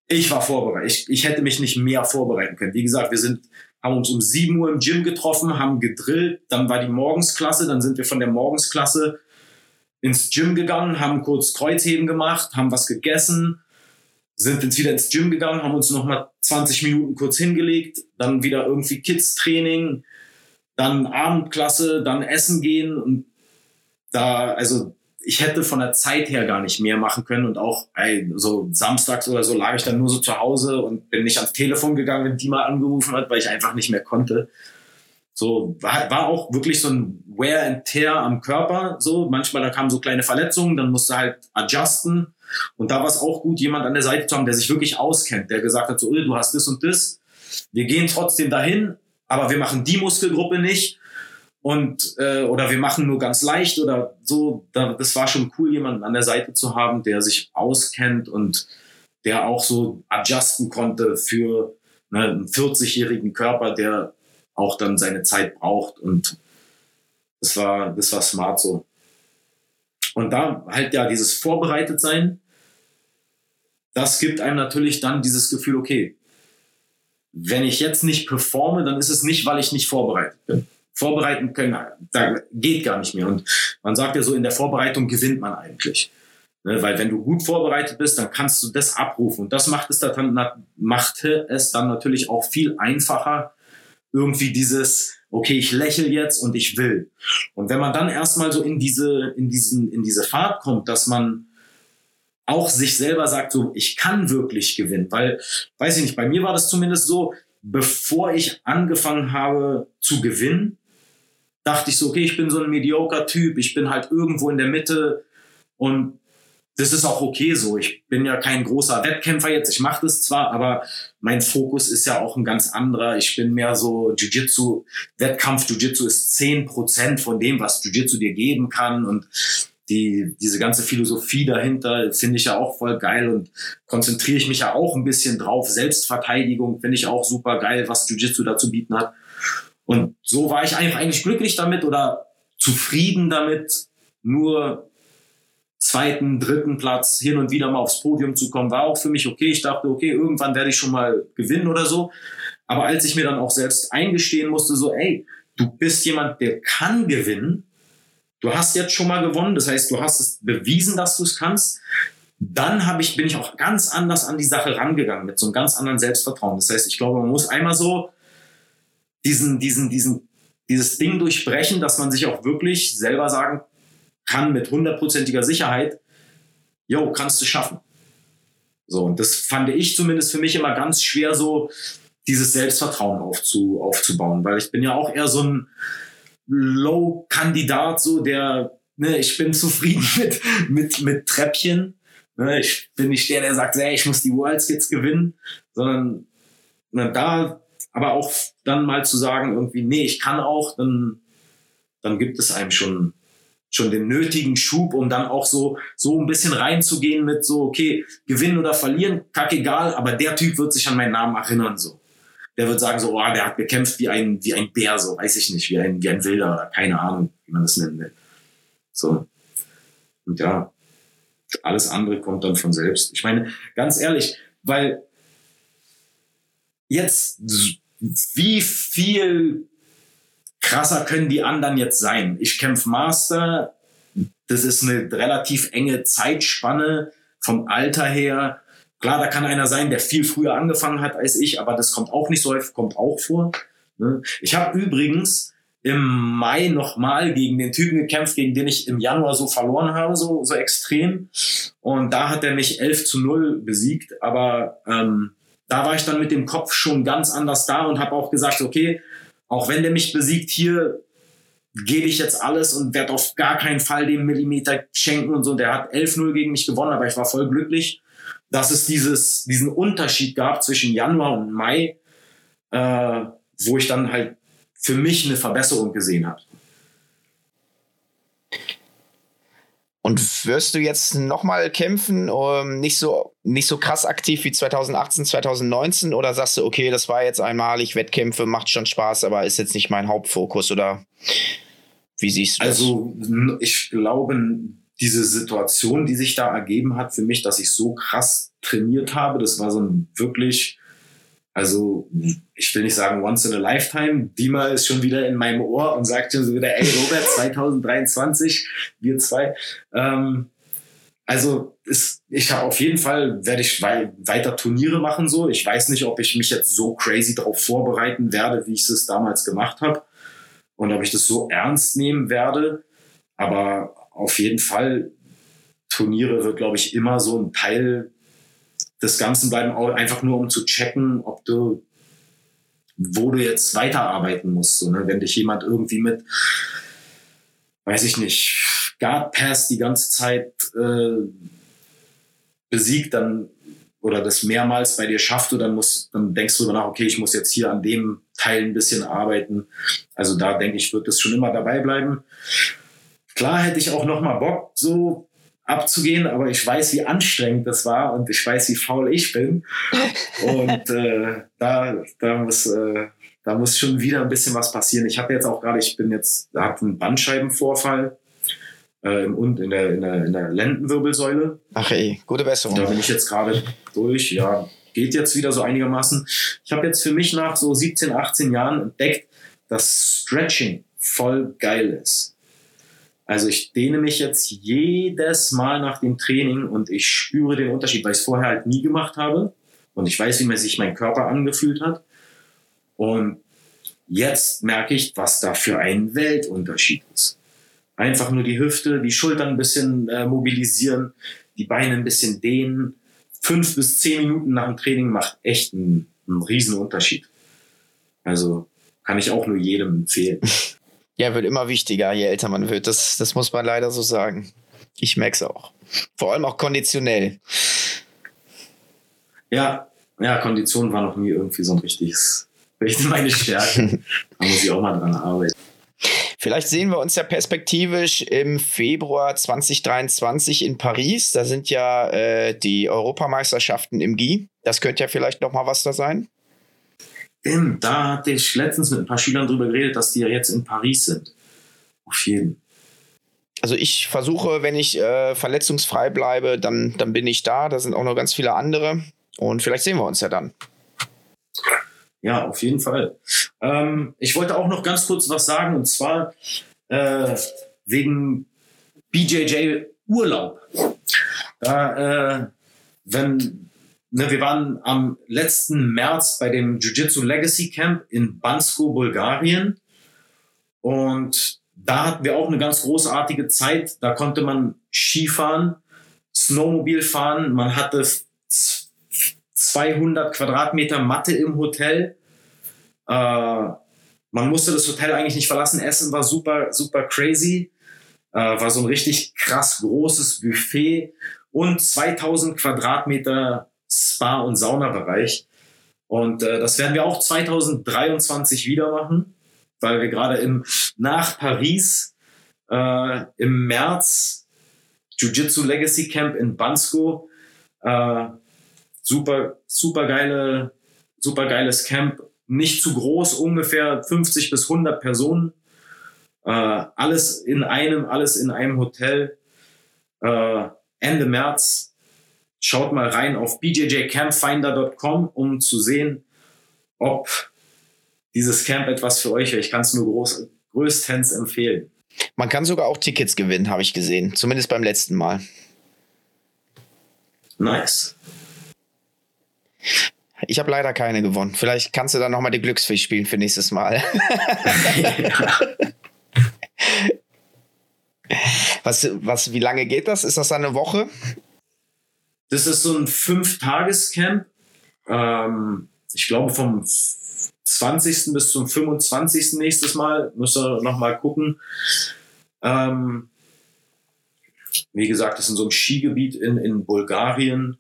ich war vorbereitet. Ich, ich hätte mich nicht mehr vorbereiten können. Wie gesagt, wir sind, haben uns um 7 Uhr im Gym getroffen, haben gedrillt, dann war die Morgensklasse, dann sind wir von der Morgensklasse ins Gym gegangen, haben kurz Kreuzheben gemacht, haben was gegessen, sind jetzt wieder ins Gym gegangen, haben uns nochmal 20 Minuten kurz hingelegt, dann wieder irgendwie Kids-Training, dann Abendklasse, dann Essen gehen und da, also ich hätte von der Zeit her gar nicht mehr machen können und auch ey, so samstags oder so lag ich dann nur so zu Hause und bin nicht ans Telefon gegangen, wenn die mal angerufen hat, weil ich einfach nicht mehr konnte. So war, war auch wirklich so ein Wear and Tear am Körper. So manchmal da kamen so kleine Verletzungen, dann musste halt adjusten. Und da war es auch gut, jemand an der Seite zu haben, der sich wirklich auskennt, der gesagt hat, so, du hast das und das. Wir gehen trotzdem dahin, aber wir machen die Muskelgruppe nicht und äh, oder wir machen nur ganz leicht oder so. Da, das war schon cool, jemanden an der Seite zu haben, der sich auskennt und der auch so adjusten konnte für ne, einen 40-jährigen Körper, der auch dann seine Zeit braucht und das war das war smart so. Und da halt ja dieses vorbereitet sein, das gibt einem natürlich dann dieses Gefühl, okay, wenn ich jetzt nicht performe, dann ist es nicht, weil ich nicht vorbereitet bin vorbereiten können, da geht gar nicht mehr. Und man sagt ja so, in der Vorbereitung gewinnt man eigentlich. Ne, weil wenn du gut vorbereitet bist, dann kannst du das abrufen. Und das macht es dann, machte es dann natürlich auch viel einfacher, irgendwie dieses, okay, ich lächle jetzt und ich will. Und wenn man dann erstmal so in diese, in diesen, in diese Fahrt kommt, dass man auch sich selber sagt, so, ich kann wirklich gewinnen, weil, weiß ich nicht, bei mir war das zumindest so, bevor ich angefangen habe zu gewinnen, dachte ich so, okay, ich bin so ein mediocre Typ, ich bin halt irgendwo in der Mitte und das ist auch okay so. Ich bin ja kein großer Wettkämpfer jetzt, ich mache das zwar, aber mein Fokus ist ja auch ein ganz anderer. Ich bin mehr so Jiu-Jitsu, Wettkampf Jiu-Jitsu ist zehn Prozent von dem, was Jiu-Jitsu dir geben kann und die, diese ganze Philosophie dahinter finde ich ja auch voll geil und konzentriere ich mich ja auch ein bisschen drauf. Selbstverteidigung finde ich auch super geil, was Jiu-Jitsu dazu bieten hat. Und so war ich einfach eigentlich glücklich damit oder zufrieden damit, nur zweiten, dritten Platz hin und wieder mal aufs Podium zu kommen, war auch für mich okay. Ich dachte, okay, irgendwann werde ich schon mal gewinnen oder so. Aber als ich mir dann auch selbst eingestehen musste, so, ey, du bist jemand, der kann gewinnen. Du hast jetzt schon mal gewonnen. Das heißt, du hast es bewiesen, dass du es kannst. Dann habe ich, bin ich auch ganz anders an die Sache rangegangen mit so einem ganz anderen Selbstvertrauen. Das heißt, ich glaube, man muss einmal so diesen, diesen, diesen, dieses Ding durchbrechen, dass man sich auch wirklich selber sagen kann mit hundertprozentiger Sicherheit, jo, kannst du schaffen. So, und das fand ich zumindest für mich immer ganz schwer, so dieses Selbstvertrauen aufzu, aufzubauen, weil ich bin ja auch eher so ein Low-Kandidat, so der, ne, ich bin zufrieden mit, mit, mit Treppchen. Ne, ich bin nicht der, der sagt, ey, ich muss die Worlds jetzt gewinnen, sondern ne, da aber auch dann mal zu sagen, irgendwie, nee, ich kann auch, dann, dann gibt es einem schon, schon den nötigen Schub, um dann auch so, so ein bisschen reinzugehen mit so, okay, gewinnen oder verlieren, kackegal, aber der Typ wird sich an meinen Namen erinnern, so. Der wird sagen so, oh, der hat gekämpft wie ein, wie ein Bär, so, weiß ich nicht, wie ein, wie ein Wilder oder keine Ahnung, wie man das nennen will. So. Und ja, alles andere kommt dann von selbst. Ich meine, ganz ehrlich, weil jetzt, wie viel krasser können die anderen jetzt sein? Ich kämpfe Master, das ist eine relativ enge Zeitspanne vom Alter her. Klar, da kann einer sein, der viel früher angefangen hat als ich, aber das kommt auch nicht so häufig, kommt auch vor. Ne? Ich habe übrigens im Mai nochmal gegen den Typen gekämpft, gegen den ich im Januar so verloren habe, so, so extrem. Und da hat er mich 11 zu 0 besiegt, aber ähm, da war ich dann mit dem Kopf schon ganz anders da und habe auch gesagt, okay, auch wenn der mich besiegt, hier gebe ich jetzt alles und werde auf gar keinen Fall dem Millimeter schenken und so. Der hat 11-0 gegen mich gewonnen, aber ich war voll glücklich, dass es dieses, diesen Unterschied gab zwischen Januar und Mai, äh, wo ich dann halt für mich eine Verbesserung gesehen habe. Und wirst du jetzt nochmal kämpfen, um, ähm, nicht, so, nicht so krass aktiv wie 2018, 2019? Oder sagst du, okay, das war jetzt einmalig, Wettkämpfe, macht schon Spaß, aber ist jetzt nicht mein Hauptfokus? Oder wie siehst du das? Also, ich glaube, diese Situation, die sich da ergeben hat für mich, dass ich so krass trainiert habe, das war so ein wirklich also, ich will nicht sagen once in a lifetime. Dima ist schon wieder in meinem Ohr und sagt schon so wieder, ey Robert, 2023, wir zwei. Ähm, also ist, ich habe auf jeden Fall werde ich wei weiter Turniere machen so. Ich weiß nicht, ob ich mich jetzt so crazy darauf vorbereiten werde, wie ich es damals gemacht habe und ob ich das so ernst nehmen werde. Aber auf jeden Fall Turniere wird, glaube ich, immer so ein Teil des Ganzen bleiben, einfach nur um zu checken, ob du, wo du jetzt weiterarbeiten musst. So, ne? Wenn dich jemand irgendwie mit, weiß ich nicht, Guard Pass die ganze Zeit äh, besiegt, dann oder das mehrmals bei dir schafft, dann musst, dann denkst du danach, okay, ich muss jetzt hier an dem Teil ein bisschen arbeiten. Also da denke ich, wird das schon immer dabei bleiben. Klar hätte ich auch noch mal Bock, so abzugehen, aber ich weiß, wie anstrengend das war und ich weiß, wie faul ich bin. Und äh, da, da muss, äh, da muss schon wieder ein bisschen was passieren. Ich habe jetzt auch gerade, ich bin jetzt, da habe einen Bandscheibenvorfall äh, und in der, in, der, in der Lendenwirbelsäule. Ach ey, gute Besserung. Da bin ich jetzt gerade durch, ja, geht jetzt wieder so einigermaßen. Ich habe jetzt für mich nach so 17, 18 Jahren entdeckt, dass Stretching voll geil ist. Also ich dehne mich jetzt jedes Mal nach dem Training und ich spüre den Unterschied, weil ich es vorher halt nie gemacht habe. Und ich weiß, wie sich mein Körper angefühlt hat. Und jetzt merke ich, was da für ein Weltunterschied ist. Einfach nur die Hüfte, die Schultern ein bisschen äh, mobilisieren, die Beine ein bisschen dehnen. Fünf bis zehn Minuten nach dem Training macht echt einen, einen riesen Unterschied. Also kann ich auch nur jedem empfehlen. Ja, wird immer wichtiger, je älter man wird. Das, das muss man leider so sagen. Ich merke es auch. Vor allem auch konditionell. Ja, ja, Kondition war noch nie irgendwie so ein richtiges, richtig meine Stärke. da muss ich auch mal dran arbeiten. Vielleicht sehen wir uns ja perspektivisch im Februar 2023 in Paris. Da sind ja äh, die Europameisterschaften im GI. Das könnte ja vielleicht noch mal was da sein. Stimmt, da hatte ich letztens mit ein paar Schülern drüber geredet, dass die ja jetzt in Paris sind. Auf jeden. Also ich versuche, wenn ich äh, verletzungsfrei bleibe, dann, dann bin ich da. Da sind auch noch ganz viele andere. Und vielleicht sehen wir uns ja dann. Ja, auf jeden Fall. Ähm, ich wollte auch noch ganz kurz was sagen, und zwar äh, wegen BJJ Urlaub. Da, äh, wenn, ne, wir waren am letzten März bei dem Jiu-Jitsu Legacy Camp in Bansko, Bulgarien. Und da hatten wir auch eine ganz großartige Zeit. Da konnte man Skifahren, Snowmobil fahren. Man hatte 200 Quadratmeter Matte im Hotel. Äh, man musste das Hotel eigentlich nicht verlassen. Essen war super, super crazy. Äh, war so ein richtig krass großes Buffet und 2000 Quadratmeter Spa- und Saunabereich. Und äh, das werden wir auch 2023 wieder machen, weil wir gerade nach Paris äh, im März Jiu-Jitsu Legacy Camp in Bansko äh, super, super geile, super geiles Camp. Nicht zu groß, ungefähr 50 bis 100 Personen. Äh, alles in einem, alles in einem Hotel. Äh, Ende März. Schaut mal rein auf bjjcampfinder.com, um zu sehen, ob dieses Camp etwas für euch wäre. Ich kann es nur groß, größtens empfehlen. Man kann sogar auch Tickets gewinnen, habe ich gesehen. Zumindest beim letzten Mal. Nice. Ich habe leider keine gewonnen. Vielleicht kannst du dann nochmal die Glücksfisch spielen für nächstes Mal. was, was, wie lange geht das? Ist das eine Woche? Das ist so ein Fünf-Tages-Camp. Ähm, ich glaube, vom 20. bis zum 25. nächstes Mal. Müsst ihr nochmal gucken. Ähm, wie gesagt, das ist in so einem Skigebiet in, in Bulgarien.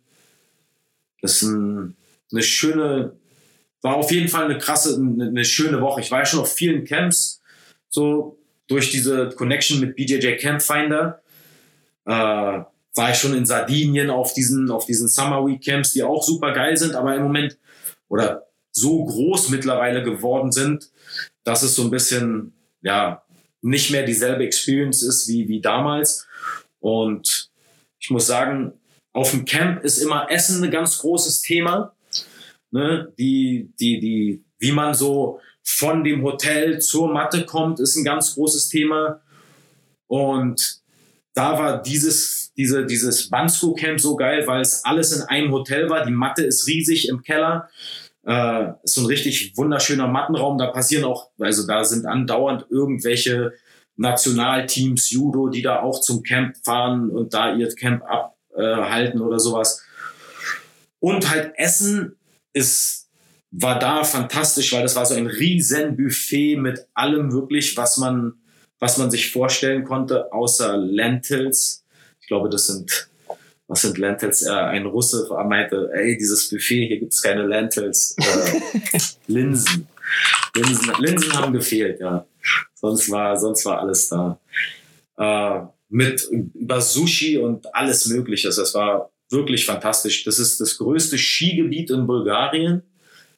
Das ist ein eine schöne, war auf jeden Fall eine krasse, eine, eine schöne Woche. Ich war ja schon auf vielen Camps, so durch diese Connection mit BJJ Campfinder. Äh, war ich schon in Sardinien auf diesen, auf diesen Summer Week Camps, die auch super geil sind, aber im Moment oder so groß mittlerweile geworden sind, dass es so ein bisschen, ja, nicht mehr dieselbe Experience ist wie, wie damals. Und ich muss sagen, auf dem Camp ist immer Essen ein ganz großes Thema ne, die, die, die, wie man so von dem Hotel zur Matte kommt, ist ein ganz großes Thema. Und da war dieses, diese, dieses Bansko Camp so geil, weil es alles in einem Hotel war. Die Matte ist riesig im Keller. Äh, ist so ein richtig wunderschöner Mattenraum. Da passieren auch, also da sind andauernd irgendwelche Nationalteams, Judo, die da auch zum Camp fahren und da ihr Camp abhalten äh, oder sowas. Und halt Essen ist war da fantastisch, weil das war so ein riesen Buffet mit allem wirklich, was man, was man sich vorstellen konnte, außer Lentils. Ich glaube, das sind, was sind Lentils? Äh, ein Russe meinte, ey, dieses Buffet, hier gibt's keine Lentils. Äh, Linsen. Linsen. Linsen haben gefehlt, ja. Sonst war, sonst war alles da. Äh, mit über Sushi und alles Mögliche. Das war wirklich fantastisch. Das ist das größte Skigebiet in Bulgarien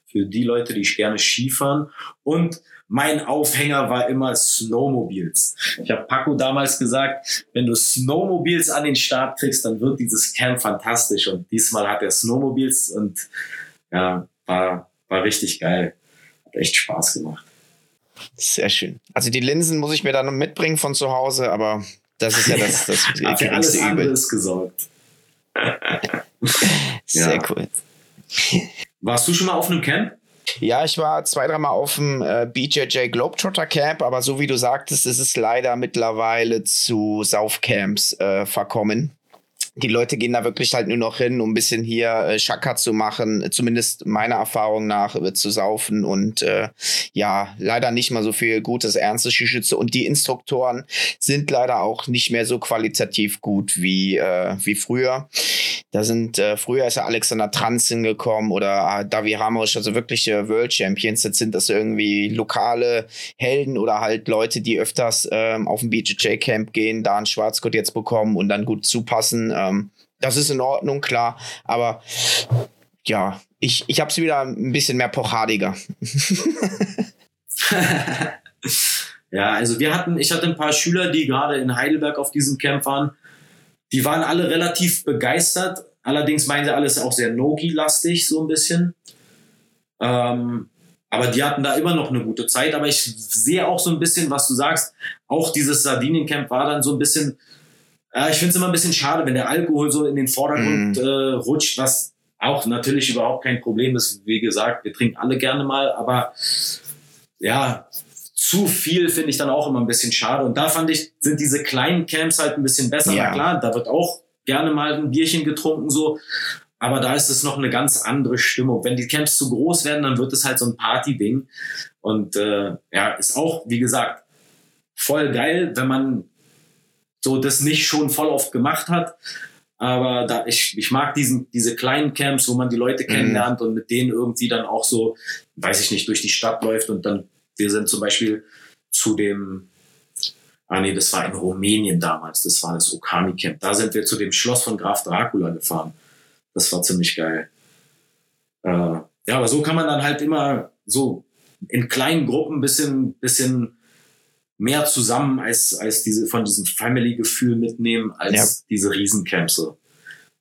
für die Leute, die gerne Skifahren. Und mein Aufhänger war immer Snowmobiles. Ich habe Paco damals gesagt, wenn du Snowmobiles an den Start kriegst, dann wird dieses Camp fantastisch. Und diesmal hat er Snowmobiles und ja, war, war richtig geil. Hat echt Spaß gemacht. Sehr schön. Also die Linsen muss ich mir dann mitbringen von zu Hause, aber das ist ja das, das für alles Übel. anderes gesorgt. Sehr ja. cool. Warst du schon mal auf einem Camp? Ja, ich war zwei, dreimal auf dem äh, BJJ Globetrotter Camp, aber so wie du sagtest, ist es leider mittlerweile zu Saufcamps äh, verkommen die Leute gehen da wirklich halt nur noch hin, um ein bisschen hier äh, Schakka zu machen, zumindest meiner Erfahrung nach äh, zu saufen und äh, ja, leider nicht mal so viel gutes, ernstes Geschütze. Und die Instruktoren sind leider auch nicht mehr so qualitativ gut wie, äh, wie früher. Da sind, äh, früher ist ja Alexander Trans hingekommen oder äh, Davi Ramos, also wirkliche World Champions. Jetzt sind das irgendwie lokale Helden oder halt Leute, die öfters ähm, auf ein BJJ Camp gehen, da einen Schwarzgurt jetzt bekommen und dann gut zupassen ähm, das ist in Ordnung, klar. Aber ja, ich, ich habe es wieder ein bisschen mehr pochadiger. ja, also wir hatten, ich hatte ein paar Schüler, die gerade in Heidelberg auf diesem Camp waren. Die waren alle relativ begeistert. Allerdings meinen sie alles auch sehr Nogi-lastig, so ein bisschen. Ähm, aber die hatten da immer noch eine gute Zeit. Aber ich sehe auch so ein bisschen, was du sagst. Auch dieses Sardinien-Camp war dann so ein bisschen ja, ich finde es immer ein bisschen schade, wenn der Alkohol so in den Vordergrund mm. äh, rutscht, was auch natürlich überhaupt kein Problem ist. Wie gesagt, wir trinken alle gerne mal, aber ja, zu viel finde ich dann auch immer ein bisschen schade. Und da fand ich, sind diese kleinen Camps halt ein bisschen besser. Ja. Na klar, da wird auch gerne mal ein Bierchen getrunken, so. Aber da ist es noch eine ganz andere Stimmung. Wenn die Camps zu groß werden, dann wird es halt so ein Party-Ding. Und äh, ja, ist auch, wie gesagt, voll geil, wenn man so das nicht schon voll oft gemacht hat. Aber da ich, ich mag diesen, diese kleinen Camps, wo man die Leute mhm. kennenlernt und mit denen irgendwie dann auch so, weiß ich nicht, durch die Stadt läuft und dann, wir sind zum Beispiel zu dem, ah nee, das war in Rumänien damals, das war das Okami Camp. Da sind wir zu dem Schloss von Graf Dracula gefahren. Das war ziemlich geil. Äh, ja, aber so kann man dann halt immer so in kleinen Gruppen ein bisschen, bisschen mehr zusammen als, als diese, von diesem Family-Gefühl mitnehmen, als ja. diese Riesencamps. So.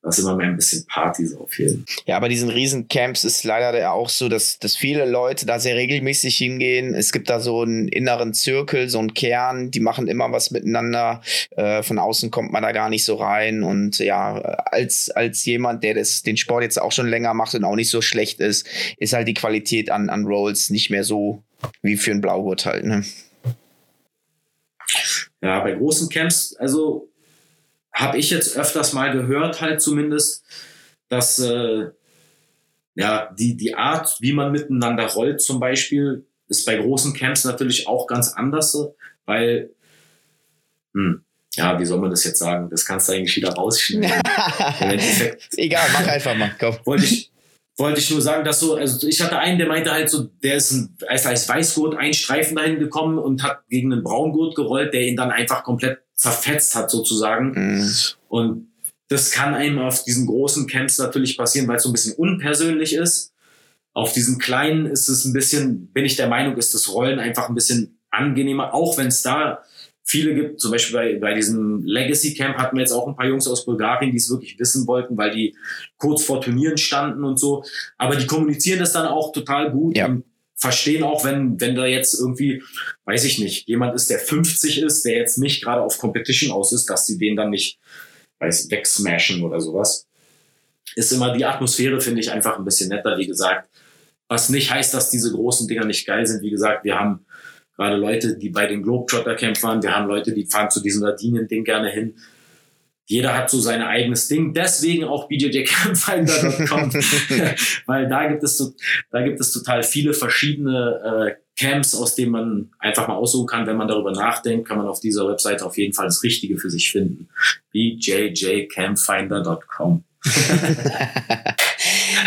Das ist immer mehr ein bisschen Party so auf jeden Ja, aber diesen Riesencamps ist leider auch so, dass, dass viele Leute da sehr regelmäßig hingehen. Es gibt da so einen inneren Zirkel, so einen Kern, die machen immer was miteinander. Äh, von außen kommt man da gar nicht so rein. Und ja, als, als jemand, der das, den Sport jetzt auch schon länger macht und auch nicht so schlecht ist, ist halt die Qualität an, an Rolls nicht mehr so wie für ein Blaugurt halt. Ne? Ja, bei großen Camps, also habe ich jetzt öfters mal gehört, halt zumindest, dass äh, ja die, die Art, wie man miteinander rollt, zum Beispiel, ist bei großen Camps natürlich auch ganz anders, weil, hm, ja, wie soll man das jetzt sagen? Das kannst du eigentlich wieder rausschneiden. Egal, mach einfach mal. Komm. Wollte ich, wollte ich nur sagen, dass so, also ich hatte einen, der meinte halt so, der ist ein, als, als Weißgurt ein Streifen dahin gekommen und hat gegen einen Braungurt gerollt, der ihn dann einfach komplett zerfetzt hat sozusagen. Mhm. Und das kann einem auf diesen großen Camps natürlich passieren, weil es so ein bisschen unpersönlich ist. Auf diesen kleinen ist es ein bisschen, bin ich der Meinung, ist das Rollen einfach ein bisschen angenehmer, auch wenn es da viele gibt. Zum Beispiel bei, bei diesem Legacy Camp hatten wir jetzt auch ein paar Jungs aus Bulgarien, die es wirklich wissen wollten, weil die kurz vor Turnieren standen und so. Aber die kommunizieren das dann auch total gut ja. und verstehen auch, wenn, wenn da jetzt irgendwie, weiß ich nicht, jemand ist, der 50 ist, der jetzt nicht gerade auf Competition aus ist, dass sie den dann nicht weiß, wegsmashen oder sowas. Ist immer die Atmosphäre, finde ich, einfach ein bisschen netter, wie gesagt. Was nicht heißt, dass diese großen Dinger nicht geil sind. Wie gesagt, wir haben gerade Leute, die bei den Globetrotter Camp fahren. Wir haben Leute, die fahren zu diesem Sardinien-Ding gerne hin. Jeder hat so sein eigenes Ding. Deswegen auch bjjcampfinder.com, weil da gibt es da gibt es total viele verschiedene äh, Camps, aus denen man einfach mal aussuchen kann. Wenn man darüber nachdenkt, kann man auf dieser Webseite auf jeden Fall das Richtige für sich finden. bjjcampfinder.com.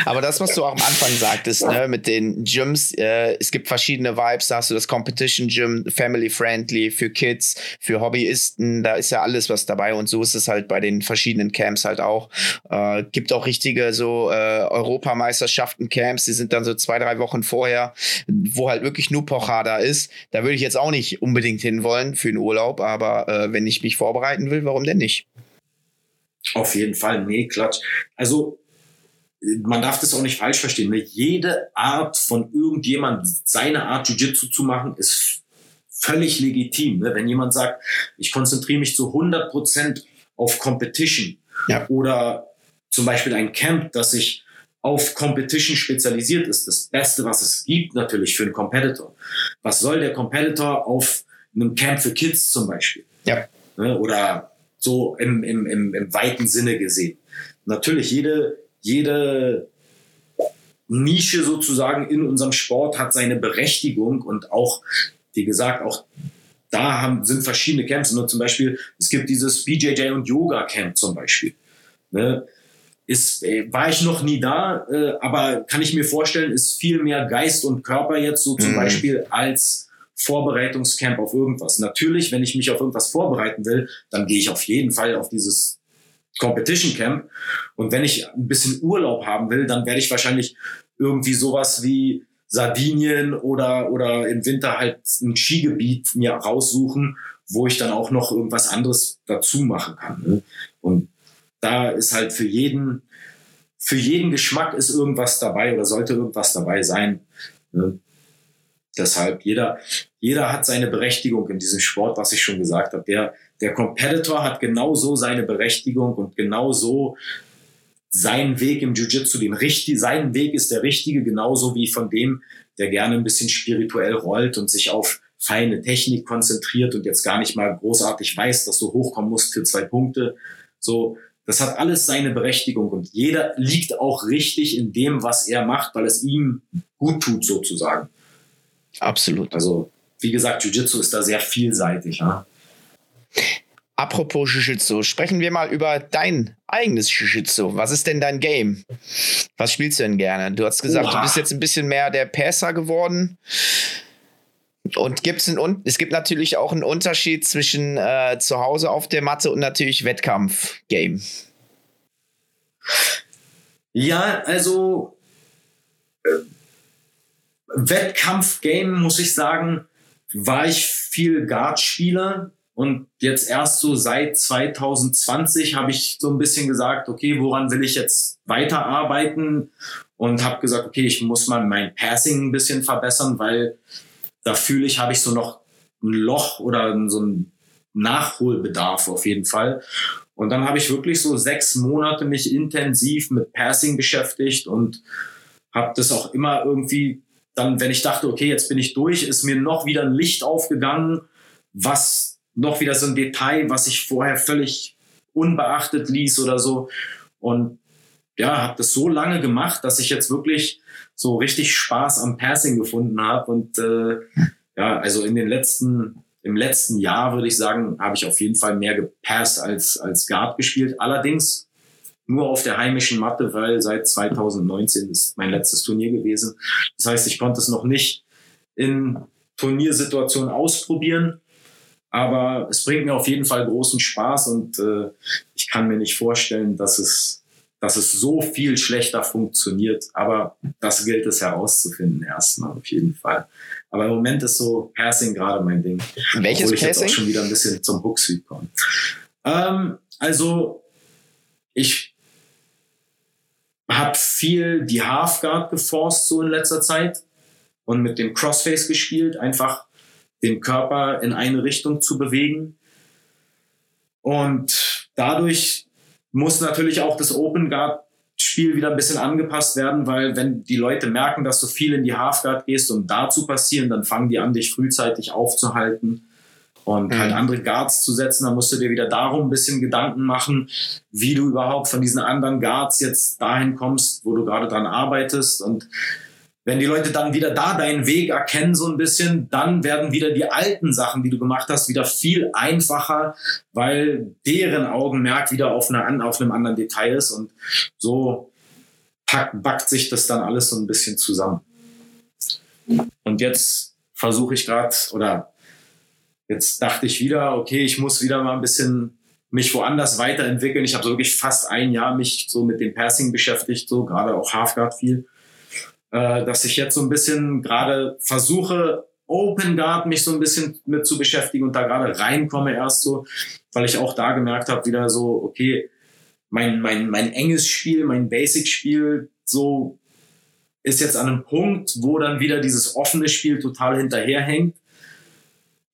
Aber das, was du auch am Anfang sagtest, ne, mit den Gyms, äh, es gibt verschiedene Vibes, da hast du das Competition Gym, Family Friendly, für Kids, für Hobbyisten, da ist ja alles was dabei und so ist es halt bei den verschiedenen Camps halt auch. Äh, gibt auch richtige so äh, Europameisterschaften Camps, die sind dann so zwei, drei Wochen vorher, wo halt wirklich nur Pochada ist. Da würde ich jetzt auch nicht unbedingt hinwollen für den Urlaub, aber äh, wenn ich mich vorbereiten will, warum denn nicht? Auf jeden Fall, nee, Klatsch. Also man darf das auch nicht falsch verstehen. Ne? Jede Art von irgendjemand, seine Art Jiu-Jitsu zu machen, ist völlig legitim. Ne? Wenn jemand sagt, ich konzentriere mich zu 100 Prozent auf Competition ja. oder zum Beispiel ein Camp, das sich auf Competition spezialisiert ist, das Beste, was es gibt natürlich für einen Competitor. Was soll der Competitor auf einem Camp für Kids zum Beispiel? Ja. Ne? Oder so im, im, im, im weiten Sinne gesehen. Natürlich, jede, jede Nische sozusagen in unserem Sport hat seine Berechtigung und auch, wie gesagt, auch da haben, sind verschiedene Camps. Nur zum Beispiel, es gibt dieses BJJ und Yoga Camp zum Beispiel. Ne? Ist, äh, war ich noch nie da, äh, aber kann ich mir vorstellen, ist viel mehr Geist und Körper jetzt so zum mhm. Beispiel als Vorbereitungscamp auf irgendwas. Natürlich, wenn ich mich auf irgendwas vorbereiten will, dann gehe ich auf jeden Fall auf dieses Competition Camp. Und wenn ich ein bisschen Urlaub haben will, dann werde ich wahrscheinlich irgendwie sowas wie Sardinien oder, oder im Winter halt ein Skigebiet mir raussuchen, wo ich dann auch noch irgendwas anderes dazu machen kann. Ne? Und da ist halt für jeden, für jeden Geschmack ist irgendwas dabei oder sollte irgendwas dabei sein. Ne? Deshalb jeder, jeder hat seine Berechtigung in diesem Sport, was ich schon gesagt habe. Der, der Competitor hat genauso seine Berechtigung und genauso seinen Weg im Jiu-Jitsu, den richtig, sein Weg ist der richtige, genauso wie von dem, der gerne ein bisschen spirituell rollt und sich auf feine Technik konzentriert und jetzt gar nicht mal großartig weiß, dass du hochkommen musst für zwei Punkte. So, das hat alles seine Berechtigung und jeder liegt auch richtig in dem, was er macht, weil es ihm gut tut sozusagen. Absolut. Also, wie gesagt, Jiu-Jitsu ist da sehr vielseitig. Ja? Apropos Jiu-Jitsu, sprechen wir mal über dein eigenes Jiu-Jitsu. Was ist denn dein Game? Was spielst du denn gerne? Du hast gesagt, Oha. du bist jetzt ein bisschen mehr der Passer geworden. Und gibt's ein, es gibt natürlich auch einen Unterschied zwischen äh, zu Hause auf der Matte und natürlich Wettkampf-Game. Ja, also äh, Wettkampf-Game, muss ich sagen, war ich viel Guard-Spieler. Und jetzt erst so seit 2020 habe ich so ein bisschen gesagt, okay, woran will ich jetzt weiterarbeiten? Und habe gesagt, okay, ich muss mal mein Passing ein bisschen verbessern, weil da fühle ich, habe ich so noch ein Loch oder so ein Nachholbedarf auf jeden Fall. Und dann habe ich wirklich so sechs Monate mich intensiv mit Passing beschäftigt und habe das auch immer irgendwie dann, wenn ich dachte, okay, jetzt bin ich durch, ist mir noch wieder ein Licht aufgegangen, was noch wieder so ein Detail, was ich vorher völlig unbeachtet ließ oder so. Und ja, habe das so lange gemacht, dass ich jetzt wirklich so richtig Spaß am Passing gefunden habe. Und äh, ja, also in den letzten, im letzten Jahr würde ich sagen, habe ich auf jeden Fall mehr gepasst als, als Guard gespielt. Allerdings nur auf der heimischen Matte, weil seit 2019 ist mein letztes Turnier gewesen. Das heißt, ich konnte es noch nicht in Turniersituationen ausprobieren, aber es bringt mir auf jeden Fall großen Spaß und äh, ich kann mir nicht vorstellen, dass es, dass es so viel schlechter funktioniert. Aber das gilt es herauszufinden erstmal auf jeden Fall. Aber im Moment ist so Passing gerade mein Ding. Welches obwohl ich Passing? jetzt auch schon wieder ein bisschen zum Hook komme. Ähm, also ich habe viel die Halfguard geforst so in letzter Zeit und mit dem Crossface gespielt, einfach den Körper in eine Richtung zu bewegen. Und dadurch muss natürlich auch das Open Guard Spiel wieder ein bisschen angepasst werden, weil wenn die Leute merken, dass du viel in die Halfguard gehst, um da zu passieren, dann fangen die an, dich frühzeitig aufzuhalten und mhm. halt andere Guards zu setzen. Dann musst du dir wieder darum ein bisschen Gedanken machen, wie du überhaupt von diesen anderen Guards jetzt dahin kommst, wo du gerade dran arbeitest und wenn die Leute dann wieder da deinen Weg erkennen, so ein bisschen, dann werden wieder die alten Sachen, die du gemacht hast, wieder viel einfacher, weil deren Augenmerk wieder auf, einer, auf einem anderen Detail ist und so packt, backt sich das dann alles so ein bisschen zusammen. Und jetzt versuche ich gerade, oder jetzt dachte ich wieder, okay, ich muss wieder mal ein bisschen mich woanders weiterentwickeln. Ich habe so wirklich fast ein Jahr mich so mit dem Passing beschäftigt, so gerade auch Halfguard viel äh, dass ich jetzt so ein bisschen gerade versuche, Open Guard mich so ein bisschen mit zu beschäftigen und da gerade reinkomme erst so, weil ich auch da gemerkt habe, wieder so, okay, mein, mein, mein enges Spiel, mein Basic-Spiel, so ist jetzt an einem Punkt, wo dann wieder dieses offene Spiel total hinterherhängt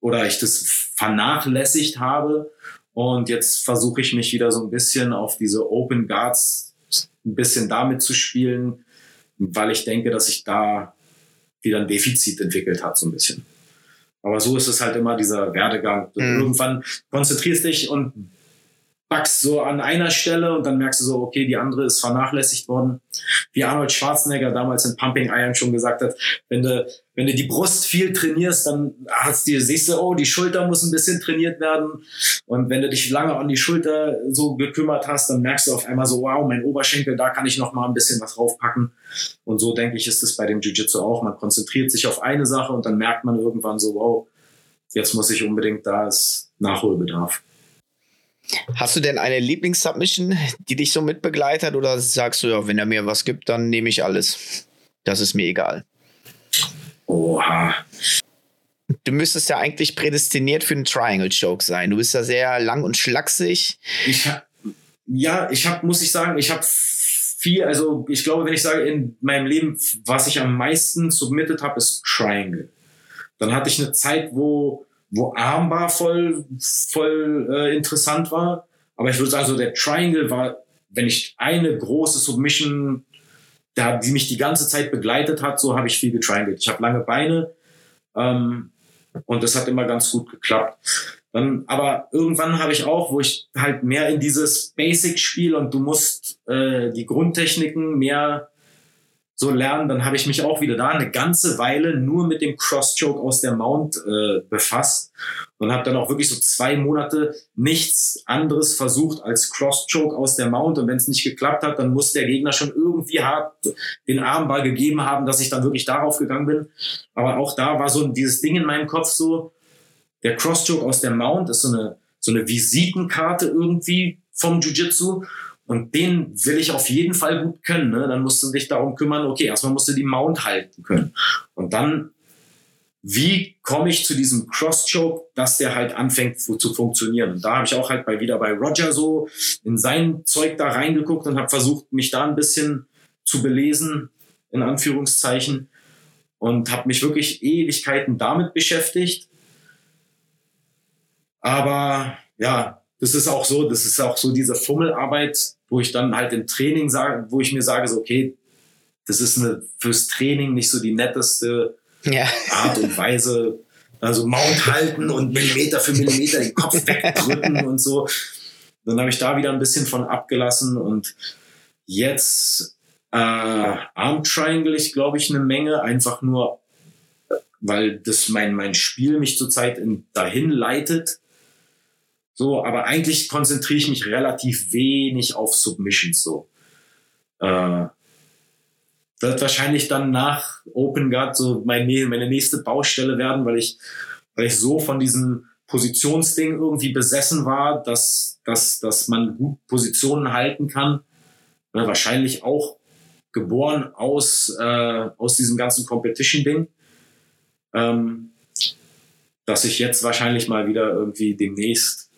oder ich das vernachlässigt habe. Und jetzt versuche ich mich wieder so ein bisschen auf diese Open Guards ein bisschen damit zu spielen, weil ich denke, dass sich da wieder ein Defizit entwickelt hat, so ein bisschen. Aber so ist es halt immer dieser Werdegang. Mhm. Irgendwann konzentrierst dich und backst so an einer Stelle und dann merkst du so, okay, die andere ist vernachlässigt worden. Wie Arnold Schwarzenegger damals in Pumping Iron schon gesagt hat, wenn du, wenn du die Brust viel trainierst, dann hast du, siehst du, oh, die Schulter muss ein bisschen trainiert werden. Und wenn du dich lange an die Schulter so gekümmert hast, dann merkst du auf einmal so, wow, mein Oberschenkel, da kann ich noch mal ein bisschen was draufpacken. Und so denke ich, ist es bei dem Jiu-Jitsu auch. Man konzentriert sich auf eine Sache und dann merkt man irgendwann so, wow, jetzt muss ich unbedingt, da ist Nachholbedarf. Hast du denn eine Lieblingssubmission, die dich so mitbegleitet oder sagst du, ja, wenn er mir was gibt, dann nehme ich alles? Das ist mir egal. Oha. Du müsstest ja eigentlich prädestiniert für einen Triangle Choke sein. Du bist ja sehr lang und schlaksig. Ich hab, ja, ich habe, muss ich sagen, ich habe viel, also ich glaube, wenn ich sage, in meinem Leben, was ich am meisten submitted habe, ist Triangle. Dann hatte ich eine Zeit, wo wo Armbar voll, voll äh, interessant war. Aber ich würde sagen, so der Triangle war, wenn ich eine große Submission, da, die mich die ganze Zeit begleitet hat, so habe ich viel getriangelt. Ich habe lange Beine ähm, und das hat immer ganz gut geklappt. Dann, aber irgendwann habe ich auch, wo ich halt mehr in dieses Basic-Spiel und du musst äh, die Grundtechniken mehr so lernen, dann habe ich mich auch wieder da eine ganze Weile nur mit dem Cross-Choke aus der Mount äh, befasst und habe dann auch wirklich so zwei Monate nichts anderes versucht als Cross-Choke aus der Mount und wenn es nicht geklappt hat, dann muss der Gegner schon irgendwie hart den Armball gegeben haben, dass ich dann wirklich darauf gegangen bin. Aber auch da war so dieses Ding in meinem Kopf so, der Cross-Choke aus der Mount ist so eine, so eine Visitenkarte irgendwie vom Jiu-Jitsu und den will ich auf jeden Fall gut können. Ne? Dann musst du dich darum kümmern, okay, erstmal musst du die Mount halten können. Und dann, wie komme ich zu diesem Cross-Choke, dass der halt anfängt zu funktionieren. Und da habe ich auch halt bei, wieder bei Roger so in sein Zeug da reingeguckt und habe versucht, mich da ein bisschen zu belesen, in Anführungszeichen. Und habe mich wirklich Ewigkeiten damit beschäftigt. Aber ja, das ist auch so, das ist auch so diese Fummelarbeit, wo ich dann halt im Training sage, wo ich mir sage, so, okay, das ist eine, fürs Training nicht so die netteste ja. Art und Weise. Also Mount halten und Millimeter für Millimeter den Kopf wegdrücken und so. Dann habe ich da wieder ein bisschen von abgelassen und jetzt äh, Arm Triangle ich glaube ich eine Menge, einfach nur, weil das mein, mein Spiel mich zurzeit in, dahin leitet so, aber eigentlich konzentriere ich mich relativ wenig auf Submissions so. Äh, wird wahrscheinlich dann nach Open Guard so meine, meine nächste Baustelle werden, weil ich, weil ich so von diesem Positionsding irgendwie besessen war, dass, dass, dass man gut Positionen halten kann. Ja, wahrscheinlich auch geboren aus, äh, aus diesem ganzen Competition-Ding. Ähm, dass ich jetzt wahrscheinlich mal wieder irgendwie demnächst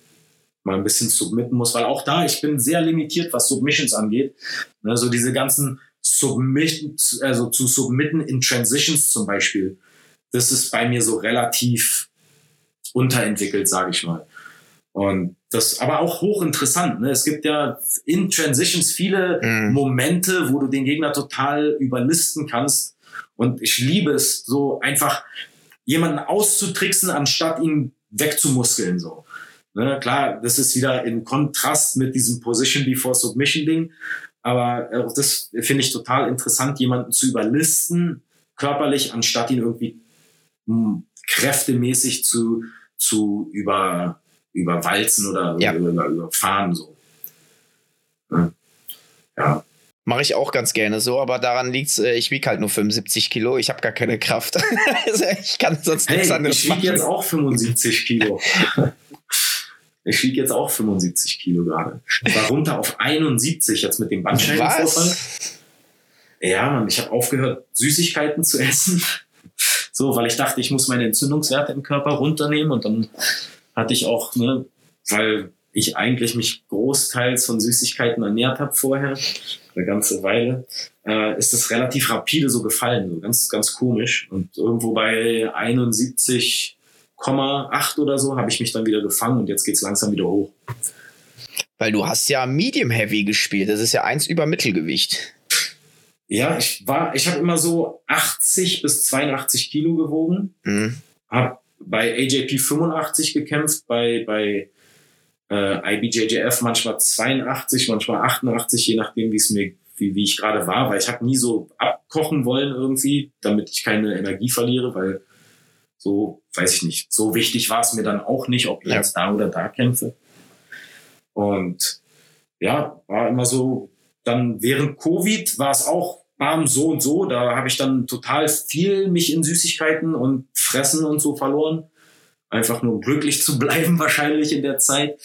mal ein bisschen submitten muss, weil auch da, ich bin sehr limitiert, was Submissions angeht. Also diese ganzen Submissions, also zu submitten in Transitions zum Beispiel, das ist bei mir so relativ unterentwickelt, sage ich mal. Und das aber auch hochinteressant. Ne? Es gibt ja in Transitions viele Mhm. Momente, wo du den Gegner total überlisten kannst. Und ich liebe es, so einfach jemanden auszutricksen, anstatt ihn wegzumuskeln. So. Ne? Klar, das ist wieder in Kontrast mit diesem Position before Submission Ding. Aber äh, das finde ich total interessant, jemanden zu überlisten, körperlich, anstatt ihn irgendwie mh, kräftemäßig zu, zu über, überwalzen oder Ja. über, über, überfahren. So. Ja. ja. Mache ich auch ganz gerne so, aber daran liegt's. äh, ich wiege halt nur 75 Kilo, ich habe gar keine Kraft. also ich kann sonst nichts Hey, anderes ich wiege machen. jetzt auch 75 Kilo. Ich wiege jetzt auch 75 Kilo gerade. Ich war runter auf 71 jetzt mit dem Bandscheibenvorfall. Ja, Mann, ich habe aufgehört, Süßigkeiten zu essen. So, weil ich dachte, ich muss meine Entzündungswerte im Körper runternehmen und dann hatte ich auch, ne, weil ich eigentlich mich großteils von Süßigkeiten ernährt habe vorher, eine ganze Weile, äh, ist es relativ rapide so gefallen, so ganz, ganz komisch. Und irgendwo bei 71,8 oder so habe ich mich dann wieder gefangen und jetzt geht's langsam wieder hoch. Weil du hast ja Medium Heavy gespielt. Das ist ja eins über Mittelgewicht. Ja, ich war, ich habe immer so 80 bis 82 Kilo gewogen. Mhm. Hab bei AJP 85 gekämpft, bei, bei äh, IBJJF manchmal 82, manchmal 88, je nachdem, wie es mir, wie, wie ich gerade war, weil ich habe nie so abkochen wollen irgendwie, damit ich keine Energie verliere, weil so, weiß ich nicht, so wichtig war es mir dann auch nicht, ob ich Ja. jetzt da oder da kämpfe. Und ja, war immer so, dann während Covid war es auch bam, so und so. Da habe ich dann total viel mich in Süßigkeiten und Fressen und so verloren. Einfach nur glücklich zu bleiben wahrscheinlich in der Zeit.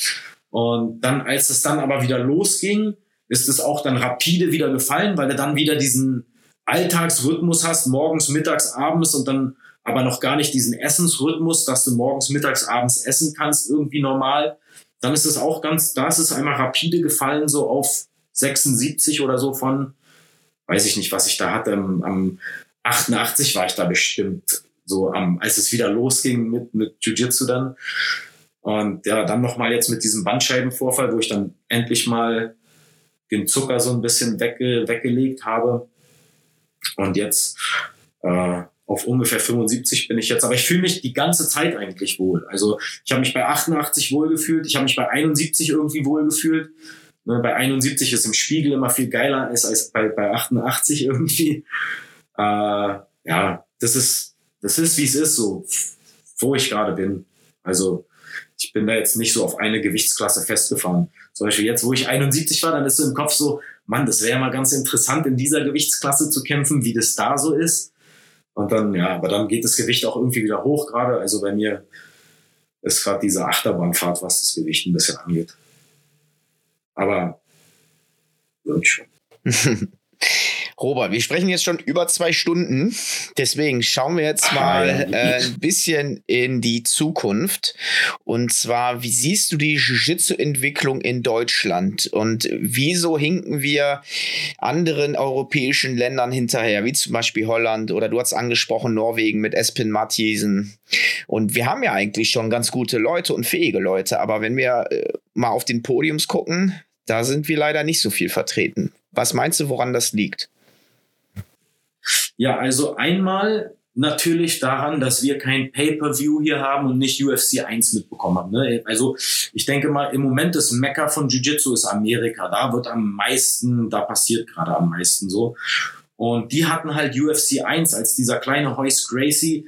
Und dann, als es dann aber wieder losging, ist es auch dann rapide wieder gefallen, weil du dann wieder diesen Alltagsrhythmus hast, morgens, mittags, abends und dann aber noch gar nicht diesen Essensrhythmus, dass du morgens, mittags, abends essen kannst, irgendwie normal. Dann ist es auch ganz, da ist es einmal rapide gefallen, so auf 76 oder so von, weiß ich nicht, was ich da hatte, am, am 88 war ich da bestimmt, so am, als es wieder losging mit, mit Jiu-Jitsu dann. Und ja, dann nochmal jetzt mit diesem Bandscheibenvorfall, wo ich dann endlich mal den Zucker so ein bisschen wegge weggelegt habe. Und jetzt äh, auf ungefähr 75 bin ich jetzt. Aber ich fühle mich die ganze Zeit eigentlich wohl. Also ich habe mich bei 88 wohl gefühlt, ich habe mich bei 71 irgendwie wohl gefühlt. Ne, bei 71 ist im Spiegel immer viel geiler als, als bei, bei 88 irgendwie. Äh, ja, das ist, das ist, wie es ist, so, wo ich gerade bin. Also ich bin da jetzt nicht so auf eine Gewichtsklasse festgefahren. Zum Beispiel jetzt, wo ich 71 war, dann ist so im Kopf so, Mann, das wäre ja mal ganz interessant, in dieser Gewichtsklasse zu kämpfen, wie das da so ist. Und dann, ja, aber dann geht das Gewicht auch irgendwie wieder hoch gerade. Also bei mir ist gerade diese Achterbahnfahrt, was das Gewicht ein bisschen angeht. Aber wird schon. Robert, wir sprechen jetzt schon über zwei Stunden. Deswegen schauen wir jetzt mal äh, ein bisschen in die Zukunft. Und zwar, wie siehst du die Jiu-Jitsu-Entwicklung in Deutschland? Und wieso hinken wir anderen europäischen Ländern hinterher, wie zum Beispiel Holland oder du hast angesprochen Norwegen mit Espen Mathiesen. Und wir haben ja eigentlich schon ganz gute Leute und fähige Leute. Aber wenn wir äh, mal auf den Podiums gucken, da sind wir leider nicht so viel vertreten. Was meinst du, woran das liegt? Ja, also einmal natürlich daran, dass wir kein Pay-per-View hier haben und nicht UFC 1 mitbekommen haben. Ne? Also ich denke mal, im Moment das Mekka von Jiu-Jitsu ist Amerika. Da wird am meisten, da passiert gerade am meisten so. Und die hatten halt UFC 1 als dieser kleine Hoist Gracie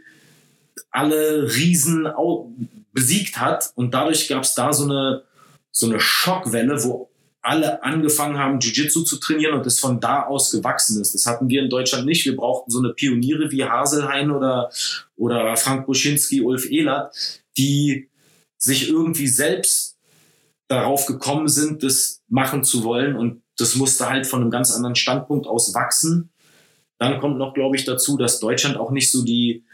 alle Riesen besiegt hat. Und dadurch gab es da so eine, so eine Schockwelle, wo alle angefangen haben, Jiu-Jitsu zu trainieren und es von da aus gewachsen ist. Das hatten wir in Deutschland nicht. Wir brauchten so eine Pioniere wie Haselhein oder, oder Frank Buschinski, Ulf Ehlert, die sich irgendwie selbst darauf gekommen sind, das machen zu wollen. Und das musste halt von einem ganz anderen Standpunkt aus wachsen. Dann kommt noch, glaube ich, dazu, dass Deutschland auch nicht so die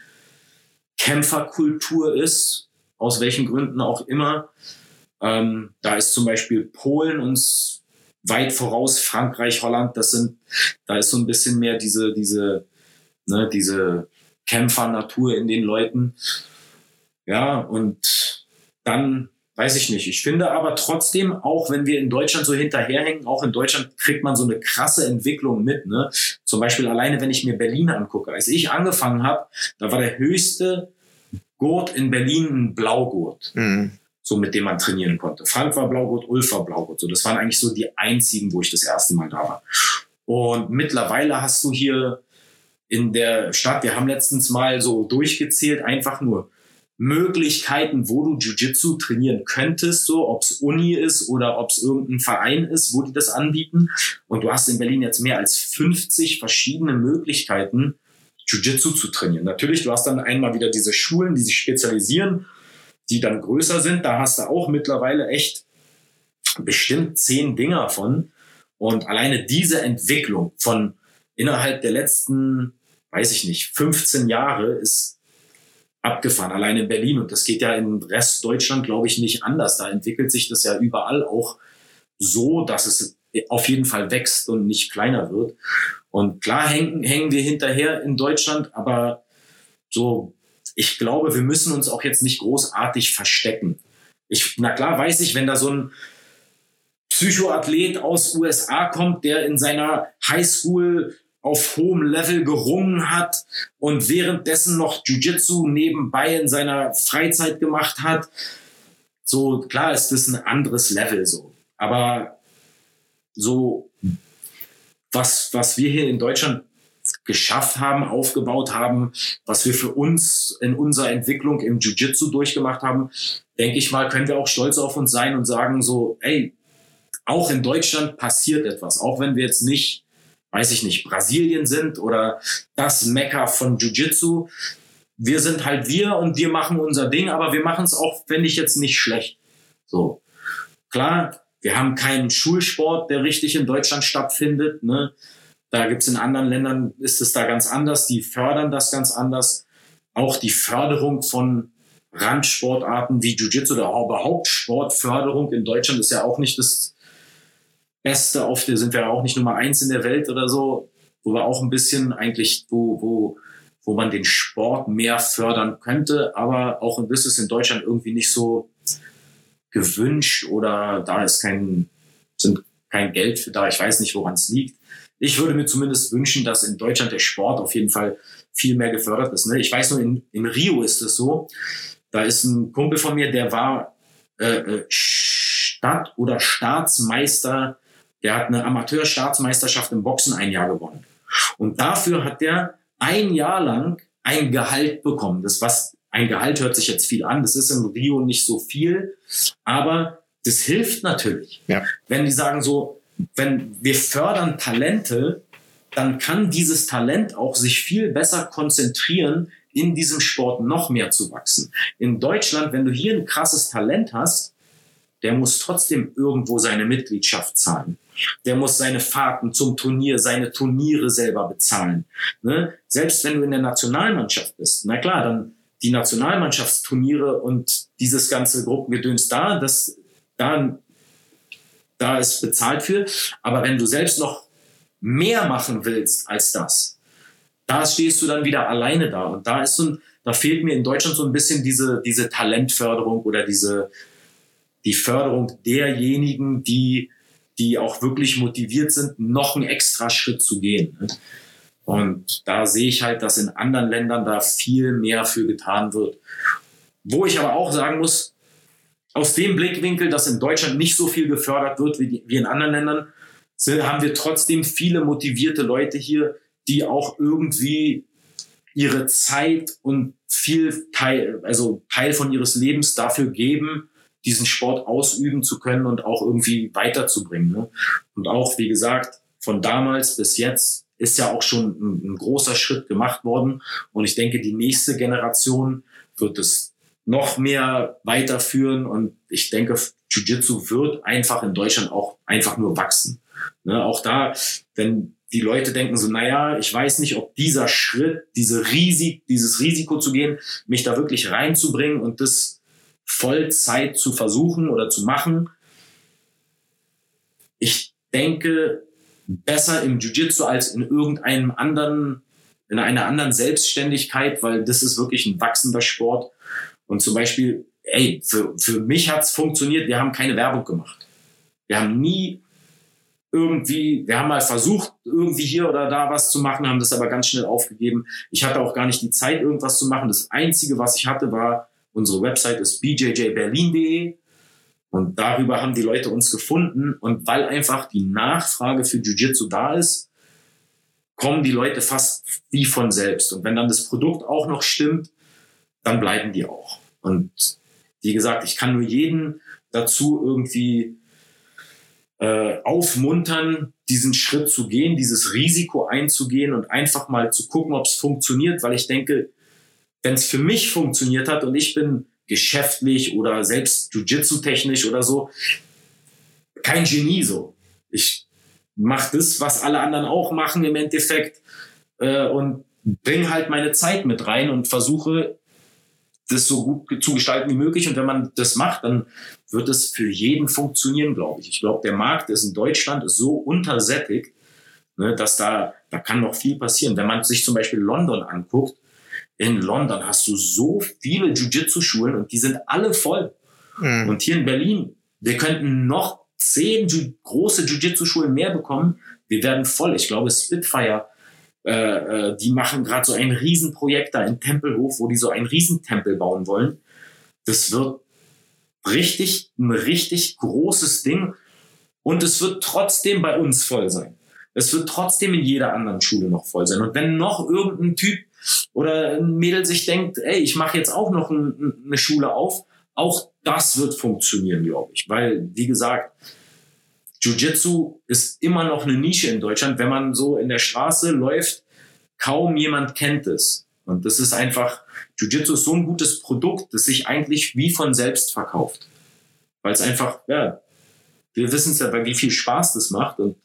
Kämpferkultur ist, aus welchen Gründen auch immer. Ähm, da ist zum Beispiel Polen uns weit voraus, Frankreich, Holland, das sind, da ist so ein bisschen mehr diese, diese, ne, diese Kämpfernatur in den Leuten. Ja, und dann weiß ich nicht. Ich finde aber trotzdem, auch wenn wir in Deutschland so hinterherhängen, auch in Deutschland kriegt man so eine krasse Entwicklung mit. Ne? Zum Beispiel alleine, wenn ich mir Berlin angucke. Als ich angefangen habe, da war der höchste Gurt in Berlin ein Blaugurt. Mhm. So mit dem man trainieren konnte. Frank war Blaugurt, Ulf war Blaugurt. So, das waren eigentlich so die einzigen, wo ich das erste Mal da war. Und mittlerweile hast du hier in der Stadt, wir haben letztens mal so durchgezählt, einfach nur Möglichkeiten, wo du Jiu-Jitsu trainieren könntest, so ob es Uni ist oder ob es irgendein Verein ist, wo die das anbieten. Und du hast in Berlin jetzt mehr als 50 verschiedene Möglichkeiten, Jiu-Jitsu zu trainieren. Natürlich, du hast dann einmal wieder diese Schulen, die sich spezialisieren, die dann größer sind. Da hast du auch mittlerweile echt bestimmt zehn Dinger von. Und alleine diese Entwicklung von innerhalb der letzten, weiß ich nicht, 15 Jahre ist abgefahren, allein in Berlin. Und das geht ja im Rest Deutschland, glaube ich, nicht anders. Da entwickelt sich das ja überall auch so, dass es auf jeden Fall wächst und nicht kleiner wird. Und klar hängen, hängen wir hinterher in Deutschland, aber so, ich glaube, wir müssen uns auch jetzt nicht großartig verstecken. Ich, na klar weiß ich, wenn da so ein Psychoathlet aus USA kommt, der in seiner Highschool auf hohem Level gerungen hat und währenddessen noch Jiu-Jitsu nebenbei in seiner Freizeit gemacht hat. So, klar ist das ein anderes Level so. Aber so, was, was wir hier in Deutschland geschafft haben, aufgebaut haben, was wir für uns in unserer Entwicklung im Jiu-Jitsu durchgemacht haben, denke ich mal, können wir auch stolz auf uns sein und sagen so, ey, auch in Deutschland passiert etwas, auch wenn wir jetzt nicht weiß ich nicht, Brasilien sind oder das Mekka von Jiu-Jitsu. Wir sind halt wir und wir machen unser Ding, aber wir machen es auch, finde ich, jetzt nicht schlecht. So. Klar, wir haben keinen Schulsport, der richtig in Deutschland stattfindet. Ne? Da es in anderen Ländern, ist es da ganz anders. Die fördern das ganz anders. Auch die Förderung von Randsportarten wie Jiu-Jitsu oder überhaupt Sportförderung in Deutschland ist ja auch nicht das Beste auf der, sind wir auch nicht Nummer eins in der Welt oder so, wo wir auch ein bisschen eigentlich, wo, wo, wo man den Sport mehr fördern könnte, aber auch das ist in Deutschland irgendwie nicht so gewünscht oder da ist kein, sind kein Geld für da. Ich weiß nicht, woran es liegt. Ich würde mir zumindest wünschen, dass in Deutschland der Sport auf jeden Fall viel mehr gefördert ist. Ne? Ich weiß nur, in, in Rio ist es so. Da ist ein Kumpel von mir, der war äh, äh Stadt- oder Staatsmeister der hat eine Amateurstaatsmeisterschaft im Boxen ein Jahr gewonnen. Und dafür hat der ein Jahr lang ein Gehalt bekommen. Das was ein Gehalt hört sich jetzt viel an. Das ist in Rio nicht so viel, aber das hilft natürlich. Ja. Wenn die sagen so, wenn wir fördern Talente, dann kann dieses Talent auch sich viel besser konzentrieren, in diesem Sport noch mehr zu wachsen. In Deutschland, wenn du hier ein krasses Talent hast, der muss trotzdem irgendwo seine Mitgliedschaft zahlen. Der muss seine Fahrten zum Turnier, seine Turniere selber bezahlen. Ne? Selbst wenn du in der Nationalmannschaft bist, na klar, dann die Nationalmannschaftsturniere und dieses ganze Gruppengedöns da, das, da, da ist bezahlt für. Aber wenn du selbst noch mehr machen willst als das, da stehst du dann wieder alleine da. Und da ist so da fehlt mir in Deutschland so ein bisschen diese, diese Talentförderung oder diese, die Förderung derjenigen, die die auch wirklich motiviert sind, noch einen extra Schritt zu gehen. Ne? Und da sehe ich halt, dass in anderen Ländern da viel mehr für getan wird. Wo ich aber auch sagen muss, aus dem Blickwinkel, dass in Deutschland nicht so viel gefördert wird wie, wie in anderen Ländern, haben wir trotzdem viele motivierte Leute hier, die auch irgendwie ihre Zeit und viel Teil, also Teil von ihres Lebens dafür geben, diesen Sport ausüben zu können und auch irgendwie weiterzubringen. Ne? Und auch, wie gesagt, von damals bis jetzt ist ja auch schon ein, ein großer Schritt gemacht worden. Und ich denke, die nächste Generation wird es noch mehr weiterführen. Und ich denke, Jiu-Jitsu wird einfach in Deutschland auch einfach nur wachsen. Ne? Auch da, wenn die Leute denken so, naja, ich weiß nicht, ob dieser Schritt, diese Risik, dieses Risiko zu gehen, mich da wirklich reinzubringen und das Vollzeit zu versuchen oder zu machen. Ich denke, besser im Jiu-Jitsu als in irgendeinem anderen, in einer anderen Selbstständigkeit, weil das ist wirklich ein wachsender Sport. Und zum Beispiel ey, für, für mich hat's funktioniert. Wir haben keine Werbung gemacht. Wir haben nie irgendwie, wir haben mal versucht, irgendwie hier oder da was zu machen, haben das aber ganz schnell aufgegeben. Ich hatte auch gar nicht die Zeit, irgendwas zu machen. Das Einzige, was ich hatte, war, unsere Website ist bjjberlin.de und darüber haben die Leute uns gefunden. Und weil einfach die Nachfrage für Jiu-Jitsu da ist, kommen die Leute fast wie von selbst. Und wenn dann das Produkt auch noch stimmt, dann bleiben die auch. Und wie gesagt, ich kann nur jeden dazu irgendwie äh, aufmuntern, diesen Schritt zu gehen, dieses Risiko einzugehen und einfach mal zu gucken, ob es funktioniert, weil ich denke, wenn es für mich funktioniert hat und ich bin geschäftlich oder selbst Jiu-Jitsu-technisch oder so, kein Genie so. Ich mache das, was alle anderen auch machen im Endeffekt äh, und bringe halt meine Zeit mit rein und versuche das so gut zu gestalten wie möglich. Und wenn man das macht, dann wird es für jeden funktionieren, glaube ich. Ich glaube, der Markt ist in Deutschland ist so untersättigt, ne, dass da, da kann noch viel passieren. Wenn man sich zum Beispiel London anguckt, in London hast du so viele Jiu-Jitsu-Schulen und die sind alle voll. Mhm. Und hier in Berlin, wir könnten noch zehn große Jiu-Jitsu-Schulen mehr bekommen. Wir werden voll. Ich glaube, Spitfire, äh, äh, die machen gerade so ein Riesenprojekt da in Tempelhof, wo die so einen Riesentempel bauen wollen. Das wird richtig, ein richtig großes Ding. Und es wird trotzdem bei uns voll sein. Es wird trotzdem in jeder anderen Schule noch voll sein. Und wenn noch irgendein Typ oder ein Mädel sich denkt, ey, ich mache jetzt auch noch ein, eine Schule auf, auch das wird funktionieren, glaube ich. Weil, wie gesagt, Jiu-Jitsu ist immer noch eine Nische in Deutschland. Wenn man so in der Straße läuft, kaum jemand kennt es. Und das ist einfach, Jiu-Jitsu ist so ein gutes Produkt, das sich eigentlich wie von selbst verkauft. Weil es einfach, ja, wir wissen es ja, bei wie viel Spaß das macht und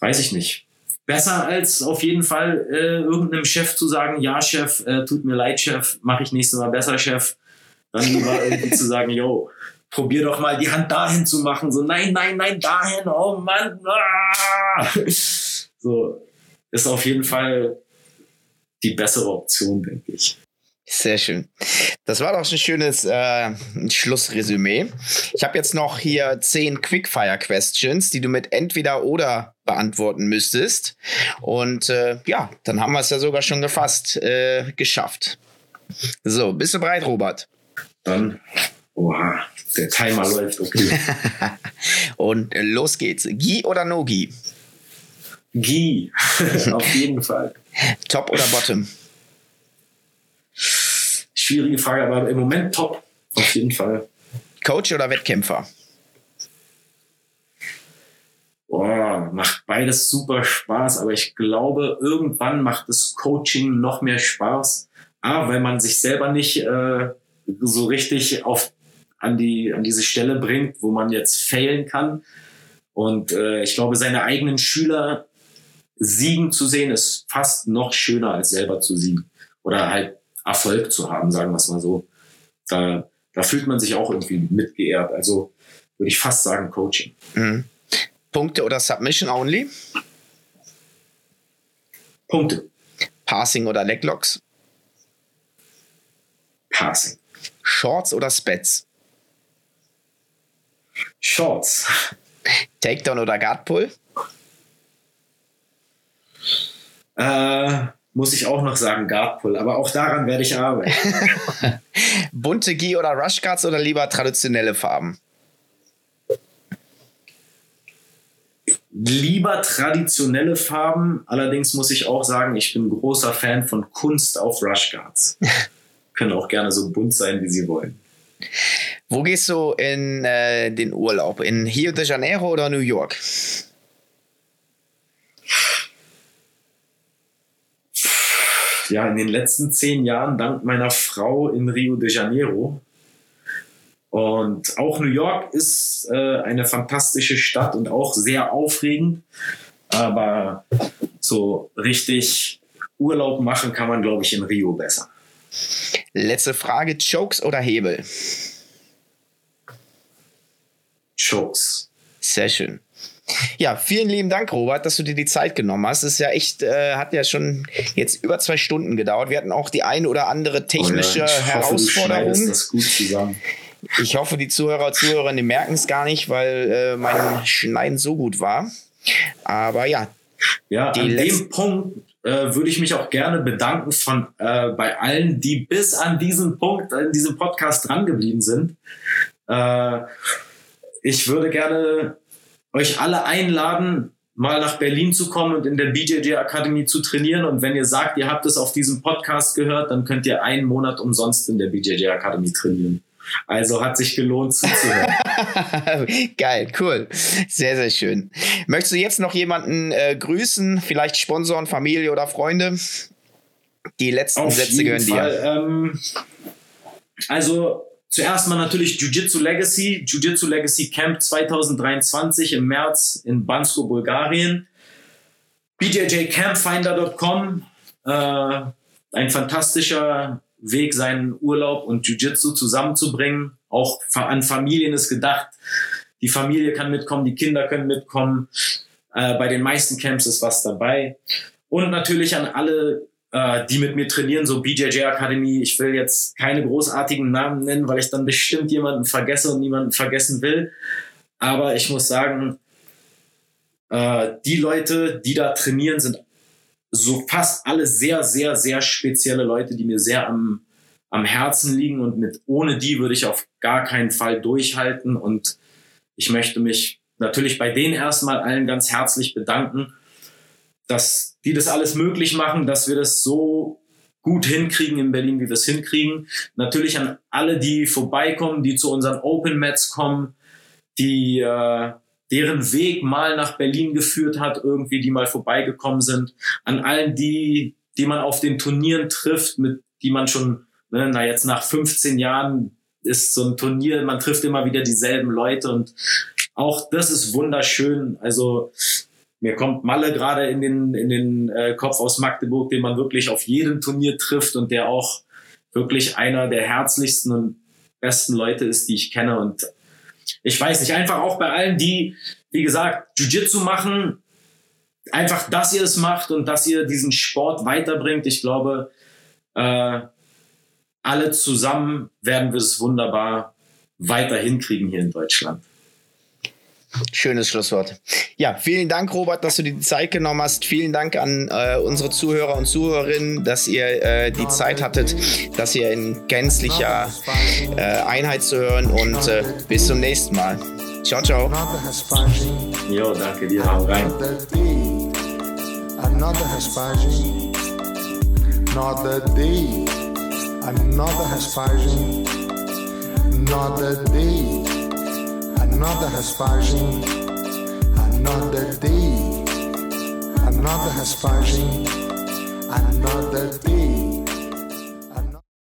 weiß ich nicht besser als auf jeden Fall äh, irgendeinem Chef zu sagen, ja Chef, äh, tut mir leid Chef, mache ich nächstes Mal besser Chef. Dann lieber irgendwie zu sagen, yo, probier doch mal die Hand dahin zu machen. So, nein, nein, nein, dahin, oh Mann. Ah! So, ist auf jeden Fall die bessere Option, denke ich. Sehr schön. Das war doch ein schönes äh, Schlussresümee. Ich habe jetzt noch hier zehn Quickfire-Questions, die du mit entweder oder beantworten müsstest. Und äh, ja, dann haben wir es ja sogar schon gefasst, äh, geschafft. So, bist du bereit, Robert? Dann, oha, der Timer läuft, okay. Und los geht's. Gi oder No Gi? Gi, auf jeden Fall. Top oder Bottom? schwierige Frage, aber im Moment top. Auf jeden Fall. Coach oder Wettkämpfer? Boah, macht beides super Spaß, aber ich glaube, irgendwann macht das Coaching noch mehr Spaß. A, weil man sich selber nicht äh, so richtig auf, an, die, an diese Stelle bringt, wo man jetzt failen kann. Und äh, ich glaube, seine eigenen Schüler siegen zu sehen, ist fast noch schöner als selber zu siegen. Oder halt Erfolg zu haben, sagen wir es mal so. Da, da fühlt man sich auch irgendwie mitgeehrt. Also würde ich fast sagen Coaching. Mhm. Punkte oder Submission only? Punkte. Passing oder Leglocks? Passing. Shorts oder Spets? Shorts. Takedown oder Guard Pull? Äh, muss ich auch noch sagen, Guardpull. Aber auch daran werde ich arbeiten. Bunte Gi oder Rushguards oder lieber traditionelle Farben? Lieber traditionelle Farben. Allerdings muss ich auch sagen, ich bin großer Fan von Kunst auf Rushguards. Können auch gerne so bunt sein, wie sie wollen. Wo gehst du in äh, den Urlaub? In Rio de Janeiro oder New York? ja, in den letzten zehn Jahren dank meiner Frau in Rio de Janeiro. Und auch New York ist äh, eine fantastische Stadt und auch sehr aufregend. Aber so richtig Urlaub machen kann man, glaube ich, in Rio besser. Letzte Frage: Chokes oder Hebel? Chokes. Sehr schön. Ja, vielen lieben Dank, Robert, dass du dir die Zeit genommen hast. Es ist ja echt, äh, hat ja schon jetzt über zwei Stunden gedauert. Wir hatten auch die eine oder andere technische oh ja, ich Herausforderung. Hoffe, das gut zusammen. Ich hoffe, die Zuhörer und Zuhörerinnen merken es gar nicht, weil äh, mein Schneiden so gut war. Aber ja. Ja, an dem Punkt äh, würde ich mich auch gerne bedanken von äh, bei allen, die bis an diesen Punkt in diesem Podcast drangeblieben sind. Äh, ich würde gerne euch alle einladen, mal nach Berlin zu kommen und in der BJJ Akademie zu trainieren. Und wenn ihr sagt, ihr habt es auf diesem Podcast gehört, dann könnt ihr einen Monat umsonst in der BJJ Akademie trainieren. Also hat sich gelohnt zuzuhören. Geil, cool. Sehr, sehr schön. Möchtest du jetzt noch jemanden äh, grüßen? Vielleicht Sponsoren, Familie oder Freunde? Die letzten Auf Sätze gehören Fall. dir. Ähm, also zuerst mal natürlich Jiu-Jitsu Legacy. Jiu-Jitsu Legacy Camp 2023 im März in Bansko, Bulgarien. BJJCampfinder.com. Äh, ein fantastischer Weg, seinen Urlaub und Jiu-Jitsu zusammenzubringen. Auch an Familien ist gedacht. Die Familie kann mitkommen, die Kinder können mitkommen. Äh, bei den meisten Camps ist was dabei. Und natürlich an alle, äh, die mit mir trainieren, so BJJ Akademie. Ich will jetzt keine großartigen Namen nennen, weil ich dann bestimmt jemanden vergesse und niemanden vergessen will. Aber ich muss sagen, äh, die Leute, die da trainieren, sind so fast alle sehr, sehr, sehr spezielle Leute, die mir sehr am, am Herzen liegen und mit ohne die würde ich auf gar keinen Fall durchhalten und ich möchte mich natürlich bei denen erstmal allen ganz herzlich bedanken, dass die das alles möglich machen, dass wir das so gut hinkriegen in Berlin, wie wir es hinkriegen. Natürlich an alle, die vorbeikommen, die zu unseren Open Mats kommen, die äh, deren Weg mal nach Berlin geführt hat, irgendwie, die mal vorbeigekommen sind, an allen die, die man auf den Turnieren trifft, mit die man schon, ne, na jetzt nach 15 Jahren ist so ein Turnier, man trifft immer wieder dieselben Leute und auch das ist wunderschön. Also mir kommt Malle gerade in den, in den äh, Kopf aus Magdeburg, den man wirklich auf jedem Turnier trifft und der auch wirklich einer der herzlichsten und besten Leute ist, die ich kenne. Und ich weiß nicht, einfach auch bei allen, die, wie gesagt, Jiu-Jitsu machen, einfach, dass ihr es macht und dass ihr diesen Sport weiterbringt. Ich glaube, äh, alle zusammen werden wir es wunderbar weiter hinkriegen hier in Deutschland. Schönes Schlusswort. Ja, vielen Dank, Robert, dass du dir die Zeit genommen hast. Vielen Dank an äh, unsere Zuhörer und Zuhörerinnen, dass ihr äh, die Zeit hattet, dass ihr in gänzlicher äh, Einheit zu hören und äh, bis zum nächsten Mal. Ciao, ciao. Jo, danke dir. Hau rein. Another Hespagin, another day, another Hespagin, another day. another has another day, another has another day.